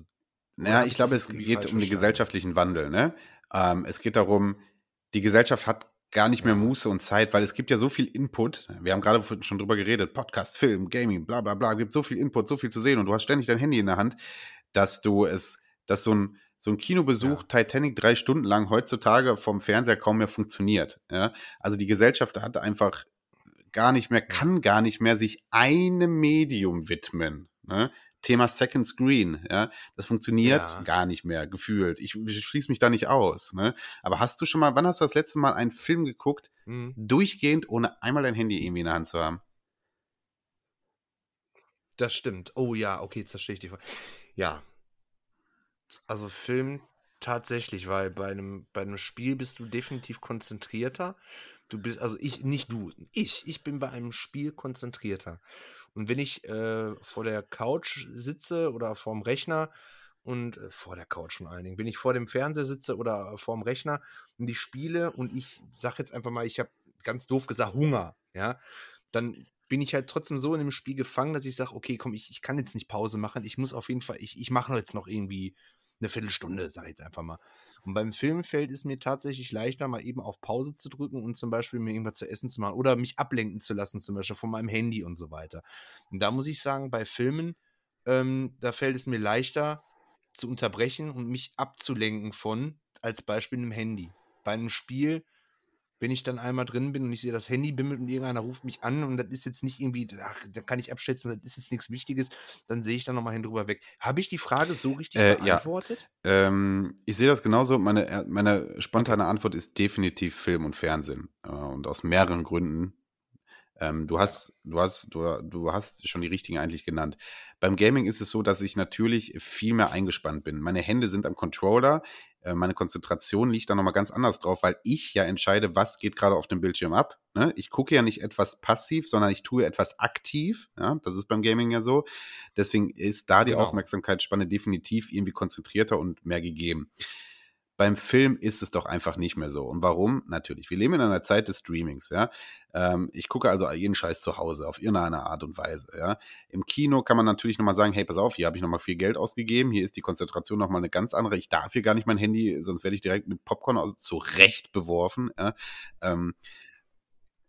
naja, ich glaube, es geht um den gesellschaftlichen Wandel. Ne? Ähm, es geht darum, die Gesellschaft hat gar nicht mehr Muße und Zeit, weil es gibt ja so viel Input. Wir haben gerade schon drüber geredet, Podcast, Film, Gaming, bla bla bla, es gibt so viel Input, so viel zu sehen und du hast ständig dein Handy in der Hand, dass du es, dass so ein, so ein Kinobesuch ja. Titanic drei Stunden lang heutzutage vom Fernseher kaum mehr funktioniert. Ja? Also die Gesellschaft hat einfach gar nicht mehr, kann gar nicht mehr sich einem Medium widmen. Ne? Thema Second Screen, ja, das funktioniert ja. gar nicht mehr, gefühlt. Ich, ich schließe mich da nicht aus. Ne? Aber hast du schon mal, wann hast du das letzte Mal einen Film geguckt, mhm. durchgehend, ohne einmal dein Handy irgendwie in der Hand zu haben? Das stimmt. Oh ja, okay, jetzt verstehe ich die Frage. Ja. Also Film tatsächlich, weil bei einem, bei einem Spiel bist du definitiv konzentrierter. Du bist, also ich, nicht du, ich, ich bin bei einem Spiel konzentrierter. Und wenn ich äh, vor der Couch sitze oder vorm Rechner und äh, vor der Couch vor allen Dingen, wenn ich vor dem Fernseher sitze oder vorm Rechner und ich spiele und ich sage jetzt einfach mal, ich habe ganz doof gesagt Hunger, ja, dann bin ich halt trotzdem so in dem Spiel gefangen, dass ich sage, okay, komm, ich, ich kann jetzt nicht Pause machen, ich muss auf jeden Fall, ich, ich mache jetzt noch irgendwie eine Viertelstunde, sage ich jetzt einfach mal. Und beim Film fällt es mir tatsächlich leichter, mal eben auf Pause zu drücken und zum Beispiel mir irgendwas zu essen zu machen oder mich ablenken zu lassen, zum Beispiel von meinem Handy und so weiter. Und da muss ich sagen, bei Filmen, ähm, da fällt es mir leichter zu unterbrechen und mich abzulenken von, als Beispiel einem Handy. Bei einem Spiel wenn ich dann einmal drin bin und ich sehe, das Handy bimmelt und irgendeiner ruft mich an und das ist jetzt nicht irgendwie, ach, da kann ich abschätzen, das ist jetzt nichts Wichtiges, dann sehe ich da nochmal hin drüber weg. Habe ich die Frage so richtig äh, beantwortet? Ja. Ähm, ich sehe das genauso. Meine, äh, meine spontane Antwort ist definitiv Film und Fernsehen. Äh, und aus mehreren Gründen. Ähm, du hast, du hast, du, du hast schon die richtigen eigentlich genannt. Beim Gaming ist es so, dass ich natürlich viel mehr eingespannt bin. Meine Hände sind am Controller. Äh, meine Konzentration liegt da nochmal ganz anders drauf, weil ich ja entscheide, was geht gerade auf dem Bildschirm ab. Ne? Ich gucke ja nicht etwas passiv, sondern ich tue etwas aktiv. Ja? Das ist beim Gaming ja so. Deswegen ist da die genau. Aufmerksamkeitsspanne definitiv irgendwie konzentrierter und mehr gegeben. Beim Film ist es doch einfach nicht mehr so. Und warum? Natürlich. Wir leben in einer Zeit des Streamings, ja. Ähm, ich gucke also jeden Scheiß zu Hause auf irgendeine Art und Weise, ja. Im Kino kann man natürlich nochmal sagen, hey, pass auf, hier habe ich nochmal viel Geld ausgegeben, hier ist die Konzentration nochmal eine ganz andere. Ich darf hier gar nicht mein Handy, sonst werde ich direkt mit Popcorn aus, zurecht beworfen, ja. Ähm,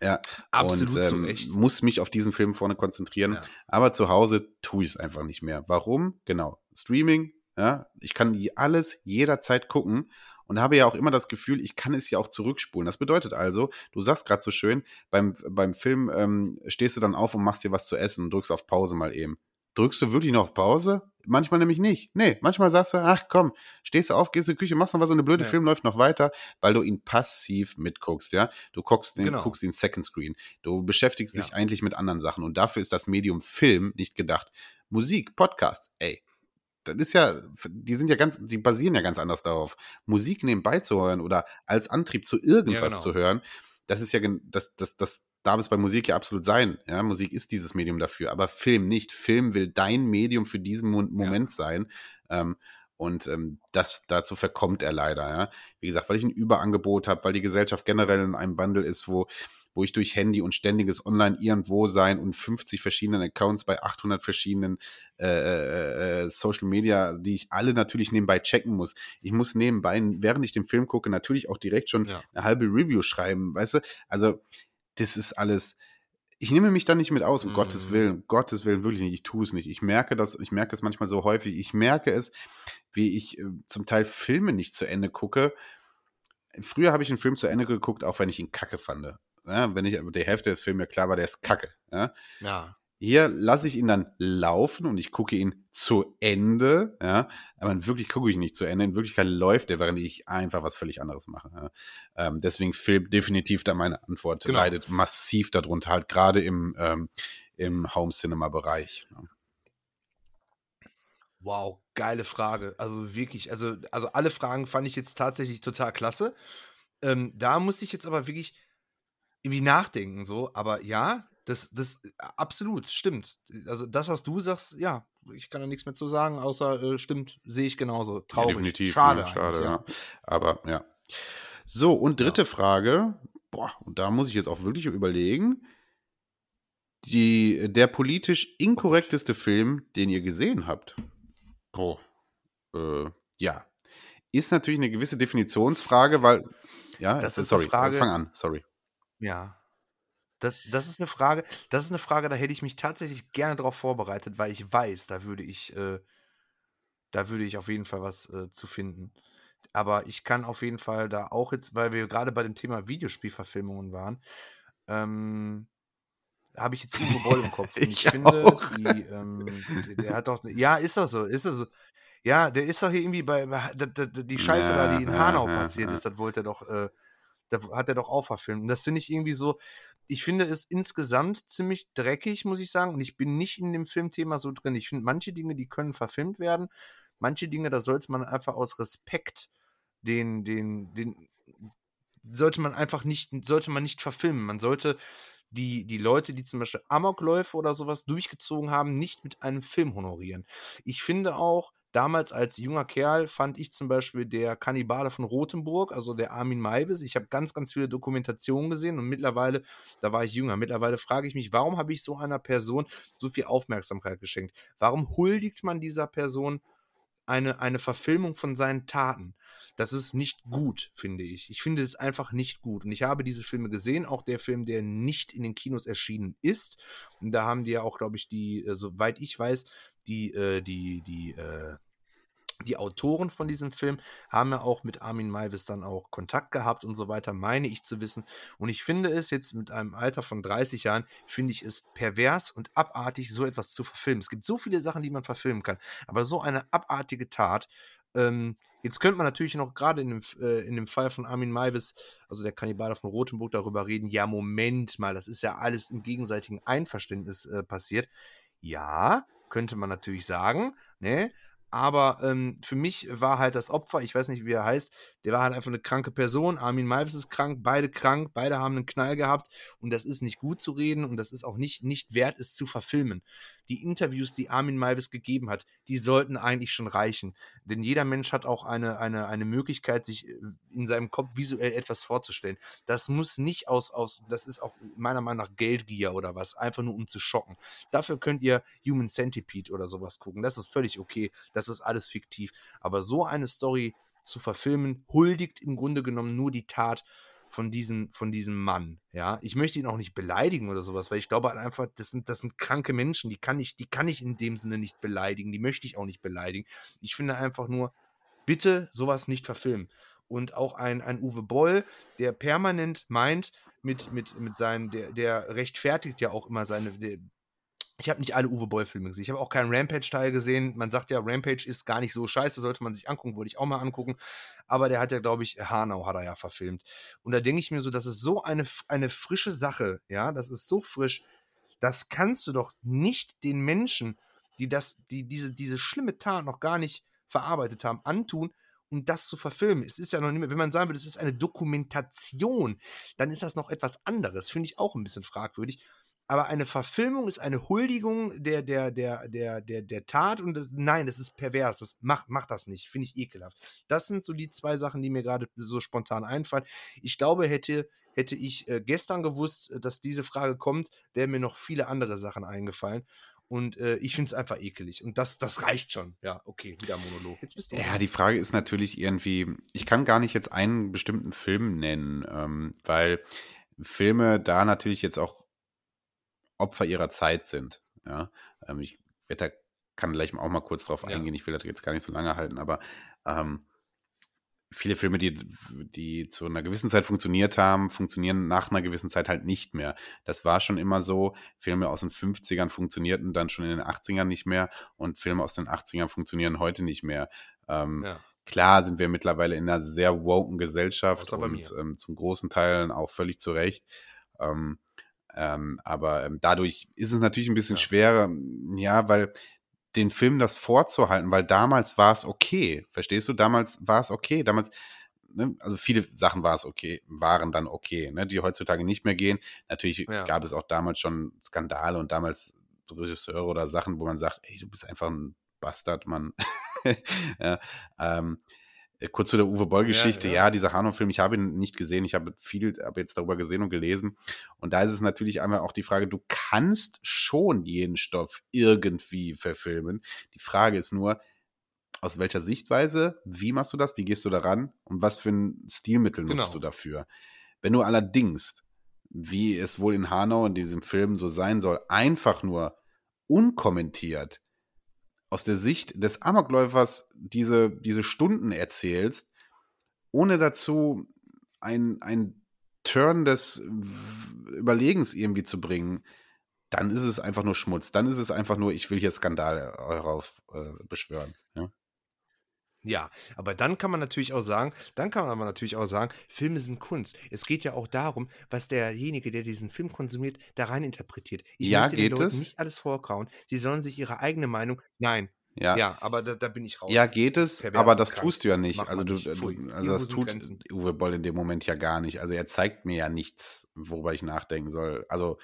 ja, absolut und, ähm, muss mich auf diesen Film vorne konzentrieren. Ja. Aber zu Hause tue ich es einfach nicht mehr. Warum? Genau. Streaming, ja, ich kann alles jederzeit gucken und habe ja auch immer das Gefühl, ich kann es ja auch zurückspulen. Das bedeutet also, du sagst gerade so schön, beim, beim Film ähm, stehst du dann auf und machst dir was zu essen und drückst auf Pause mal eben. Drückst du wirklich noch auf Pause? Manchmal nämlich nicht. Nee, manchmal sagst du, ach komm, stehst du auf, gehst in die Küche, machst noch was, so eine blöde ja. Film läuft noch weiter, weil du ihn passiv mitguckst, ja. Du guckst den, genau. guckst den Second Screen. Du beschäftigst ja. dich eigentlich mit anderen Sachen und dafür ist das Medium Film nicht gedacht. Musik, Podcast, ey, das ist ja, die sind ja ganz, die basieren ja ganz anders darauf. Musik nebenbei zu hören oder als Antrieb zu irgendwas ja, genau. zu hören, das ist ja, das, das, das darf es bei Musik ja absolut sein. Ja, Musik ist dieses Medium dafür, aber Film nicht. Film will dein Medium für diesen Moment ja. sein. Ähm, und ähm, das dazu verkommt er leider, ja. Wie gesagt, weil ich ein Überangebot habe, weil die Gesellschaft generell in einem Bundle ist, wo wo ich durch Handy und ständiges Online irgendwo sein und 50 verschiedenen Accounts bei 800 verschiedenen äh, äh, äh, Social Media, die ich alle natürlich nebenbei checken muss. Ich muss nebenbei, während ich den Film gucke, natürlich auch direkt schon ja. eine halbe Review schreiben, weißt du? Also, das ist alles, ich nehme mich da nicht mit aus, um mm. Gottes Willen, Gottes Willen, wirklich nicht. Ich tue es nicht. Ich merke das, ich merke es manchmal so häufig. Ich merke es, wie ich äh, zum Teil Filme nicht zu Ende gucke. Früher habe ich einen Film zu Ende geguckt, auch wenn ich ihn kacke fand ja, wenn ich die Hälfte des Films mir klar war, der ist kacke. Ja. ja. Hier lasse ich ihn dann laufen und ich gucke ihn zu Ende, ja, aber wirklich gucke ich nicht zu Ende. In Wirklichkeit läuft der, während ich einfach was völlig anderes mache. Ja. Ähm, deswegen Film definitiv da meine Antwort genau. leidet massiv darunter, halt gerade im, ähm, im Home-Cinema-Bereich. Ja. Wow, geile Frage. Also wirklich, also, also alle Fragen fand ich jetzt tatsächlich total klasse. Ähm, da musste ich jetzt aber wirklich irgendwie nachdenken, so, aber ja, das, das äh, absolut stimmt. Also das, was du sagst, ja, ich kann da nichts mehr zu sagen, außer äh, stimmt, sehe ich genauso. Traurig. Definitiv. Schade, ja, schade, ja. ja. Aber ja. So, und dritte ja. Frage, boah, und da muss ich jetzt auch wirklich überlegen. Die, der politisch inkorrekteste Film, den ihr gesehen habt. Oh. Äh, ja. Ist natürlich eine gewisse Definitionsfrage, weil. Ja, das ist sorry, Frage, fang an, sorry. Ja. Das, das ist eine Frage, das ist eine Frage, da hätte ich mich tatsächlich gerne darauf vorbereitet, weil ich weiß, da würde ich, äh, da würde ich auf jeden Fall was äh, zu finden. Aber ich kann auf jeden Fall da auch jetzt, weil wir gerade bei dem Thema Videospielverfilmungen waren, ähm, habe ich jetzt Uwe Boll im Kopf. Und ich, ich finde, die, ähm, der hat doch, ja, ist das so, ist das so. Ja, der ist doch hier irgendwie bei, die Scheiße ja, da, die in Hanau ja, passiert ja. ist, das wollte er doch, äh, da hat er doch auch verfilmt. Und das finde ich irgendwie so, ich finde es insgesamt ziemlich dreckig, muss ich sagen. Und ich bin nicht in dem Filmthema so drin. Ich finde manche Dinge, die können verfilmt werden. Manche Dinge, da sollte man einfach aus Respekt den, den, den, sollte man einfach nicht, sollte man nicht verfilmen. Man sollte die, die Leute, die zum Beispiel Amokläufe oder sowas durchgezogen haben, nicht mit einem Film honorieren. Ich finde auch, damals als junger Kerl fand ich zum Beispiel der Kannibale von Rothenburg, also der Armin Maivis. Ich habe ganz, ganz viele Dokumentationen gesehen und mittlerweile, da war ich jünger, mittlerweile frage ich mich, warum habe ich so einer Person so viel Aufmerksamkeit geschenkt? Warum huldigt man dieser Person eine, eine Verfilmung von seinen Taten? Das ist nicht gut, finde ich. Ich finde es einfach nicht gut. Und ich habe diese Filme gesehen, auch der Film, der nicht in den Kinos erschienen ist. Und da haben die ja auch, glaube ich, die, äh, soweit ich weiß, die, äh, die, die, äh, die Autoren von diesem Film haben ja auch mit Armin Maivis dann auch Kontakt gehabt und so weiter, meine ich zu wissen. Und ich finde es jetzt mit einem Alter von 30 Jahren, finde ich es pervers und abartig, so etwas zu verfilmen. Es gibt so viele Sachen, die man verfilmen kann, aber so eine abartige Tat, ähm, Jetzt könnte man natürlich noch gerade in, dem, äh, in dem Fall von Armin Maivis, also der Kannibale von Rothenburg, darüber reden, ja, Moment mal, das ist ja alles im gegenseitigen Einverständnis äh, passiert. Ja, könnte man natürlich sagen, ne? Aber ähm, für mich war halt das Opfer, ich weiß nicht, wie er heißt, der war halt einfach eine kranke Person. Armin Malvis ist krank, beide krank, beide haben einen Knall gehabt und das ist nicht gut zu reden und das ist auch nicht, nicht wert, es zu verfilmen. Die Interviews, die Armin Malvis gegeben hat, die sollten eigentlich schon reichen. Denn jeder Mensch hat auch eine, eine, eine Möglichkeit, sich äh, in seinem Kopf visuell etwas vorzustellen. Das muss nicht aus, aus, das ist auch meiner Meinung nach Geldgier oder was, einfach nur um zu schocken. Dafür könnt ihr Human Centipede oder sowas gucken. Das ist völlig okay. Das ist alles fiktiv. Aber so eine Story zu verfilmen, huldigt im Grunde genommen nur die Tat von diesem, von diesem Mann. Ja, ich möchte ihn auch nicht beleidigen oder sowas, weil ich glaube halt einfach, das sind, das sind kranke Menschen, die kann ich, die kann ich in dem Sinne nicht beleidigen, die möchte ich auch nicht beleidigen. Ich finde einfach nur, bitte sowas nicht verfilmen. Und auch ein, ein Uwe Boll, der permanent meint, mit, mit, mit seinen, der, der rechtfertigt ja auch immer seine, ich habe nicht alle Uwe Boll-Filme gesehen. Ich habe auch keinen Rampage-Teil gesehen. Man sagt ja, Rampage ist gar nicht so scheiße, sollte man sich angucken, wollte ich auch mal angucken. Aber der hat ja, glaube ich, Hanau hat er ja verfilmt. Und da denke ich mir so, das ist so eine, eine frische Sache, ja, das ist so frisch. Das kannst du doch nicht den Menschen, die das, die diese, diese schlimme Tat noch gar nicht verarbeitet haben, antun, um das zu verfilmen. Es ist ja noch nicht mehr, wenn man sagen würde, es ist eine Dokumentation, dann ist das noch etwas anderes. Finde ich auch ein bisschen fragwürdig aber eine Verfilmung ist eine Huldigung der, der, der, der, der, der Tat und das, nein, das ist pervers. Das macht, macht das nicht. Finde ich ekelhaft. Das sind so die zwei Sachen, die mir gerade so spontan einfallen. Ich glaube, hätte, hätte ich äh, gestern gewusst, äh, dass diese Frage kommt, wären mir noch viele andere Sachen eingefallen. Und äh, ich finde es einfach ekelig. Und das, das reicht schon. Ja, okay, wieder Monolog. Jetzt bist du. Ja, die Frage ist natürlich irgendwie, ich kann gar nicht jetzt einen bestimmten Film nennen, ähm, weil Filme da natürlich jetzt auch Opfer ihrer Zeit sind. Ja, ähm, ich werde da kann gleich auch mal kurz drauf eingehen. Ja. Ich will das jetzt gar nicht so lange halten, aber ähm, viele Filme, die, die zu einer gewissen Zeit funktioniert haben, funktionieren nach einer gewissen Zeit halt nicht mehr. Das war schon immer so. Filme aus den 50ern funktionierten dann schon in den 80ern nicht mehr und Filme aus den 80ern funktionieren heute nicht mehr. Ähm, ja. Klar sind wir mittlerweile in einer sehr woken Gesellschaft und ähm, zum großen Teil auch völlig zu Recht. Ähm, ähm, aber ähm, dadurch ist es natürlich ein bisschen ja. schwerer, ja, weil den Film das vorzuhalten, weil damals war es okay. Verstehst du? Damals war es okay. Damals, ne, also viele Sachen war es okay, waren dann okay, ne, die heutzutage nicht mehr gehen. Natürlich ja. gab es auch damals schon Skandale und damals Regisseure oder Sachen, wo man sagt, ey, du bist einfach ein Bastard, Mann. ja, ähm, äh, kurz zu der Uwe Boll-Geschichte. Ja, ja. ja, dieser Hanau-Film, ich habe ihn nicht gesehen. Ich habe viel, habe jetzt darüber gesehen und gelesen. Und da ist es natürlich einmal auch die Frage, du kannst schon jeden Stoff irgendwie verfilmen. Die Frage ist nur, aus welcher Sichtweise, wie machst du das, wie gehst du daran und was für ein Stilmittel nutzt genau. du dafür? Wenn du allerdings, wie es wohl in Hanau in diesem Film so sein soll, einfach nur unkommentiert aus der Sicht des Amokläufers diese, diese Stunden erzählst, ohne dazu ein, ein Turn des Überlegens irgendwie zu bringen, dann ist es einfach nur Schmutz. Dann ist es einfach nur, ich will hier Skandal darauf äh, beschwören. Ja? Ja, aber dann kann man natürlich auch sagen, dann kann man aber natürlich auch sagen, Filme sind Kunst. Es geht ja auch darum, was derjenige, der diesen Film konsumiert, da rein interpretiert. Ich Ja, möchte den geht Leuten es? nicht alles vorkauen. Sie sollen sich ihre eigene Meinung. Nein, Ja. ja, aber da, da bin ich raus. Ja, geht es, Pervers aber das krank. tust du ja nicht. Macht Also du, nicht. du also das tut Grenzen. Uwe Boll in dem Moment ja gar nicht. Also er zeigt mir ja nichts, worüber ich nachdenken soll. Also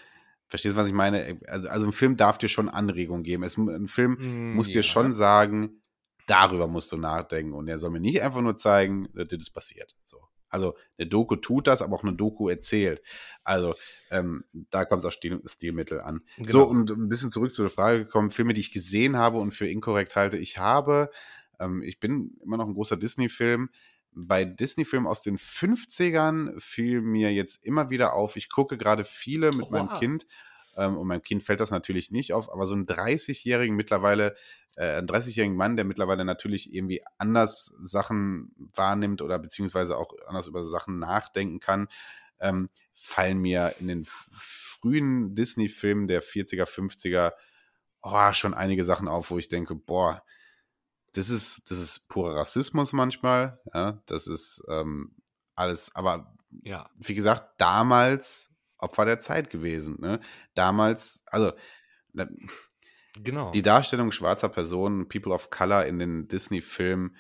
verstehst du, was ich meine? Also, also ein Film darf dir schon Anregungen geben. Es, ein Film Mm, muss dir ja. schon sagen, darüber musst du nachdenken. Und er soll mir nicht einfach nur zeigen, dass das passiert. So. Also eine Doku tut das, aber auch eine Doku erzählt. Also ähm, da kommt es auf Stil, Stilmittel an. So, Genau. und ein bisschen zurück zu der Frage gekommen, Filme, die ich gesehen habe und für inkorrekt halte. Ich habe, ähm, ich bin immer noch ein großer Disney-Film. Bei Disney-Filmen aus den 50ern fiel mir jetzt immer wieder auf, ich gucke gerade viele mit meinem Oha. Kind. Ähm, und meinem Kind fällt das natürlich nicht auf, aber so einen 30-jährigen mittlerweile, äh, einen 30-jährigen Mann, der mittlerweile natürlich irgendwie anders Sachen wahrnimmt oder beziehungsweise auch anders über Sachen nachdenken kann, ähm, fallen mir in den frühen Disney-Filmen der 40er, 50er oh, schon einige Sachen auf, wo ich denke, boah, das ist, das ist purer Rassismus manchmal, ja, das ist ähm, alles, aber Ja, wie gesagt, damals Opfer der Zeit gewesen. Ne? Damals, also ne, genau. die Darstellung schwarzer Personen, People of Color in den Disney-Filmen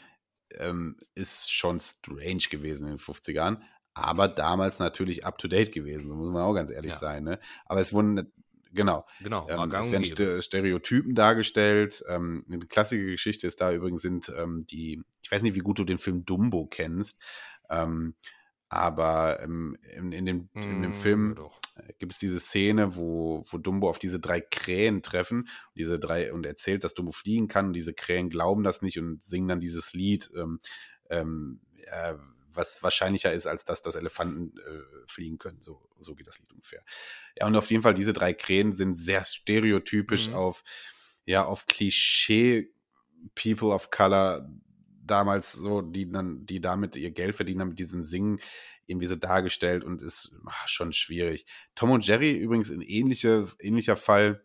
ähm, ist schon strange gewesen in den 50ern, aber damals natürlich up to date gewesen, muss man auch ganz ehrlich Ja. sein. Ne? Aber es wurden, genau, genau. ähm, es werden. Ste Stereotypen dargestellt. Ähm, eine klassische Geschichte ist da übrigens sind ähm, die, ich weiß nicht, wie gut du den Film Dumbo kennst, ähm, aber ähm, in, in, dem, in dem Mm, Film doch. gibt es diese Szene, wo, wo Dumbo auf diese drei Krähen treffen und diese drei und erzählt, dass Dumbo fliegen kann und diese Krähen glauben das nicht und singen dann dieses Lied, ähm, ähm, äh, was wahrscheinlicher ist, als dass das Elefanten äh, fliegen können. So, so geht das Lied ungefähr. Ja, und auf jeden Fall, diese drei Krähen sind sehr stereotypisch Mhm. auf, ja, auf Klischee People of Color damals so, die dann, die damit ihr Geld verdienen, haben mit diesem Singen irgendwie so dargestellt und ist ah, schon schwierig. Tom und Jerry übrigens ein ähnliche, ähnlicher Fall.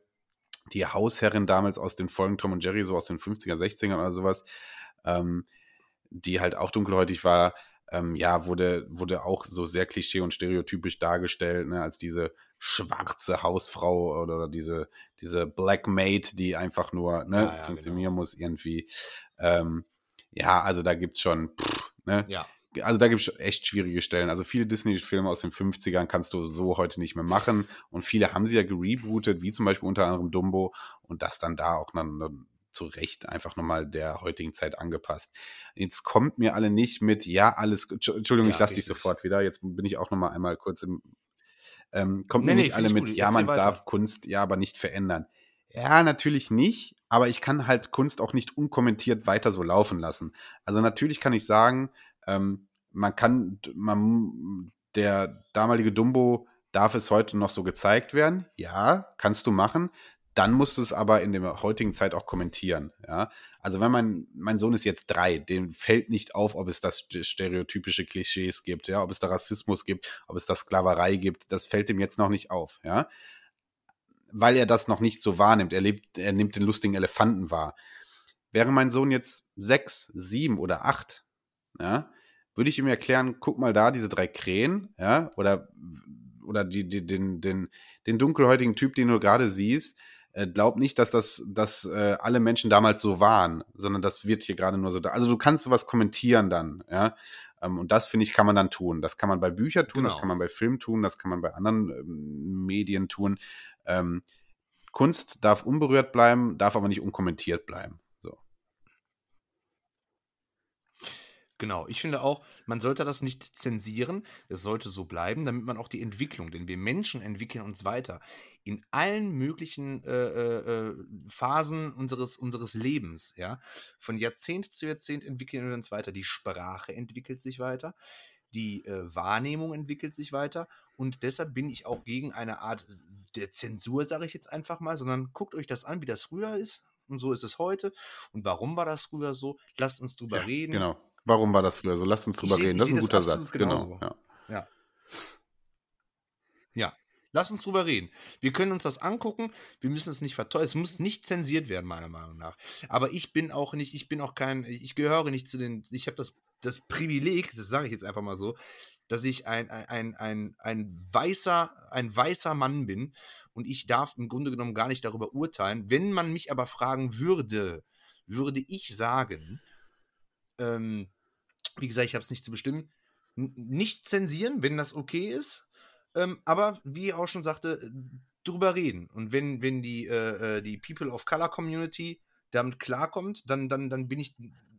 Die Hausherrin damals aus den Folgen Tom und Jerry, so aus den 50er, 60ern oder sowas, ähm, die halt auch dunkelhäutig war, ähm, ja, wurde, wurde auch so sehr klischee und stereotypisch dargestellt, ne, als diese schwarze Hausfrau oder, oder diese, diese Black Maid, die einfach nur ne, Ja, ja, funktionieren muss irgendwie. Ähm, ja, also da gibt's schon, pff, ne, Ja, also da gibt es echt schwierige Stellen. Also viele Disney-Filme aus den 50ern kannst du so heute nicht mehr machen. Und viele haben sie ja gerebootet, wie zum Beispiel unter anderem Dumbo. Und das dann da auch dann, dann zu Recht einfach nochmal der heutigen Zeit angepasst. Jetzt kommt mir alle nicht mit, ja, alles, Entschuldigung, Ja, ich lasse dich sofort wieder. Jetzt bin ich auch nochmal einmal kurz im, ähm, kommt Nee, mir nicht alle mit, gut. ja, man darf Kunst ja aber nicht verändern. Ja, natürlich nicht, aber ich kann halt Kunst auch nicht unkommentiert weiter so laufen lassen. Also natürlich kann ich sagen, ähm, man kann, man, der damalige Dumbo darf es heute noch so gezeigt werden. Ja, kannst du machen. Dann musst du es aber in der heutigen Zeit auch kommentieren. Ja, also wenn mein, mein Sohn ist jetzt drei, dem fällt nicht auf, ob es das stereotypische Klischees gibt, ja, ob es da Rassismus gibt, ob es da Sklaverei gibt. Das fällt ihm jetzt noch nicht auf, ja, weil er das noch nicht so wahrnimmt. Er lebt, er nimmt den lustigen Elefanten wahr. Wäre mein Sohn jetzt sechs, sieben oder acht, ja, würde ich ihm erklären, guck mal da, diese drei Krähen, ja, oder, oder die, die, den, den, den dunkelhäutigen Typ, den du gerade siehst, äh, glaub nicht, dass das, dass äh, alle Menschen damals so waren, sondern das wird hier gerade nur so da. Also du kannst sowas kommentieren dann, ja. Ähm, und das, finde ich, kann man dann tun. Das kann man bei Büchern tun, das Genau. kann man bei Film tun, das kann man bei anderen ähm, Medien tun. Ähm, Kunst darf unberührt bleiben, darf aber nicht unkommentiert bleiben. So. Genau, ich finde auch, man sollte das nicht zensieren, es sollte so bleiben, damit man auch die Entwicklung, denn wir Menschen entwickeln uns weiter in allen möglichen äh, äh, äh, Phasen unseres, unseres Lebens, ja. Von Jahrzehnt zu Jahrzehnt entwickeln wir uns weiter, die Sprache entwickelt sich weiter, die äh, Wahrnehmung entwickelt sich weiter und deshalb bin ich auch gegen eine Art der Zensur, sage ich jetzt einfach mal, sondern guckt euch das an, wie das früher ist und so ist es heute und warum war das früher so, lasst uns drüber reden. Genau. Warum war das früher so? Lasst uns Ich drüber seh- reden. ich Das ist seh ein guter Satz. Genau. genauso. Ja. Ja. Lass uns drüber reden. Wir können uns das angucken. Wir müssen es nicht verteuern. Es muss nicht zensiert werden, meiner Meinung nach. Aber ich bin auch nicht, ich bin auch kein, ich gehöre nicht zu den, ich habe das, das Privileg, das sage ich jetzt einfach mal so, dass ich ein, ein, ein, ein, weißer, ein weißer Mann bin und ich darf im Grunde genommen gar nicht darüber urteilen. Wenn man mich aber fragen würde, würde ich sagen, ähm, wie gesagt, ich habe es nicht zu bestimmen, nicht zensieren, wenn das okay ist ähm, aber wie ich auch schon sagte, drüber reden. Und wenn, wenn die, äh, äh, die People of Color Community damit klarkommt, dann, dann, dann bin ich,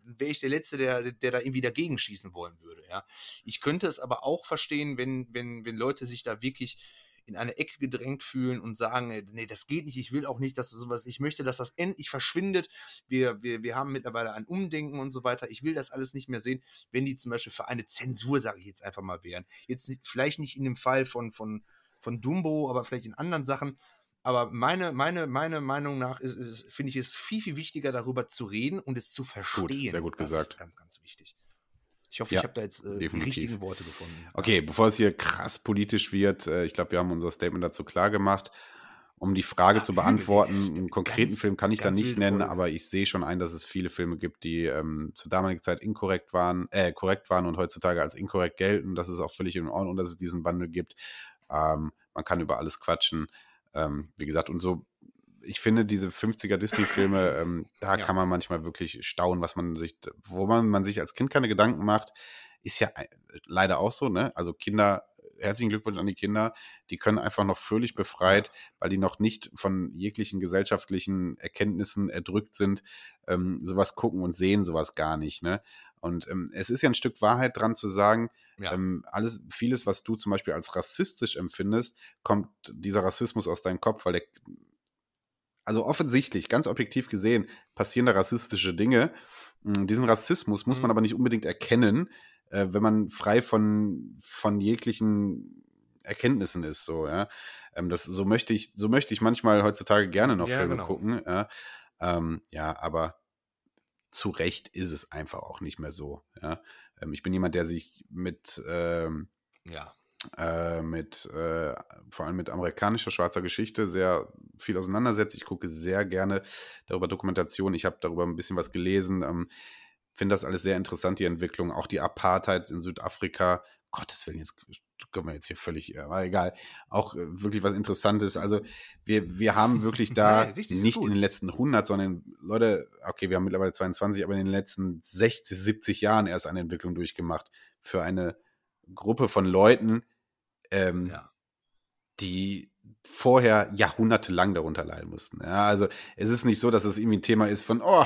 wäre ich der Letzte, der, der da irgendwie dagegen schießen wollen würde. Ja. Ich könnte es aber auch verstehen, wenn, wenn, wenn Leute sich da wirklich in eine Ecke gedrängt fühlen und sagen, äh, nee, das geht nicht, ich will auch nicht, dass sowas, ich möchte, dass das endlich verschwindet. Wir, wir, wir haben mittlerweile ein Umdenken und so weiter. Ich will das alles nicht mehr sehen, wenn die zum Beispiel für eine Zensur, sage ich jetzt einfach mal, wären. Jetzt nicht, vielleicht nicht in dem Fall von, von, von Dumbo, aber vielleicht in anderen Sachen. Aber meine, meine, meine Meinung nach ist, ist finde ich es viel, viel wichtiger, darüber zu reden und es zu verstehen. Gut, sehr gut gesagt. Das ist ganz, ganz wichtig. Ich hoffe, ja, ich habe da jetzt äh, die richtigen Worte gefunden. Okay, bevor es hier krass politisch wird, äh, ich glaube, wir haben unser Statement dazu klar gemacht. Um die Frage ja, zu beantworten, einen konkreten ganz, Film kann ich da nicht nennen, voll. aber ich sehe schon ein, dass es viele Filme gibt, die ähm, zur damaligen Zeit inkorrekt waren, äh, korrekt waren und heutzutage als inkorrekt gelten. Das ist auch völlig in Ordnung, dass es diesen Bundle gibt. Ähm, man kann über alles quatschen. Ähm, wie gesagt, und so ich finde, diese 50er Disney-Filme, ähm, da ja. kann man manchmal wirklich staunen, was man sich, wo man, man sich als Kind keine Gedanken macht, ist ja leider auch so, ne? Also Kinder, herzlichen Glückwunsch an die Kinder, die können einfach noch völlig befreit, weil die noch nicht von jeglichen gesellschaftlichen Erkenntnissen erdrückt sind, ähm, sowas gucken und sehen sowas gar nicht, ne? Und ähm, es ist ja ein Stück Wahrheit dran zu sagen, ja. ähm, alles, vieles, was du zum Beispiel als rassistisch empfindest, kommt dieser Rassismus aus deinem Kopf, weil der also offensichtlich, ganz objektiv gesehen, passieren da rassistische Dinge. Hm, diesen Rassismus muss man mhm. aber nicht unbedingt erkennen, äh, wenn man frei von, von jeglichen Erkenntnissen ist, so, ja. Ähm, das, so möchte ich, so möchte ich manchmal heutzutage gerne noch ja, Filme genau. gucken, ja. Ähm, ja, aber zu Recht ist es einfach auch nicht mehr so, ja. Ähm, ich bin jemand, der sich mit, ähm, ja äh, mit äh, vor allem mit amerikanischer schwarzer Geschichte sehr viel auseinandersetzt. Ich gucke sehr gerne darüber Dokumentation. Ich habe darüber ein bisschen was gelesen. Ähm, Finde das alles sehr interessant, die Entwicklung. Auch die Apartheid in Südafrika. Gottes Willen, jetzt können wir jetzt hier völlig, aber egal. Auch äh, wirklich was Interessantes. Also wir, wir haben wirklich da nee, nicht in den letzten 100, sondern Leute, okay, wir haben mittlerweile 22, aber in den letzten 60, 70 Jahren erst eine Entwicklung durchgemacht für eine Gruppe von Leuten, ähm, ja. die vorher jahrhundertelang darunter leiden mussten. Ja, also es ist nicht so, dass es irgendwie ein Thema ist von, oh,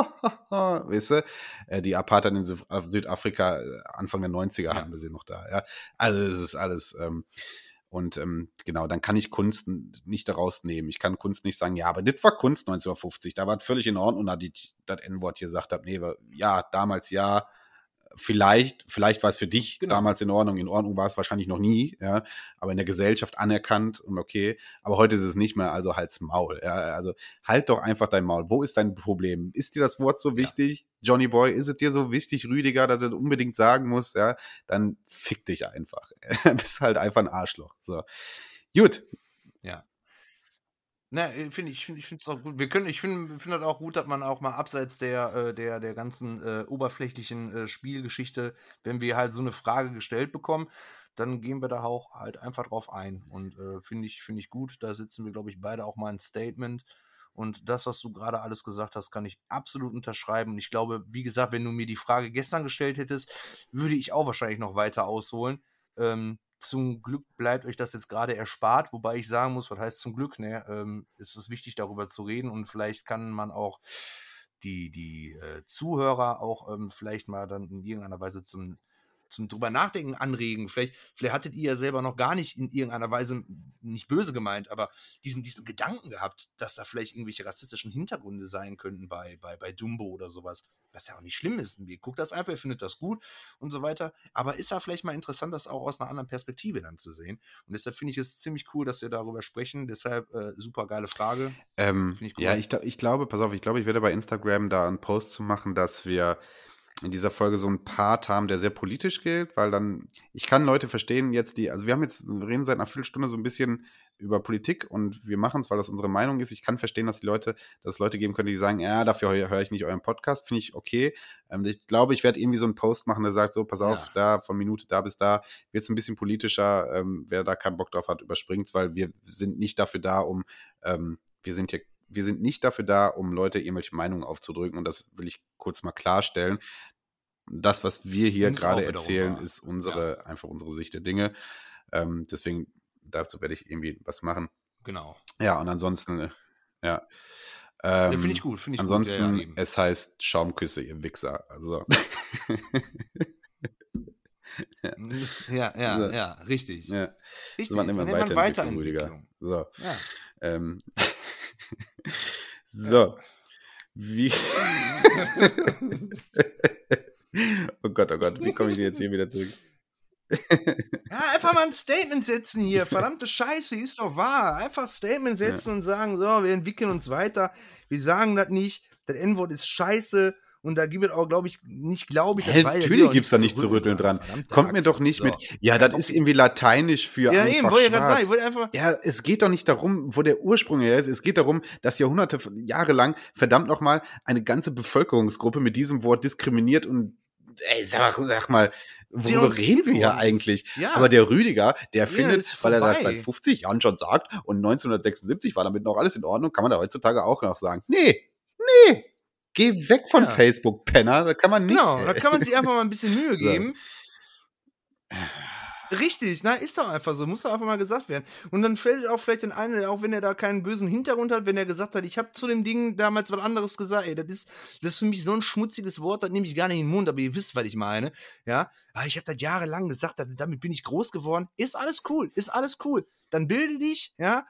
weißt du, äh, die Apartheid in Südafrika äh, Anfang der 90er ja. haben wir sie noch da. Ja, also es ist alles. Ähm, und ähm, genau, dann kann ich Kunst nicht daraus nehmen. Ich kann Kunst nicht sagen, ja, aber das war Kunst 1950, da war es völlig in Ordnung, da die das N-Wort hier gesagt habe, nee, ja, damals ja, vielleicht, vielleicht war es für dich genau. damals in Ordnung, in Ordnung war es wahrscheinlich noch nie, ja, aber in der Gesellschaft anerkannt und okay, aber heute ist es nicht mehr, also halt's Maul, ja, also halt doch einfach dein Maul. Wo ist dein Problem? Ist dir das Wort so wichtig? Ja. Johnny Boy, ist es dir so wichtig, Rüdiger, dass du das unbedingt sagen musst, ja, dann fick dich einfach. Bist halt einfach ein Arschloch. So. Gut. Ja. Ne, finde ich, finde ich finde es auch gut. Wir können, ich finde finde das auch gut, dass man auch mal abseits der, äh, der, der ganzen äh, oberflächlichen äh, Spielgeschichte, wenn wir halt so eine Frage gestellt bekommen, dann gehen wir da auch halt einfach drauf ein. Und äh, finde ich, finde ich gut. Da sitzen wir, glaube ich, beide auch mal ein Statement. Und das, was du gerade alles gesagt hast, kann ich absolut unterschreiben. Und ich glaube, wie gesagt, wenn du mir die Frage gestern gestellt hättest, würde ich auch wahrscheinlich noch weiter ausholen. Ähm, zum Glück bleibt euch das jetzt gerade erspart, wobei ich sagen muss, was heißt zum Glück, ne? Ähm, ist es wichtig, darüber zu reden und vielleicht kann man auch die, die äh, Zuhörer auch ähm, vielleicht mal dann in irgendeiner Weise zum zum drüber nachdenken anregen. Vielleicht, vielleicht hattet ihr ja selber noch gar nicht in irgendeiner Weise, nicht böse gemeint, aber diesen, diesen Gedanken gehabt, dass da vielleicht irgendwelche rassistischen Hintergründe sein könnten bei, bei, bei Dumbo oder sowas. Was ja auch nicht schlimm ist. Ihr guckt das einfach, ihr findet das gut und so weiter. Aber ist ja vielleicht mal interessant, das auch aus einer anderen Perspektive dann zu sehen. Und deshalb finde ich es ziemlich cool, dass wir darüber sprechen. Deshalb äh, super geile Frage. Ähm, ich cool. Ja, ich, ich glaube, pass auf, ich glaube, ich werde bei Instagram da einen Post zu machen, dass wir in dieser Folge so einen Part haben, der sehr politisch gilt, weil dann, ich kann Leute verstehen jetzt, die, also wir haben jetzt, wir reden seit einer Viertelstunde so ein bisschen über Politik und wir machen es, weil das unsere Meinung ist. Ich kann verstehen, dass die Leute, dass es Leute geben können, die sagen, ja, dafür höre ich nicht euren Podcast, finde ich okay. Ähm, ich glaube, ich werde irgendwie so einen Post machen, der sagt, so, pass auf, ja. da von Minute da bis da wird es ein bisschen politischer. Ähm, wer da keinen Bock drauf hat, überspringt es, weil wir sind nicht dafür da, um, ähm, wir sind hier wir sind nicht dafür da, um Leute irgendwelche Meinungen aufzudrücken. Und das will ich kurz mal klarstellen. Das, was wir hier gerade erzählen, ist unsere, ja. einfach unsere Sicht der Dinge. Ähm, deswegen dazu werde ich irgendwie was machen. Genau. Ja, und ansonsten, äh, ja. Ähm, ja, finde ich gut, finde ich ansonsten, gut. Ja, ja, es heißt Schaumküsse, ihr Wichser. Also. ja, ja, ja, ja, richtig. Ja. Richtig. So, man immer weiter, Weiterentwicklung. So. Ja. Ähm. so. Wie. oh Gott, oh Gott, wie komme ich jetzt hier wieder zurück? ja, einfach mal ein Statement setzen hier. Verdammte Scheiße, ist doch wahr. Einfach Statement setzen ja. und sagen, so, wir entwickeln uns weiter. Wir sagen das nicht. Das N-Wort ist scheiße. Und da gibt es auch, glaube ich, nicht, glaube ich, ja, Natürlich gibt es da nicht zu rütteln dran. Kommt mir doch nicht so. mit. Ja, das ist irgendwie lateinisch für ja, einfach eben, wollte ich gerade sagen. Ich wollte einfach ja, es geht doch nicht darum, wo der Ursprung her ist. Es geht darum, dass Jahrhunderte, Jahre lang, verdammt nochmal, eine ganze Bevölkerungsgruppe mit diesem Wort diskriminiert und, ey, sag, sag mal, worüber reden wir hier eigentlich? Ja. Aber der Rüdiger, der ja, findet, weil er das seit 50 Jahren schon sagt und 1976 war damit noch alles in Ordnung, kann man da heutzutage auch noch sagen. Nee, nee, Geh weg von ja. Facebook, Penner. Da kann man nicht. Genau, da kann man sich einfach mal ein bisschen Mühe geben. So. Richtig, na, ist doch einfach so, muss doch einfach mal gesagt werden. Und dann fällt auch vielleicht den einen, auch wenn er da keinen bösen Hintergrund hat, wenn er gesagt hat, ich habe zu dem Ding damals was anderes gesagt, ey, das ist, das ist für mich so ein schmutziges Wort, das nehme ich gar nicht in den Mund, aber ihr wisst, was ich meine, ja. Ah, ich habe das jahrelang gesagt, damit bin ich groß geworden. Ist alles cool, ist alles cool. Dann bilde dich, ja,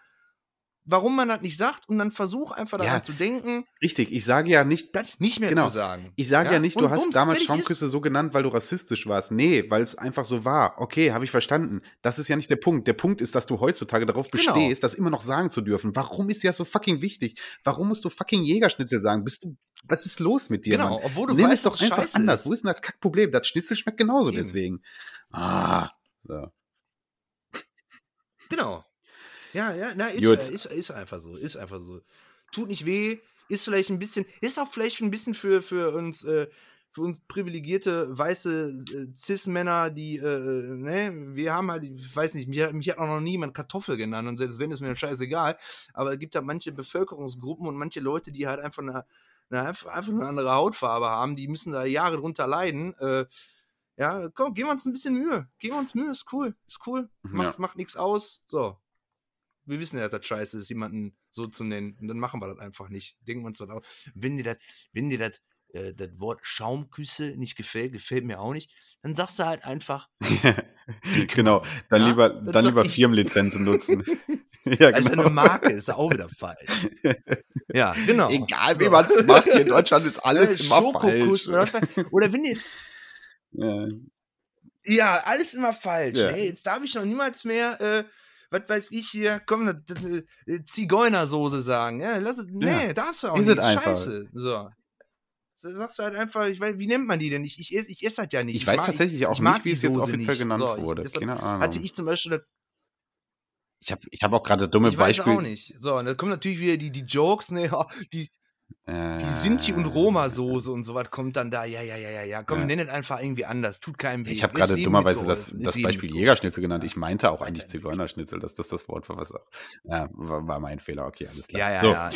warum man das nicht sagt und dann versuch einfach daran ja, zu denken. Richtig, ich sage ja nicht. Das nicht mehr genau, zu sagen. Ich sage ja, ja nicht, du und hast bums, damals Schaumküsse so genannt, weil du rassistisch warst. Nee, weil es einfach so war. Okay, habe ich verstanden. Das ist ja nicht der Punkt. Der Punkt ist, dass du heutzutage darauf genau. bestehst, das immer noch sagen zu dürfen. Warum ist ja so fucking wichtig? Warum musst du fucking Jägerschnitzel sagen? Bist du, was ist los mit dir? Genau, Mann? obwohl du Nimm weißt, es doch einfach anders. Ist. Wo ist denn das Kackproblem? Das Schnitzel schmeckt genauso Eben. deswegen. Ah, so. Genau. Ja, ja, na, ist, ist, ist einfach so, ist einfach so. Tut nicht weh, ist vielleicht ein bisschen, ist auch vielleicht ein bisschen für, für uns, äh, für uns privilegierte weiße äh, Cis-Männer, die, äh, ne, wir haben halt, ich weiß nicht, mich, mich hat auch noch niemand Kartoffel genannt und selbst wenn, ist mir scheißegal. Aber es gibt da manche Bevölkerungsgruppen und manche Leute, die halt einfach eine, eine, einfach eine andere Hautfarbe haben, die müssen da Jahre drunter leiden. Äh, ja, komm, geben wir uns ein bisschen Mühe. Geben wir uns Mühe, ist cool, ist cool. Macht, ja. macht nichts aus. So, wir wissen ja, dass das scheiße ist, jemanden so zu nennen. Und dann machen wir das einfach nicht. Denken wir uns was aus. Wenn dir das, wenn dir das, äh, das Wort Schaumküsse nicht gefällt, gefällt mir auch nicht, dann sagst du halt einfach. genau, dann ja? lieber, dann, dann lieber Firmenlizenzen nutzen. ja, genau. Also eine Marke ist auch wieder falsch. ja, genau. Egal, wie man es macht, in Deutschland ist alles ja, immer falsch. Oder, oder wenn ihr. Ja. ja, alles immer falsch. Ja. Hey, jetzt darf ich noch niemals mehr. Äh, was weiß ich hier, komm, äh, Zigeunersoße sagen. Ja, lass es, nee, ja. darfst du auch ist nicht. Scheiße. So. Sagst du halt einfach, ich weiß, wie nennt man die denn? Ich, ich, esse, ich esse halt ja nicht. Ich, ich weiß mag, tatsächlich auch ich nicht, wie es jetzt offiziell nicht. genannt so, wurde. Keine Ahnung. Hatte ich zum Beispiel ich habe ich hab auch gerade dumme ich Beispiele. Ich weiß auch nicht. So, und da kommen natürlich wieder die, die Jokes, ne, die, die Sinti- und Roma-Soße und sowas kommt dann da. Ja, ja, ja, ja, ja. Komm, ja. nenn es einfach irgendwie anders. Tut keinem weh. Ich habe gerade dummerweise das, das Beispiel Jägerschnitzel genannt. Ich meinte auch eigentlich Zigeunerschnitzel, dass das das Wort war, was auch. Ja, war, war mein Fehler. Okay, alles klar. Ja, ja, so, ja.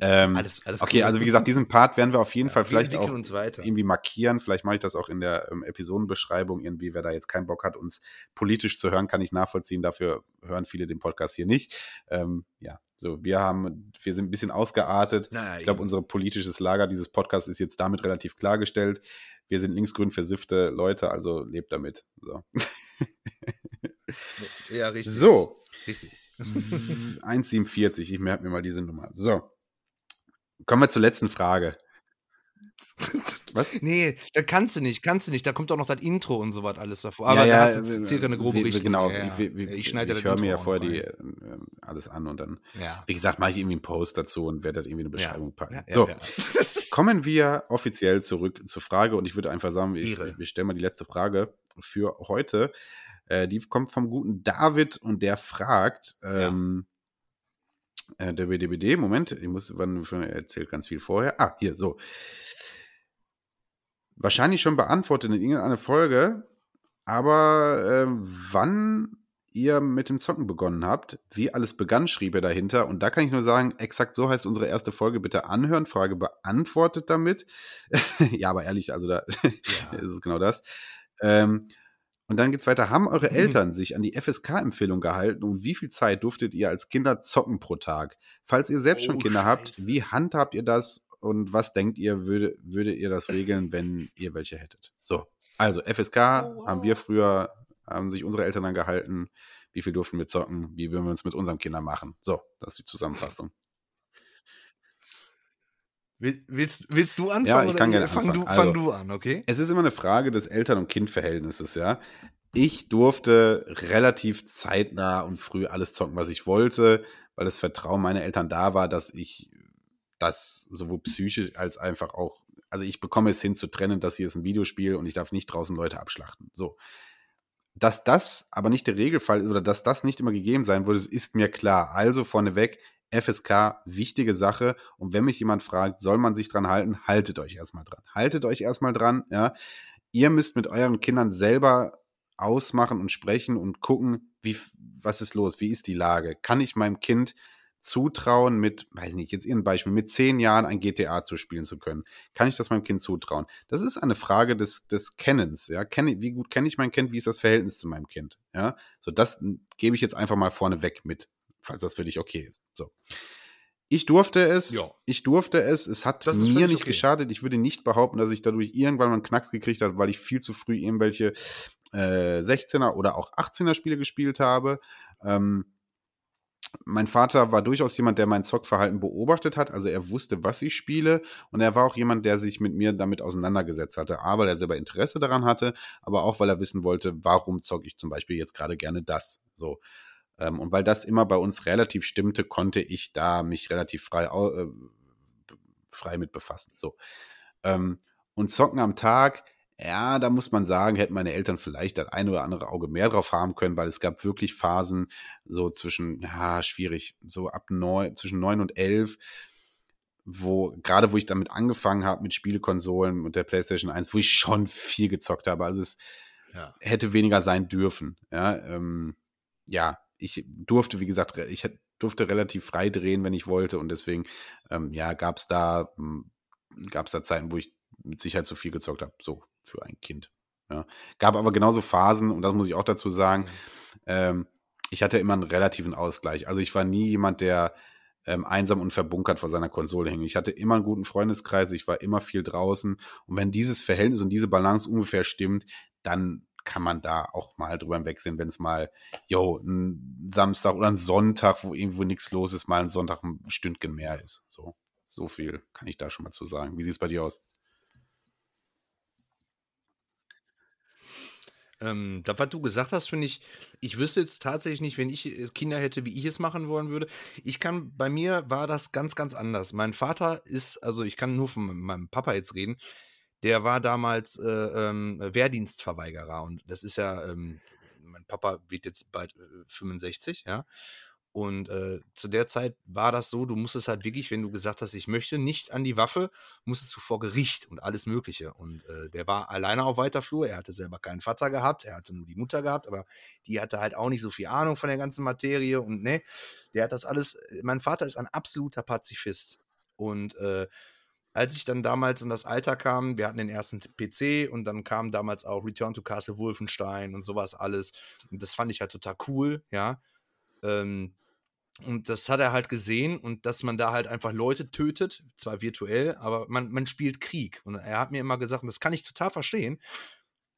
Ähm, alles, alles okay, cool. also wie gesagt, diesen Part werden wir auf jeden ja, Fall vielleicht auch irgendwie markieren. Vielleicht mache ich das auch in der ähm, Episodenbeschreibung. Irgendwie, wer da jetzt keinen Bock hat, uns politisch zu hören, kann ich nachvollziehen. Dafür hören viele den Podcast hier nicht. Ähm, ja, so, wir haben, wir sind ein bisschen ausgeartet. Naja, ich glaube, unser politisches Lager dieses Podcasts ist jetzt damit relativ klargestellt. Wir sind linksgrün versiffte Leute, also lebt damit. So. Ja, richtig. So. Richtig. 1,47, ich merke mir mal diese Nummer. So. Kommen wir zur letzten Frage. Was? Nee, da kannst du nicht, kannst du nicht. Da kommt auch noch das Intro und sowas alles davor. Aber ja, ja, da hast du circa eine grobe Richtung. Genau, ja, ja. ich, ich, ich schneide Ich höre mir ja vorher die, äh, alles an und dann, ja. wie gesagt, mache ich irgendwie einen Post dazu und werde das irgendwie eine Beschreibung packen. so, kommen wir offiziell zurück zur Frage und ich würde einfach sagen, ich, ich stelle mal die letzte Frage für heute. Äh, die kommt vom guten David und der fragt, ähm, äh, der BDBD, Moment, ich muss, wann, er erzählt ganz viel vorher. Ah, hier, so wahrscheinlich schon beantwortet in irgendeiner Folge, aber äh, wann ihr mit dem Zocken begonnen habt, wie alles begann, schrieb er dahinter. Und da kann ich nur sagen, exakt so heißt unsere erste Folge. Bitte anhören, Frage beantwortet damit. ja, aber ehrlich, also da ja. ist es genau das. Ähm, und dann geht's weiter. Haben eure mhm. Eltern sich an die FSK-Empfehlung gehalten und wie viel Zeit durftet ihr als Kinder zocken pro Tag? Falls ihr selbst oh, schon Kinder Scheiße. habt, wie handhabt ihr das und was denkt ihr, würde, würdet ihr das regeln, wenn ihr welche hättet? So, also FSK oh, wow. haben wir früher, haben sich unsere Eltern dann gehalten. Wie viel durften wir zocken? Wie würden wir uns mit unseren Kindern machen? So, das ist die Zusammenfassung. Willst, willst du anfangen? Ja, ich kann gerne fang anfangen. Du, fang also, du an, okay? Es ist immer eine Frage des Eltern- und Kindverhältnisses, ja. Ich durfte relativ zeitnah und früh alles zocken, was ich wollte, weil das Vertrauen meiner Eltern da war, dass ich das sowohl psychisch als einfach auch, also ich bekomme es hin zu trennen, dass hier ist ein Videospiel und ich darf nicht draußen Leute abschlachten. So. Dass das aber nicht der Regelfall ist oder dass das nicht immer gegeben sein würde, ist mir klar. Also vorneweg, FSK, wichtige Sache. Und wenn mich jemand fragt, soll man sich dran halten, haltet euch erstmal dran. Haltet euch erstmal dran, ja. Ihr müsst mit euren Kindern selber ausmachen und sprechen und gucken, wie, was ist los, wie ist die Lage. Kann ich meinem Kind zutrauen, mit, weiß nicht, jetzt irgendein Beispiel, mit zehn Jahren ein GTA zu spielen zu können? Kann ich das meinem Kind zutrauen? Das ist eine Frage des, des Kennens, ja. Kenne, wie gut kenne ich mein Kind? Wie ist das Verhältnis zu meinem Kind? Ja. So, das gebe ich jetzt einfach mal vorneweg mit, falls das für dich okay ist. So. Ich durfte es, ja. ich durfte es, es hat mir nicht okay. geschadet. Ich würde nicht behaupten, dass ich dadurch irgendwann mal einen Knacks gekriegt habe, weil ich viel zu früh irgendwelche äh, 16er oder auch 18er Spiele gespielt habe. Ähm, mein Vater war durchaus jemand, der mein Zockverhalten beobachtet hat. Also er wusste, was ich spiele. Und er war auch jemand, der sich mit mir damit auseinandergesetzt hatte. A, weil er selber Interesse daran hatte, aber auch, weil er wissen wollte, warum zocke ich zum Beispiel jetzt gerade gerne das. So. Ähm, und weil das immer bei uns relativ stimmte, konnte ich da mich relativ frei, äh, frei mit befassen. So. Ähm, und zocken am Tag, ja, da muss man sagen, hätten meine Eltern vielleicht das ein oder andere Auge mehr drauf haben können, weil es gab wirklich Phasen so zwischen, ja, schwierig, so ab neun, zwischen neun und elf, wo, gerade wo ich damit angefangen habe mit Spielekonsolen und der PlayStation 1, wo ich schon viel gezockt habe. Also es ja. hätte weniger sein dürfen. Ja, ähm, ja, ich durfte, wie gesagt, ich durfte relativ frei drehen, wenn ich wollte. Und deswegen, ähm, ja, gab es da, hm, gab es da Zeiten, wo ich mit Sicherheit zu viel gezockt habe. So, für ein Kind. Ja. Gab aber genauso Phasen, und das muss ich auch dazu sagen, mhm. ähm, ich hatte immer einen relativen Ausgleich. Also ich war nie jemand, der ähm, einsam und verbunkert vor seiner Konsole hing. Ich hatte immer einen guten Freundeskreis, ich war immer viel draußen. Und wenn dieses Verhältnis und diese Balance ungefähr stimmt, dann kann man da auch mal drüber hinwegsehen, wenn es mal, jo, ein Samstag oder ein Sonntag, wo irgendwo nichts los ist, mal ein Sonntag ein Stündchen mehr ist. So, so viel kann ich da schon mal zu sagen. Wie sieht es bei dir aus? Ähm, das, was du gesagt hast, finde ich, ich wüsste jetzt tatsächlich nicht, wenn ich äh, Kinder hätte, wie ich es machen wollen würde. Ich kann, bei mir war das ganz, ganz anders. Mein Vater ist, also ich kann nur von meinem Papa jetzt reden, der war damals äh, ähm, Wehrdienstverweigerer und das ist ja, ähm, mein Papa wird jetzt bald äh, 65, ja. Und äh, zu der Zeit war das so, du musstest halt wirklich, wenn du gesagt hast, ich möchte nicht an die Waffe, musstest du vor Gericht und alles Mögliche. Und äh, der war alleine auf weiter Flur. Er hatte selber keinen Vater gehabt, er hatte nur die Mutter gehabt, aber die hatte halt auch nicht so viel Ahnung von der ganzen Materie. Und ne, der hat das alles. Äh, mein Vater ist ein absoluter Pazifist. Und äh, als ich dann damals in das Alter kam, wir hatten den ersten PC und dann kam damals auch Return to Castle Wolfenstein und sowas alles. Und das fand ich halt total cool, ja. Ähm, und das hat er halt gesehen und dass man da halt einfach Leute tötet, zwar virtuell, aber man, man spielt Krieg. Und er hat mir immer gesagt, und das kann ich total verstehen,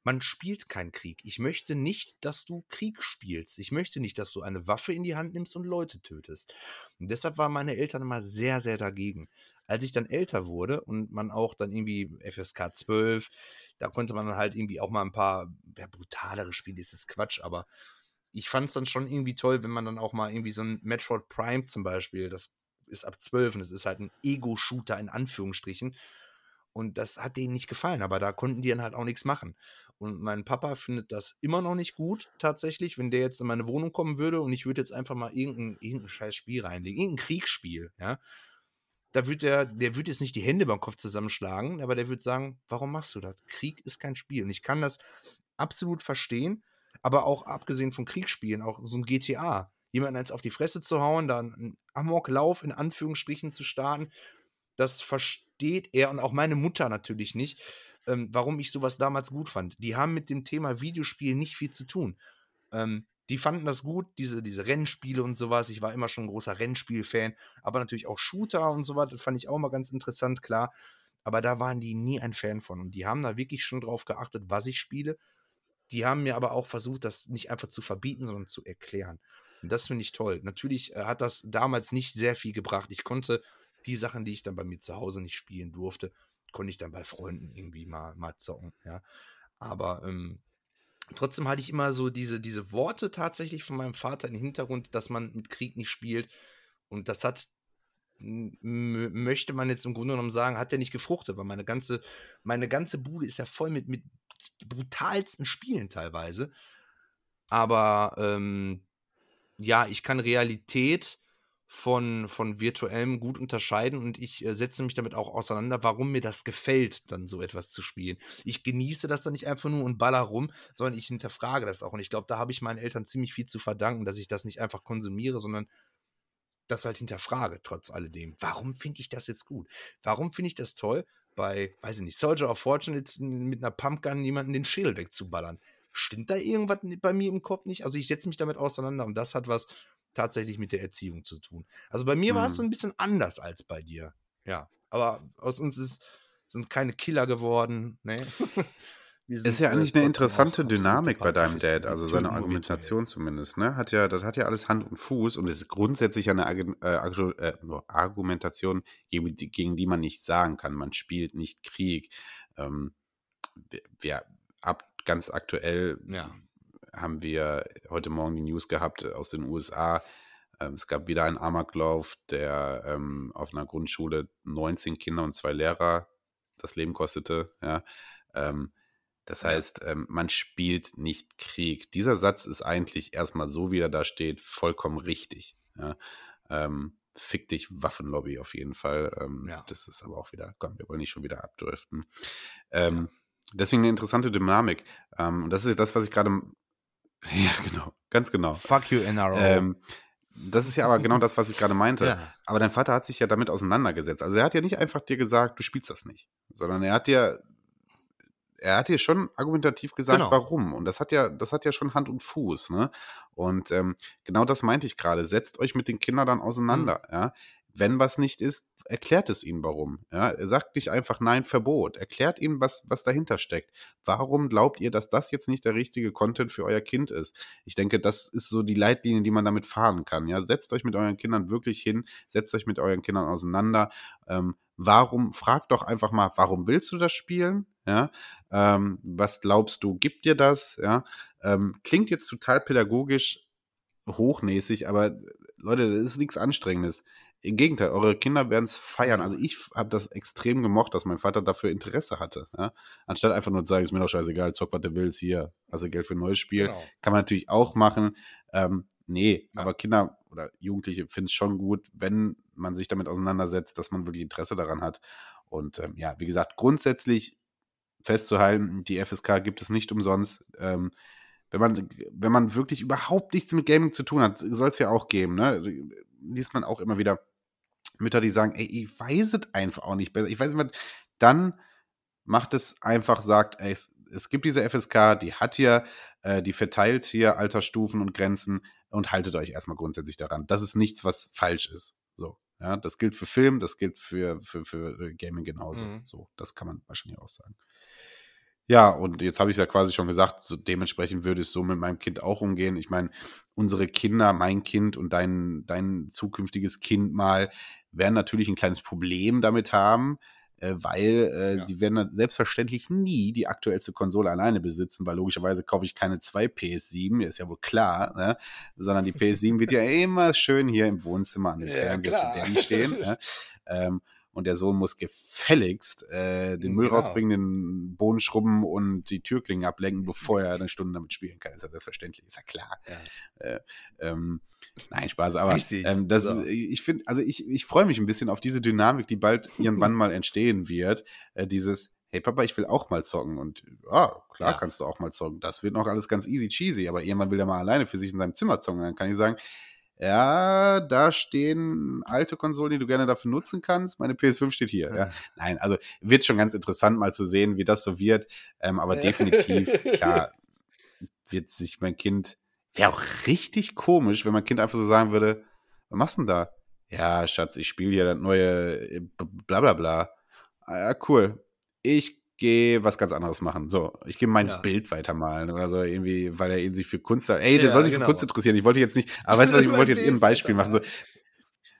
man spielt keinen Krieg. Ich möchte nicht, dass du Krieg spielst. Ich möchte nicht, dass du eine Waffe in die Hand nimmst und Leute tötest. Und deshalb waren meine Eltern immer sehr, sehr dagegen. Als ich dann älter wurde und man auch dann irgendwie FSK 12, da konnte man dann halt irgendwie auch mal ein paar ja, brutalere Spiele, ist das Quatsch, aber ich fand es dann schon irgendwie toll, wenn man dann auch mal irgendwie so ein Metroid Prime zum Beispiel, das ist ab 12 und es ist halt ein Ego-Shooter in Anführungsstrichen. Und das hat denen nicht gefallen, aber da konnten die dann halt auch nichts machen. Und mein Papa findet das immer noch nicht gut, tatsächlich, wenn der jetzt in meine Wohnung kommen würde und ich würde jetzt einfach mal irgendein, irgendein scheiß Spiel reinlegen, irgendein Kriegsspiel, ja. Da wird der, der wird jetzt nicht die Hände beim Kopf zusammenschlagen, aber der wird sagen, warum machst du das? Krieg ist kein Spiel. Und ich kann das absolut verstehen, aber auch abgesehen von Kriegsspielen, auch so ein GTA, jemanden jetzt auf die Fresse zu hauen, da einen Amoklauf in Anführungsstrichen zu starten, das versteht er und auch meine Mutter natürlich nicht, ähm, warum ich sowas damals gut fand. Die haben mit dem Thema Videospiel nicht viel zu tun. Ähm, die fanden das gut, diese, diese Rennspiele und sowas. Ich war immer schon ein großer Rennspiel-Fan, aber natürlich auch Shooter und sowas, das fand ich auch mal ganz interessant, klar. Aber da waren die nie ein Fan von. Und die haben da wirklich schon drauf geachtet, was ich spiele. Die haben mir aber auch versucht, das nicht einfach zu verbieten, sondern zu erklären. Und das finde ich toll. Natürlich äh, hat das damals nicht sehr viel gebracht. Ich konnte die Sachen, die ich dann bei mir zu Hause nicht spielen durfte, konnte ich dann bei Freunden irgendwie mal, mal zocken, ja. Aber ähm, trotzdem hatte ich immer so diese, diese Worte tatsächlich von meinem Vater im Hintergrund, dass man mit Krieg nicht spielt. Und das hat, möchte man jetzt im Grunde genommen sagen, hat er nicht gefruchtet, weil meine ganze, meine ganze Bude ist ja voll mit, mit brutalsten Spielen teilweise. Aber ähm, ja, ich kann Realität von, von virtuellem gut unterscheiden und ich äh, setze mich damit auch auseinander, warum mir das gefällt, dann so etwas zu spielen. Ich genieße das dann nicht einfach nur und baller rum, sondern ich hinterfrage das auch. Und ich glaube, da habe ich meinen Eltern ziemlich viel zu verdanken, dass ich das nicht einfach konsumiere, sondern das halt hinterfrage, trotz alledem. Warum finde ich das jetzt gut? Warum finde ich das toll, bei, weiß ich nicht, Soldier of Fortune jetzt mit einer Pumpgun jemanden den Schädel wegzuballern? Stimmt da irgendwas bei mir im Kopf nicht? Also ich setze mich damit auseinander und das hat was, tatsächlich mit der Erziehung zu tun. Also bei mir mhm. war es so mhm. ein bisschen anders als bei dir. Ja, aber aus uns ist, sind keine Killer geworden. Ne? ist ja eigentlich eine interessante Dynamik bei deinem Dad, also seine Argumentation zumindest, ne? Hat ja, das hat ja alles Hand und Fuß und ist grundsätzlich eine äh, äh, Argumentation, gegen die, man nicht sagen kann. Man spielt nicht Krieg. Ähm, wer ab ganz aktuell ja haben wir heute Morgen die News gehabt aus den USA. Ähm, es gab wieder einen Amoklauf, der ähm, auf einer Grundschule 19 Kinder und zwei Lehrer das Leben kostete. Ja. Ähm, das heißt, ähm, man spielt nicht Krieg. Dieser Satz ist eigentlich erstmal so, wie er da steht, vollkommen richtig. Ja. Ähm, fick dich, Waffenlobby auf jeden Fall. Ähm, ja. Das ist aber auch wieder, komm, wir wollen nicht schon wieder abdriften. Ja. Deswegen eine interessante Dynamik. und das ist das, was ich gerade Ja, genau. Ganz genau. Fuck you, NRO. Ähm, das ist ja aber genau das, was ich gerade meinte. Ja. Aber dein Vater hat sich ja damit auseinandergesetzt. Also er hat ja nicht einfach dir gesagt, du spielst das nicht, sondern er hat dir, er hat dir schon argumentativ gesagt, genau. warum. Und das hat ja, das hat ja schon Hand und Fuß. Ne? Und ähm, genau das meinte ich gerade. Setzt euch mit den Kindern dann auseinander. Mhm. Ja? Wenn was nicht ist, erklärt es ihnen warum. Ja, sagt nicht einfach nein, Verbot. Erklärt ihnen, was, was dahinter steckt. Warum glaubt ihr, dass das jetzt nicht der richtige Content für euer Kind ist? Ich denke, das ist so die Leitlinie, die man damit fahren kann. Ja, setzt euch mit euren Kindern wirklich hin, setzt euch mit euren Kindern auseinander. Ähm, warum, fragt doch einfach mal, warum willst du das spielen? Ja, ähm, was glaubst du, gibt dir das? Ja, ähm, klingt jetzt total pädagogisch hochnäsig, aber Leute, das ist nichts Anstrengendes. Im Gegenteil, eure Kinder werden es feiern. Also ich habe das extrem gemocht, dass mein Vater dafür Interesse hatte. Ja? Anstatt einfach nur zu sagen, ist mir doch scheißegal, zock, was du willst, hier, also Geld für ein neues Spiel. Genau. Kann man natürlich auch machen. Ähm, nee, ja. aber Kinder oder Jugendliche finden es schon gut, wenn man sich damit auseinandersetzt, dass man wirklich Interesse daran hat. Und ähm, ja, wie gesagt, grundsätzlich festzuhalten, die FSK gibt es nicht umsonst. Ähm, wenn man, wenn man wirklich überhaupt nichts mit Gaming zu tun hat, soll es ja auch geben, ne? Liest man auch immer wieder Mütter, die sagen, ey, ich weiß es einfach auch nicht besser. Ich weiß nicht, dann macht es einfach, sagt, ey, es, es gibt diese FSK, die hat hier, äh, die verteilt hier Altersstufen und Grenzen und haltet euch erstmal grundsätzlich daran. Das ist nichts, was falsch ist. So. Ja, das gilt für Film, das gilt für, für, für Gaming genauso. Mhm. So, das kann man wahrscheinlich auch sagen. Ja, und jetzt habe ich es ja quasi schon gesagt, so dementsprechend würde es so mit meinem Kind auch umgehen. Ich meine, unsere Kinder, mein Kind und dein, dein zukünftiges Kind mal, werden natürlich ein kleines Problem damit haben, äh, weil äh, ja. die werden selbstverständlich nie die aktuellste Konsole alleine besitzen, weil logischerweise kaufe ich keine zwei PS7, ist ja wohl klar, ne? sondern die PS7 wird ja immer schön hier im Wohnzimmer an den ja, Fernseher stehen. ne? ähm, und der Sohn muss gefälligst äh, den Müll genau. rausbringen, den Boden schrubben und die Türklingen ablenken, bevor er eine Stunde damit spielen kann. Ist ja selbstverständlich, ist ja klar. Ja. Äh, ähm, nein, Spaß, aber ähm, das, so. ich finde, also ich, ich freue mich ein bisschen auf diese Dynamik, die bald irgendwann mal entstehen wird. Äh, dieses, hey Papa, ich will auch mal zocken. Und ja, klar ja. kannst du auch mal zocken. Das wird noch alles ganz easy cheesy, aber irgendwann will er mal alleine für sich in seinem Zimmer zocken. Dann kann ich sagen, ja, da stehen alte Konsolen, die du gerne dafür nutzen kannst. Meine PS5 steht hier. Ja. Nein, also wird schon ganz interessant mal zu sehen, wie das so wird. Ähm, aber definitiv, klar, wird sich mein Kind, wäre auch richtig komisch, wenn mein Kind einfach so sagen würde, was machst du denn da? Ja, Schatz, ich spiele hier das neue äh, bla bla bla. Ah, ja, cool. Ich gehe was ganz anderes machen. So, ich gehe mein ja. Bild weitermalen oder so irgendwie, weil er ihn sich für Kunst, ey, der ja, soll sich genau. für Kunst interessieren. Ich wollte jetzt nicht, aber weißt du was, ich wollte jetzt ihr ein Beispiel machen. So,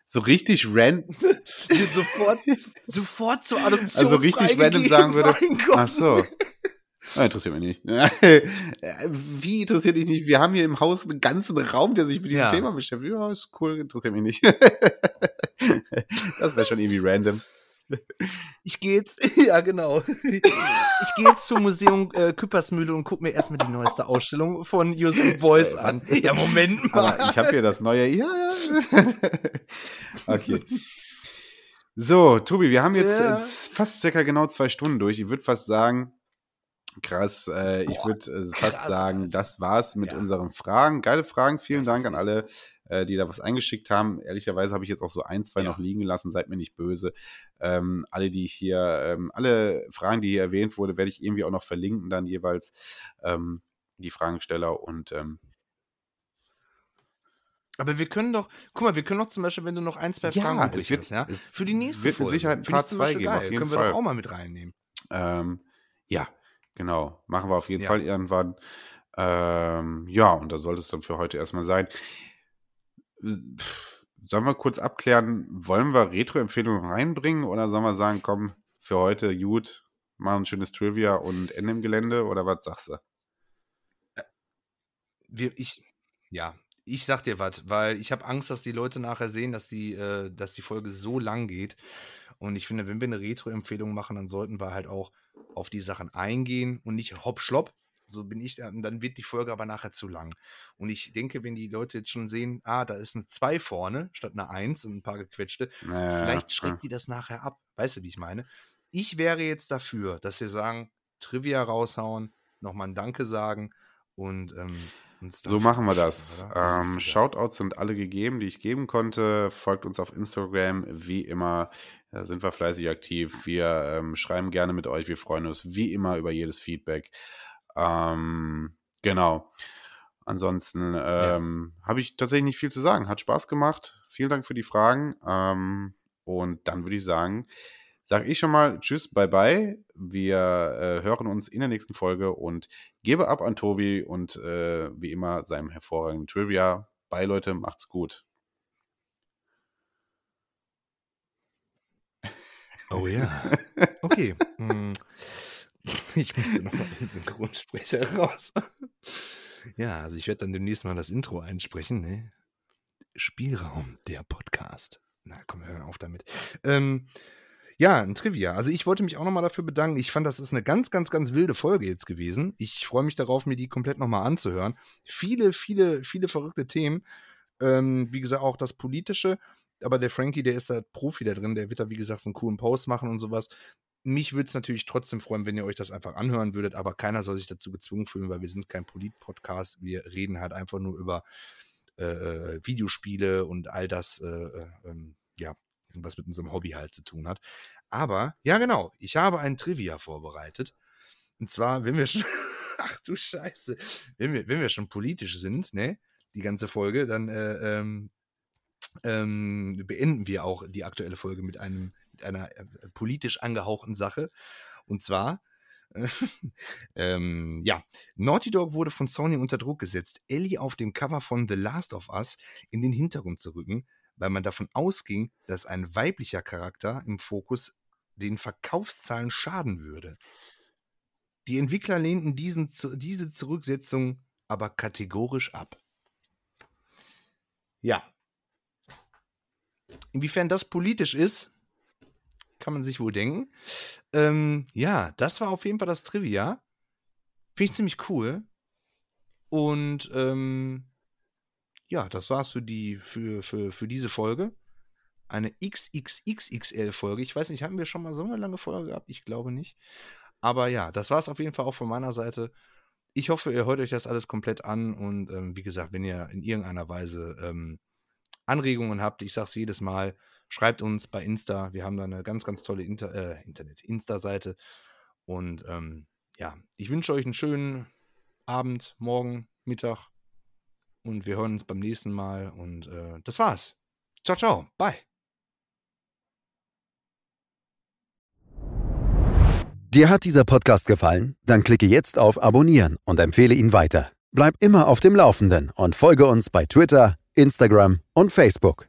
so richtig random. sofort, sofort zur Adoption. Also richtig random sagen würde, ach so. Oh, interessiert mich nicht. Wie interessiert dich nicht? Wir haben hier im Haus einen ganzen Raum, der sich mit diesem ja. Thema beschäftigt. Ja, ist cool, interessiert mich nicht. das wäre schon irgendwie random. Ich gehe jetzt, ja genau. Ich gehe jetzt zum Museum äh, Küppersmühle und gucke mir erstmal die neueste Ausstellung von Josef Beuys äh, an. Ja, Moment mal. Aber ich habe hier das neue. Ja, ja. okay. So, Tobi, wir haben jetzt, ja. jetzt fast circa genau zwei Stunden durch. Ich würde fast sagen, krass, äh, ich würde äh, fast krass, sagen, das war's mit ja. unseren Fragen. Geile Fragen. Vielen das Dank an alle, äh, die da was eingeschickt haben. Ehrlicherweise habe ich jetzt auch so ein, zwei ja. noch liegen lassen, seid mir nicht böse. Ähm, alle, die ich hier, ähm, alle Fragen, die hier erwähnt wurde, werde ich irgendwie auch noch verlinken, dann jeweils ähm, die Fragensteller und ähm, aber wir können doch, guck mal, wir können doch zum Beispiel, wenn du noch ein, zwei Fragen ja, übrig hast, ja, für die nächste wird Folge. Mit Sicherheit ein paar zwei geben, auf jeden können Fall. wir doch auch mal mit reinnehmen. Ähm, ja, genau. Machen wir auf jeden ja. Fall irgendwann. Ähm, ja, und da sollte es dann für heute erstmal sein. Sollen wir kurz abklären, wollen wir Retro-Empfehlungen reinbringen oder sollen wir sagen, komm, für heute gut, machen ein schönes Trivia und Ende im Gelände oder was sagst du? Äh, wir, ich, ja, ich sag dir was, weil ich habe Angst, dass die Leute nachher sehen, dass die, äh, dass die Folge so lang geht. Und ich finde, wenn wir eine Retro-Empfehlung machen, dann sollten wir halt auch auf die Sachen eingehen und nicht hopp schlopp, so bin ich, dann wird die Folge aber nachher zu lang. Und ich denke, wenn die Leute jetzt schon sehen, ah, da ist eine 2 vorne statt eine 1 und ein paar gequetschte, naja, vielleicht schreckt ja. die das nachher ab. Weißt du, wie ich meine? Ich wäre jetzt dafür, dass wir sagen, Trivia raushauen, nochmal ein Danke sagen und ähm, so machen wir das. Ähm, Shoutouts sind alle gegeben, die ich geben konnte. Folgt uns auf Instagram, wie immer. Da sind wir fleißig aktiv. Wir ähm, schreiben gerne mit euch. Wir freuen uns wie immer über jedes Feedback. Ähm, genau. Ansonsten ähm, ja. habe ich tatsächlich nicht viel zu sagen. Hat Spaß gemacht. Vielen Dank für die Fragen. Ähm, und dann würde ich sagen, sage ich schon mal Tschüss, bye bye. Wir äh, hören uns in der nächsten Folge und gebe ab an Tobi und äh, wie immer seinem hervorragenden Trivia. Bye Leute, macht's gut. Oh ja. Okay. Ich musste nochmal den Synchronsprecher raus. ja, also ich werde dann demnächst mal das Intro einsprechen. Ne? Spielraum, der Podcast. Na komm, hören auf damit. Ähm, ja, ein Trivia. Also ich wollte mich auch nochmal dafür bedanken. Ich fand, das ist eine ganz, ganz, ganz wilde Folge jetzt gewesen. Ich freue mich darauf, mir die komplett nochmal anzuhören. Viele, viele, viele verrückte Themen. Ähm, wie gesagt, auch das Politische. Aber der Frankie, der ist da Profi da drin. Der wird da, wie gesagt, einen coolen Post machen und sowas. Mich würde es natürlich trotzdem freuen, wenn ihr euch das einfach anhören würdet, aber keiner soll sich dazu gezwungen fühlen, weil wir sind kein Polit-Podcast. Wir reden halt einfach nur über äh, äh Videospiele und all das, äh, äh, ähm, ja, was mit unserem Hobby halt zu tun hat. Aber, ja genau, ich habe ein Trivia vorbereitet. Und zwar, wenn wir schon, ach du Scheiße, wenn wir, wenn wir schon politisch sind, ne, die ganze Folge, dann äh, ähm, ähm, beenden wir auch die aktuelle Folge mit einem einer äh, politisch angehauchten Sache. Und zwar ähm, ja, Naughty Dog wurde von Sony unter Druck gesetzt, Ellie auf dem Cover von The Last of Us in den Hintergrund zu rücken, weil man davon ausging, dass ein weiblicher Charakter im Fokus den Verkaufszahlen schaden würde. Die Entwickler lehnten diesen, diese Zurücksetzung aber kategorisch ab. Ja. Inwiefern das politisch ist, kann man sich wohl denken. Ähm, ja, das war auf jeden Fall das Trivia. Finde ich ziemlich cool. Und ähm, ja, das war's für die, für, für, für diese Folge. Eine XXXXL-Folge. Ich weiß nicht, haben wir schon mal so eine lange Folge gehabt? Ich glaube nicht. Aber ja, das war's auf jeden Fall auch von meiner Seite. Ich hoffe, ihr hört euch das alles komplett an und ähm, wie gesagt, wenn ihr in irgendeiner Weise ähm, Anregungen habt, ich sage es jedes Mal, schreibt uns bei Insta. Wir haben da eine ganz, ganz tolle Inter äh, Internet, Insta-Seite. Und ähm, ja, ich wünsche euch einen schönen Abend, Morgen, Mittag. Und wir hören uns beim nächsten Mal. Und äh, das war's. Ciao, ciao. Bye. Dir hat dieser Podcast gefallen? Dann klicke jetzt auf Abonnieren und empfehle ihn weiter. Bleib immer auf dem Laufenden und folge uns bei Twitter, Instagram und Facebook.